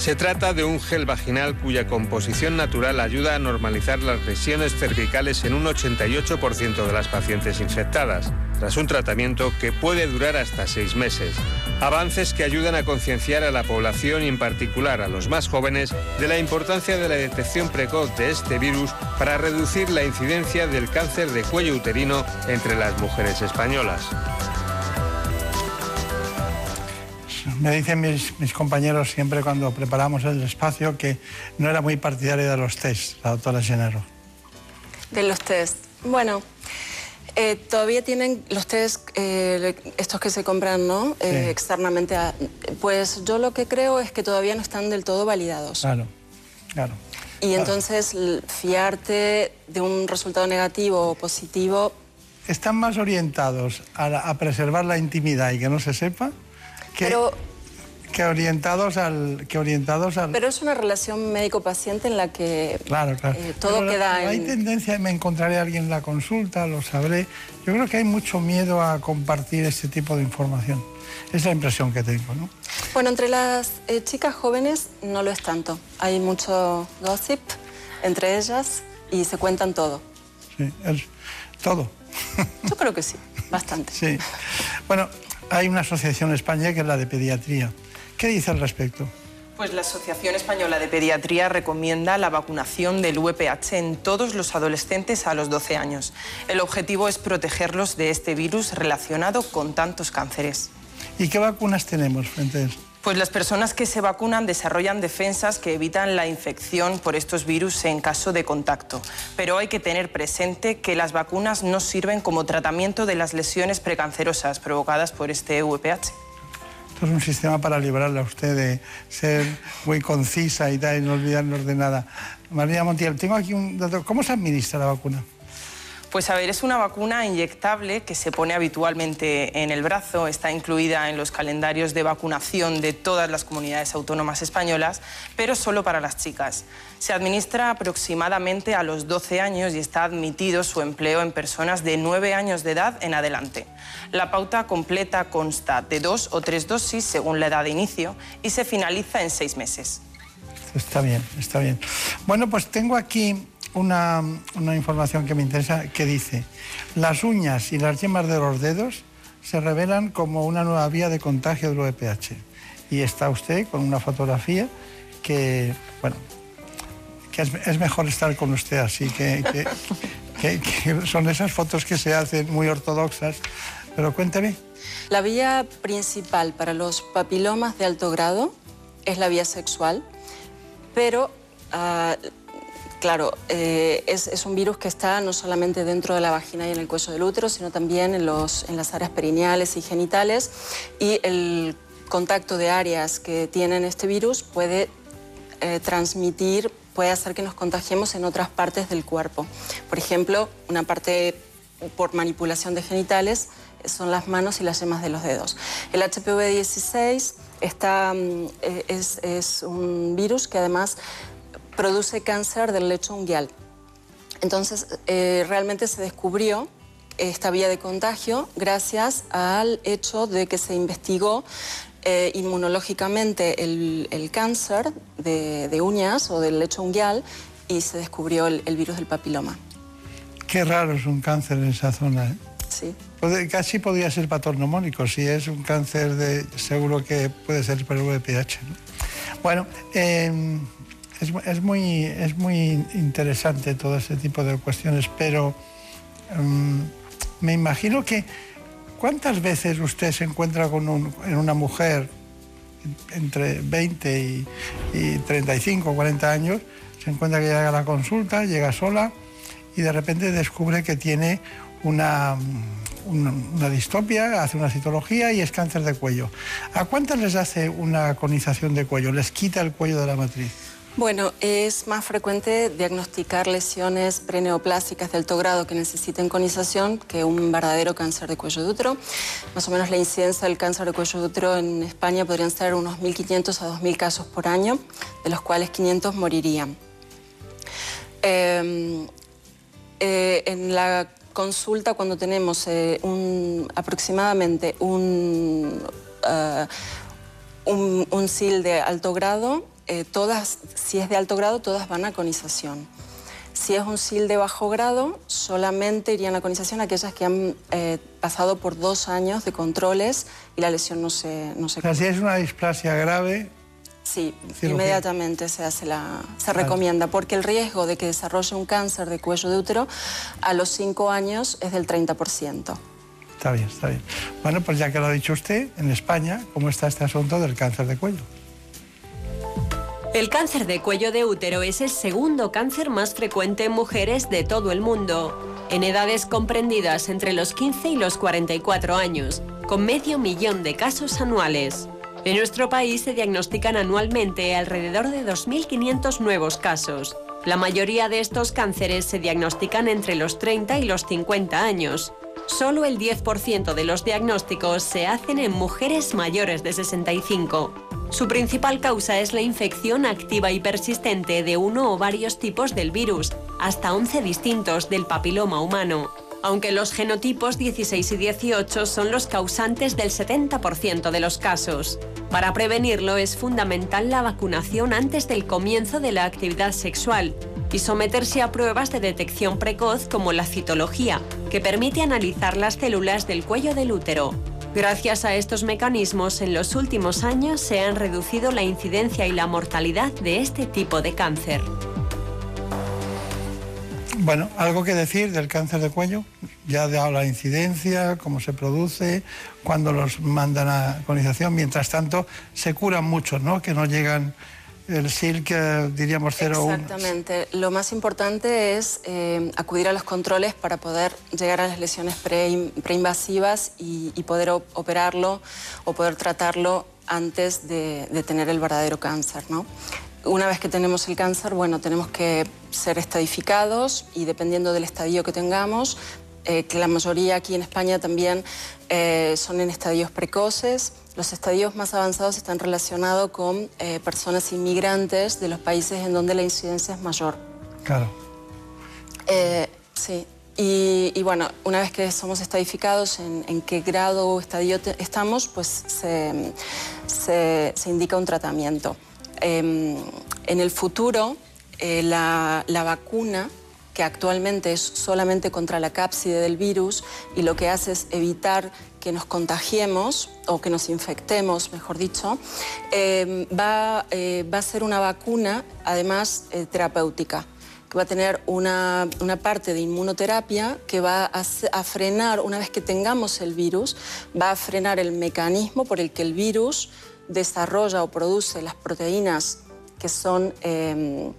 Se trata de un gel vaginal cuya composición natural ayuda a normalizar las lesiones cervicales en un 88% de las pacientes infectadas, tras un tratamiento que puede durar hasta seis meses. Avances que ayudan a concienciar a la población y en particular a los más jóvenes de la importancia de la detección precoz de este virus para reducir la incidencia del cáncer de cuello uterino entre las mujeres españolas. Me dicen mis, compañeros siempre cuando preparamos el espacio que no era muy partidaria de los test, la doctora Genero. De los test. Bueno, eh, todavía tienen los test, eh, estos que se compran ¿no? Eh, externamente. pues yo lo que creo es que todavía no están del todo validados. Claro, claro. Y entonces fiarte de un resultado negativo o positivo... ¿Están más orientados a, a preservar la intimidad y que no se sepa? Pero que orientados al que orientados al pero es una relación médico paciente en la que claro, claro. Eh, todo queda hay tendencia me encontraré a alguien en la consulta lo sabré. Yo creo que hay mucho miedo a compartir este tipo de información. Es la impresión que tengo no bueno entre las eh, chicas jóvenes no lo es tanto. Hay mucho gossip entre ellas y se cuentan todo. Sí todo. Yo creo que sí bastante. Sí. Bueno hay una asociación en España que es la de pediatría ¿Qué dice al respecto? Pues la Asociación Española de Pediatría recomienda la vacunación del VPH en todos los adolescentes a los 12 años. El objetivo es protegerlos de este virus relacionado con tantos cánceres. ¿Y qué vacunas tenemos frente a eso? Pues las personas que se vacunan desarrollan defensas que evitan la infección por estos virus en caso de contacto. Pero hay que tener presente que las vacunas no sirven como tratamiento de las lesiones precancerosas provocadas por este VPH es un sistema para librarla a usted de ser muy concisa y tal, y no olvidarnos de nada. María Montiel, tengo aquí un dato. ¿Cómo se administra la vacuna? Pues a ver, es una vacuna inyectable que se pone habitualmente en el brazo, está incluida en los calendarios de vacunación de todas las comunidades autónomas españolas, pero solo para las chicas. Se administra aproximadamente a los 12 años y está admitido su empleo en personas de 9 años de edad en adelante. La pauta completa consta de dos o tres dosis según la edad de inicio y se finaliza en seis meses. Está bien, está bien. Bueno, pues tengo aquí una, información que me interesa que dice, las uñas y las yemas de los dedos se revelan como una nueva vía de contagio del VPH. Y está usted con una fotografía que, bueno, que es, mejor estar con usted así, que, que, son esas fotos que se hacen muy ortodoxas. Pero cuénteme. La vía principal para los papilomas de alto grado es la vía sexual, pero ah, Claro, eh, es, un virus que está no solamente dentro de la vagina y en el cuello del útero, sino también en, los, en las áreas perineales y genitales. Y el contacto de áreas que tienen este virus puede eh, transmitir, puede hacer que nos contagiemos en otras partes del cuerpo. Por ejemplo, una parte por manipulación de genitales son las manos y las yemas de los dedos. El HPV-16 está, mm, eh, es, es un virus que además produce cáncer del lecho unguial. Entonces, eh, realmente se descubrió esta vía de contagio gracias al hecho de que se investigó eh, inmunológicamente el, cáncer de, uñas o del lecho unguial y se descubrió el, virus del papiloma. Qué raro es un cáncer en esa zona. ¿eh? Sí. casi podría ser patognomónico. Si es un cáncer, de, seguro que puede ser por el VPH. Bueno, em, es, muy, es muy interesante todo ese tipo de cuestiones, pero em, me imagino que ¿cuántas veces usted se encuentra con en una mujer entre 20 y, y 35 o 40 años, se encuentra que llega a la consulta, llega sola y de repente descubre que tiene una, una, distopia, hace una citología y es cáncer de cuello. ¿A cuántas les hace una conización de cuello? ¿Les quita el cuello de la matriz? Bueno, es más frecuente diagnosticar lesiones preneoplásicas de alto grado que necesiten conización que un verdadero cáncer de cuello de útero. Más o menos la incidencia del cáncer de cuello de útero en España podrían ser unos 1.500 a 2.000 casos por año, de los cuales 500 morirían. Em, eh, en la consulta, cuando tenemos eh, aproximadamente un, uh, un, un SIL de alto grado, eh, todas, si es de alto grado, todas van a conización. Si es un SIL de bajo grado, solamente irían a conización aquellas que han eh, pasado por dos años de controles y la lesión no se... No se... si es una displasia grave... Sí, inmediatamente se, hace la, se recomienda, porque el riesgo de que desarrolle un cáncer de cuello de útero a los cinco años es del 30%. Está bien, está bien. Bueno, pues ya que lo ha dicho usted, en España, ¿cómo está este asunto del cáncer de cuello? El cáncer de cuello de útero es el segundo cáncer más frecuente en mujeres de todo el mundo, en edades comprendidas entre los 15 y los 44 años, con medio millón de casos anuales. En nuestro país se diagnostican anualmente alrededor de 2.500 nuevos casos. La mayoría de estos cánceres se diagnostican entre los 30 y los 50 años. Solo el 10% de los diagnósticos se hacen en mujeres mayores de 65. Su principal causa es la infección activa y persistente de uno o varios tipos del virus, hasta 11 distintos del papiloma humano aunque los genotipos 16 y 18 son los causantes del 70% de los casos. Para prevenirlo es fundamental la vacunación antes del comienzo de la actividad sexual y someterse a pruebas de detección precoz como la citología, que permite analizar las células del cuello del útero. Gracias a estos mecanismos, en los últimos años se han reducido la incidencia y la mortalidad de este tipo de cáncer. Bueno, algo que decir del cáncer de cuello. Ya dado la incidencia, cómo se produce, cuándo los mandan a colonización. Mientras tanto, se curan muchos, ¿no? Que no llegan el SILC, diríamos 0 Exactamente. Lo más importante es eh, acudir a los controles para poder llegar a las lesiones preinvasivas y, poder operarlo o poder tratarlo antes de, de tener el verdadero cáncer, ¿no? Una vez que tenemos el cáncer, bueno, tenemos que ser estadificados y dependiendo del estadio que tengamos, eh, que la mayoría aquí en España también eh, son en estadios precoces. Los estadios más avanzados están relacionados con eh, personas inmigrantes de los países en donde la incidencia es mayor. Claro. sí. Y, bueno, una vez que somos estadificados en, qué grado o estadio estamos, pues se, se indica un tratamiento. Em, en el futuro, eh, la, vacuna, actualmente es solamente contra la cápside del virus y lo que hace es evitar que nos contagiemos o que nos infectemos, mejor dicho, va, eh, va, a ser una vacuna, además, eh, terapéutica que va a tener una, una, parte de inmunoterapia que va a, a, frenar, una vez que tengamos el virus, va a frenar el mecanismo por el que el virus desarrolla o produce las proteínas que son, em,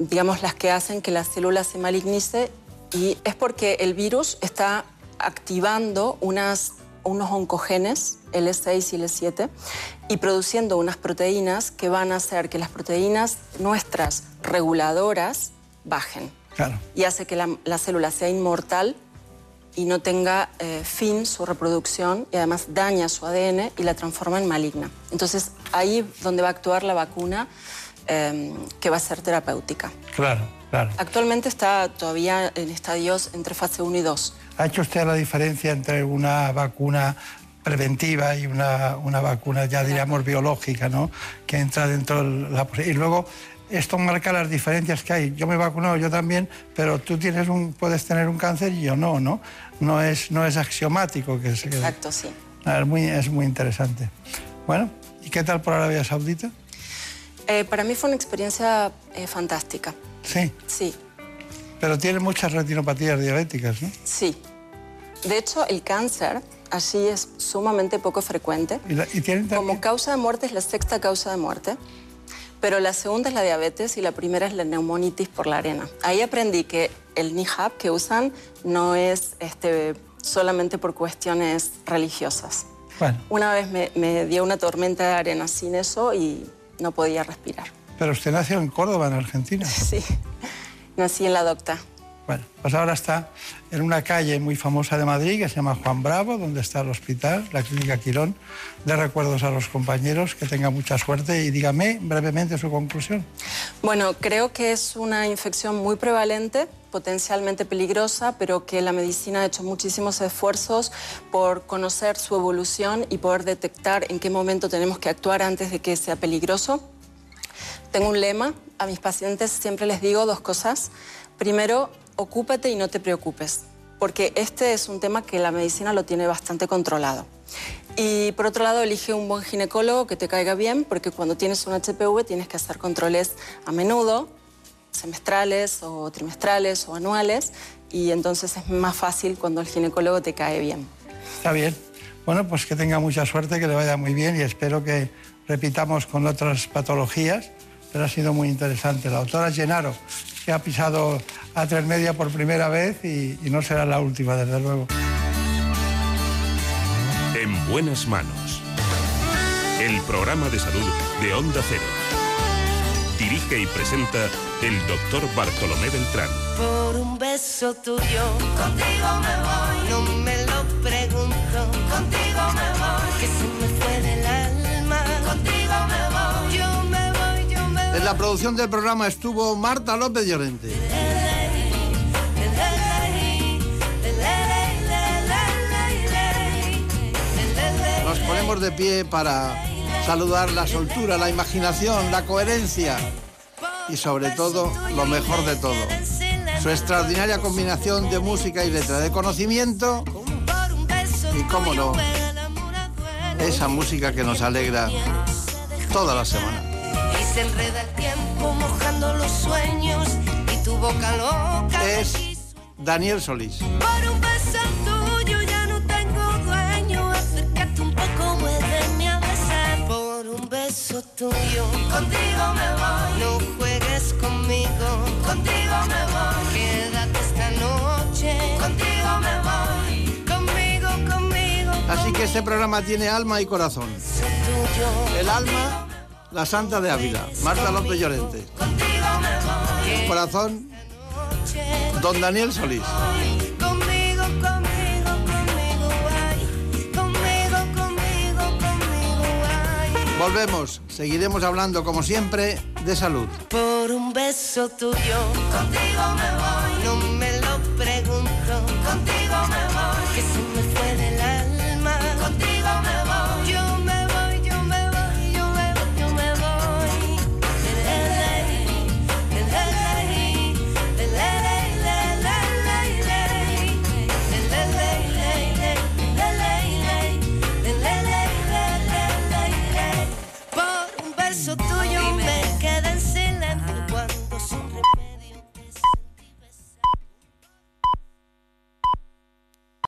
digamos, las que hacen que la célula se malignice y es porque el virus está activando unas, unos oncogenes, L6 y L7, y produciendo unas proteínas que van a hacer que las proteínas nuestras reguladoras bajen. Y hace que la, la célula sea inmortal y no tenga eh, fin su reproducción y además daña su ADN y la transforma en maligna. Entonces ahí donde va a actuar la vacuna em, que va a ser terapéutica. Claro, claro. Actualmente está todavía en estadios entre fase 1 y 2. ¿Ha hecho usted la diferencia entre una vacuna preventiva y una, una vacuna ya diríamos biológica, ¿no? Que entra dentro de la... Y luego esto marca las diferencias que hay. Yo me he vacunado, yo también, pero tú tienes un, puedes tener un cáncer y yo no, ¿no? No es, no es axiomático que Exacto, sí. Es muy, es muy interesante. Bueno, ¿y qué tal por Arabia Saudita? Eh, para mí fue una experiencia eh, fantástica. ¿Sí? Sí. Pero tiene muchas retinopatías diabéticas, ¿no? Sí. De hecho, el cáncer así es sumamente poco frecuente. ¿Y, tienen Como causa de muerte es la sexta causa de muerte pero la segunda es la diabetes y la primera es la neumonitis por la arena. Ahí aprendí que el NIHAP que usan no es este, solamente por cuestiones religiosas. Una vez me, dio una tormenta de arena sin eso y no podía respirar. Pero usted nació en Córdoba, en Argentina. Sí, nací en la docta. Bueno, pues ahora está en una calle muy famosa de Madrid que se llama Juan Bravo, donde está el hospital, la clínica Quirón. De recuerdos a los compañeros, que tenga mucha suerte y dígame brevemente su conclusión. Bueno, creo que es una infección muy prevalente, potencialmente peligrosa, pero que la medicina ha hecho muchísimos esfuerzos por conocer su evolución y poder detectar en qué momento tenemos que actuar antes de que sea peligroso. Tengo un lema, a mis pacientes siempre les digo dos cosas. Primero, ocúpate y no te preocupes, porque este es un tema que la medicina lo tiene bastante controlado. Y por otro lado, elige un buen ginecólogo que te caiga bien, porque cuando tienes un HPV tienes que hacer controles a menudo, semestrales o trimestrales o anuales, y entonces es más fácil cuando el ginecólogo te cae bien. Está bien. Bueno, pues que tenga mucha suerte, que le vaya muy bien y espero que repitamos con otras patologías, pero ha sido muy interesante. La doctora Llenaro, que ha pisado a tres media por primera vez y, no será la última, desde luego. En buenas manos. El programa de salud de Onda Cero. Dirige y presenta el doctor Bartolomé Beltrán. Por un beso tuyo, contigo me voy. No me lo pregunto, contigo me voy. Que se me fue del alma, contigo me voy la producción del programa estuvo Marta López Llorente. Nos ponemos de pie para saludar la soltura, la imaginación, la coherencia y sobre todo lo mejor de todo, su extraordinaria combinación de música y letra, de conocimiento y, cómo no, esa música que nos alegra toda la semana. Y se enreda el tiempo mojando los sueños y tu boca loca. Es Daniel Solís. Por un beso tuyo, contigo me voy. No juegues conmigo, contigo me voy. Quédate esta noche, contigo me voy. Conmigo, conmigo. Así que este programa tiene alma y corazón. El alma, la Santa de Ávila, Marta López Llorente. El corazón, don Daniel Solís. Volvemos, seguiremos hablando como siempre de salud. Por un beso tuyo, contigo me voy.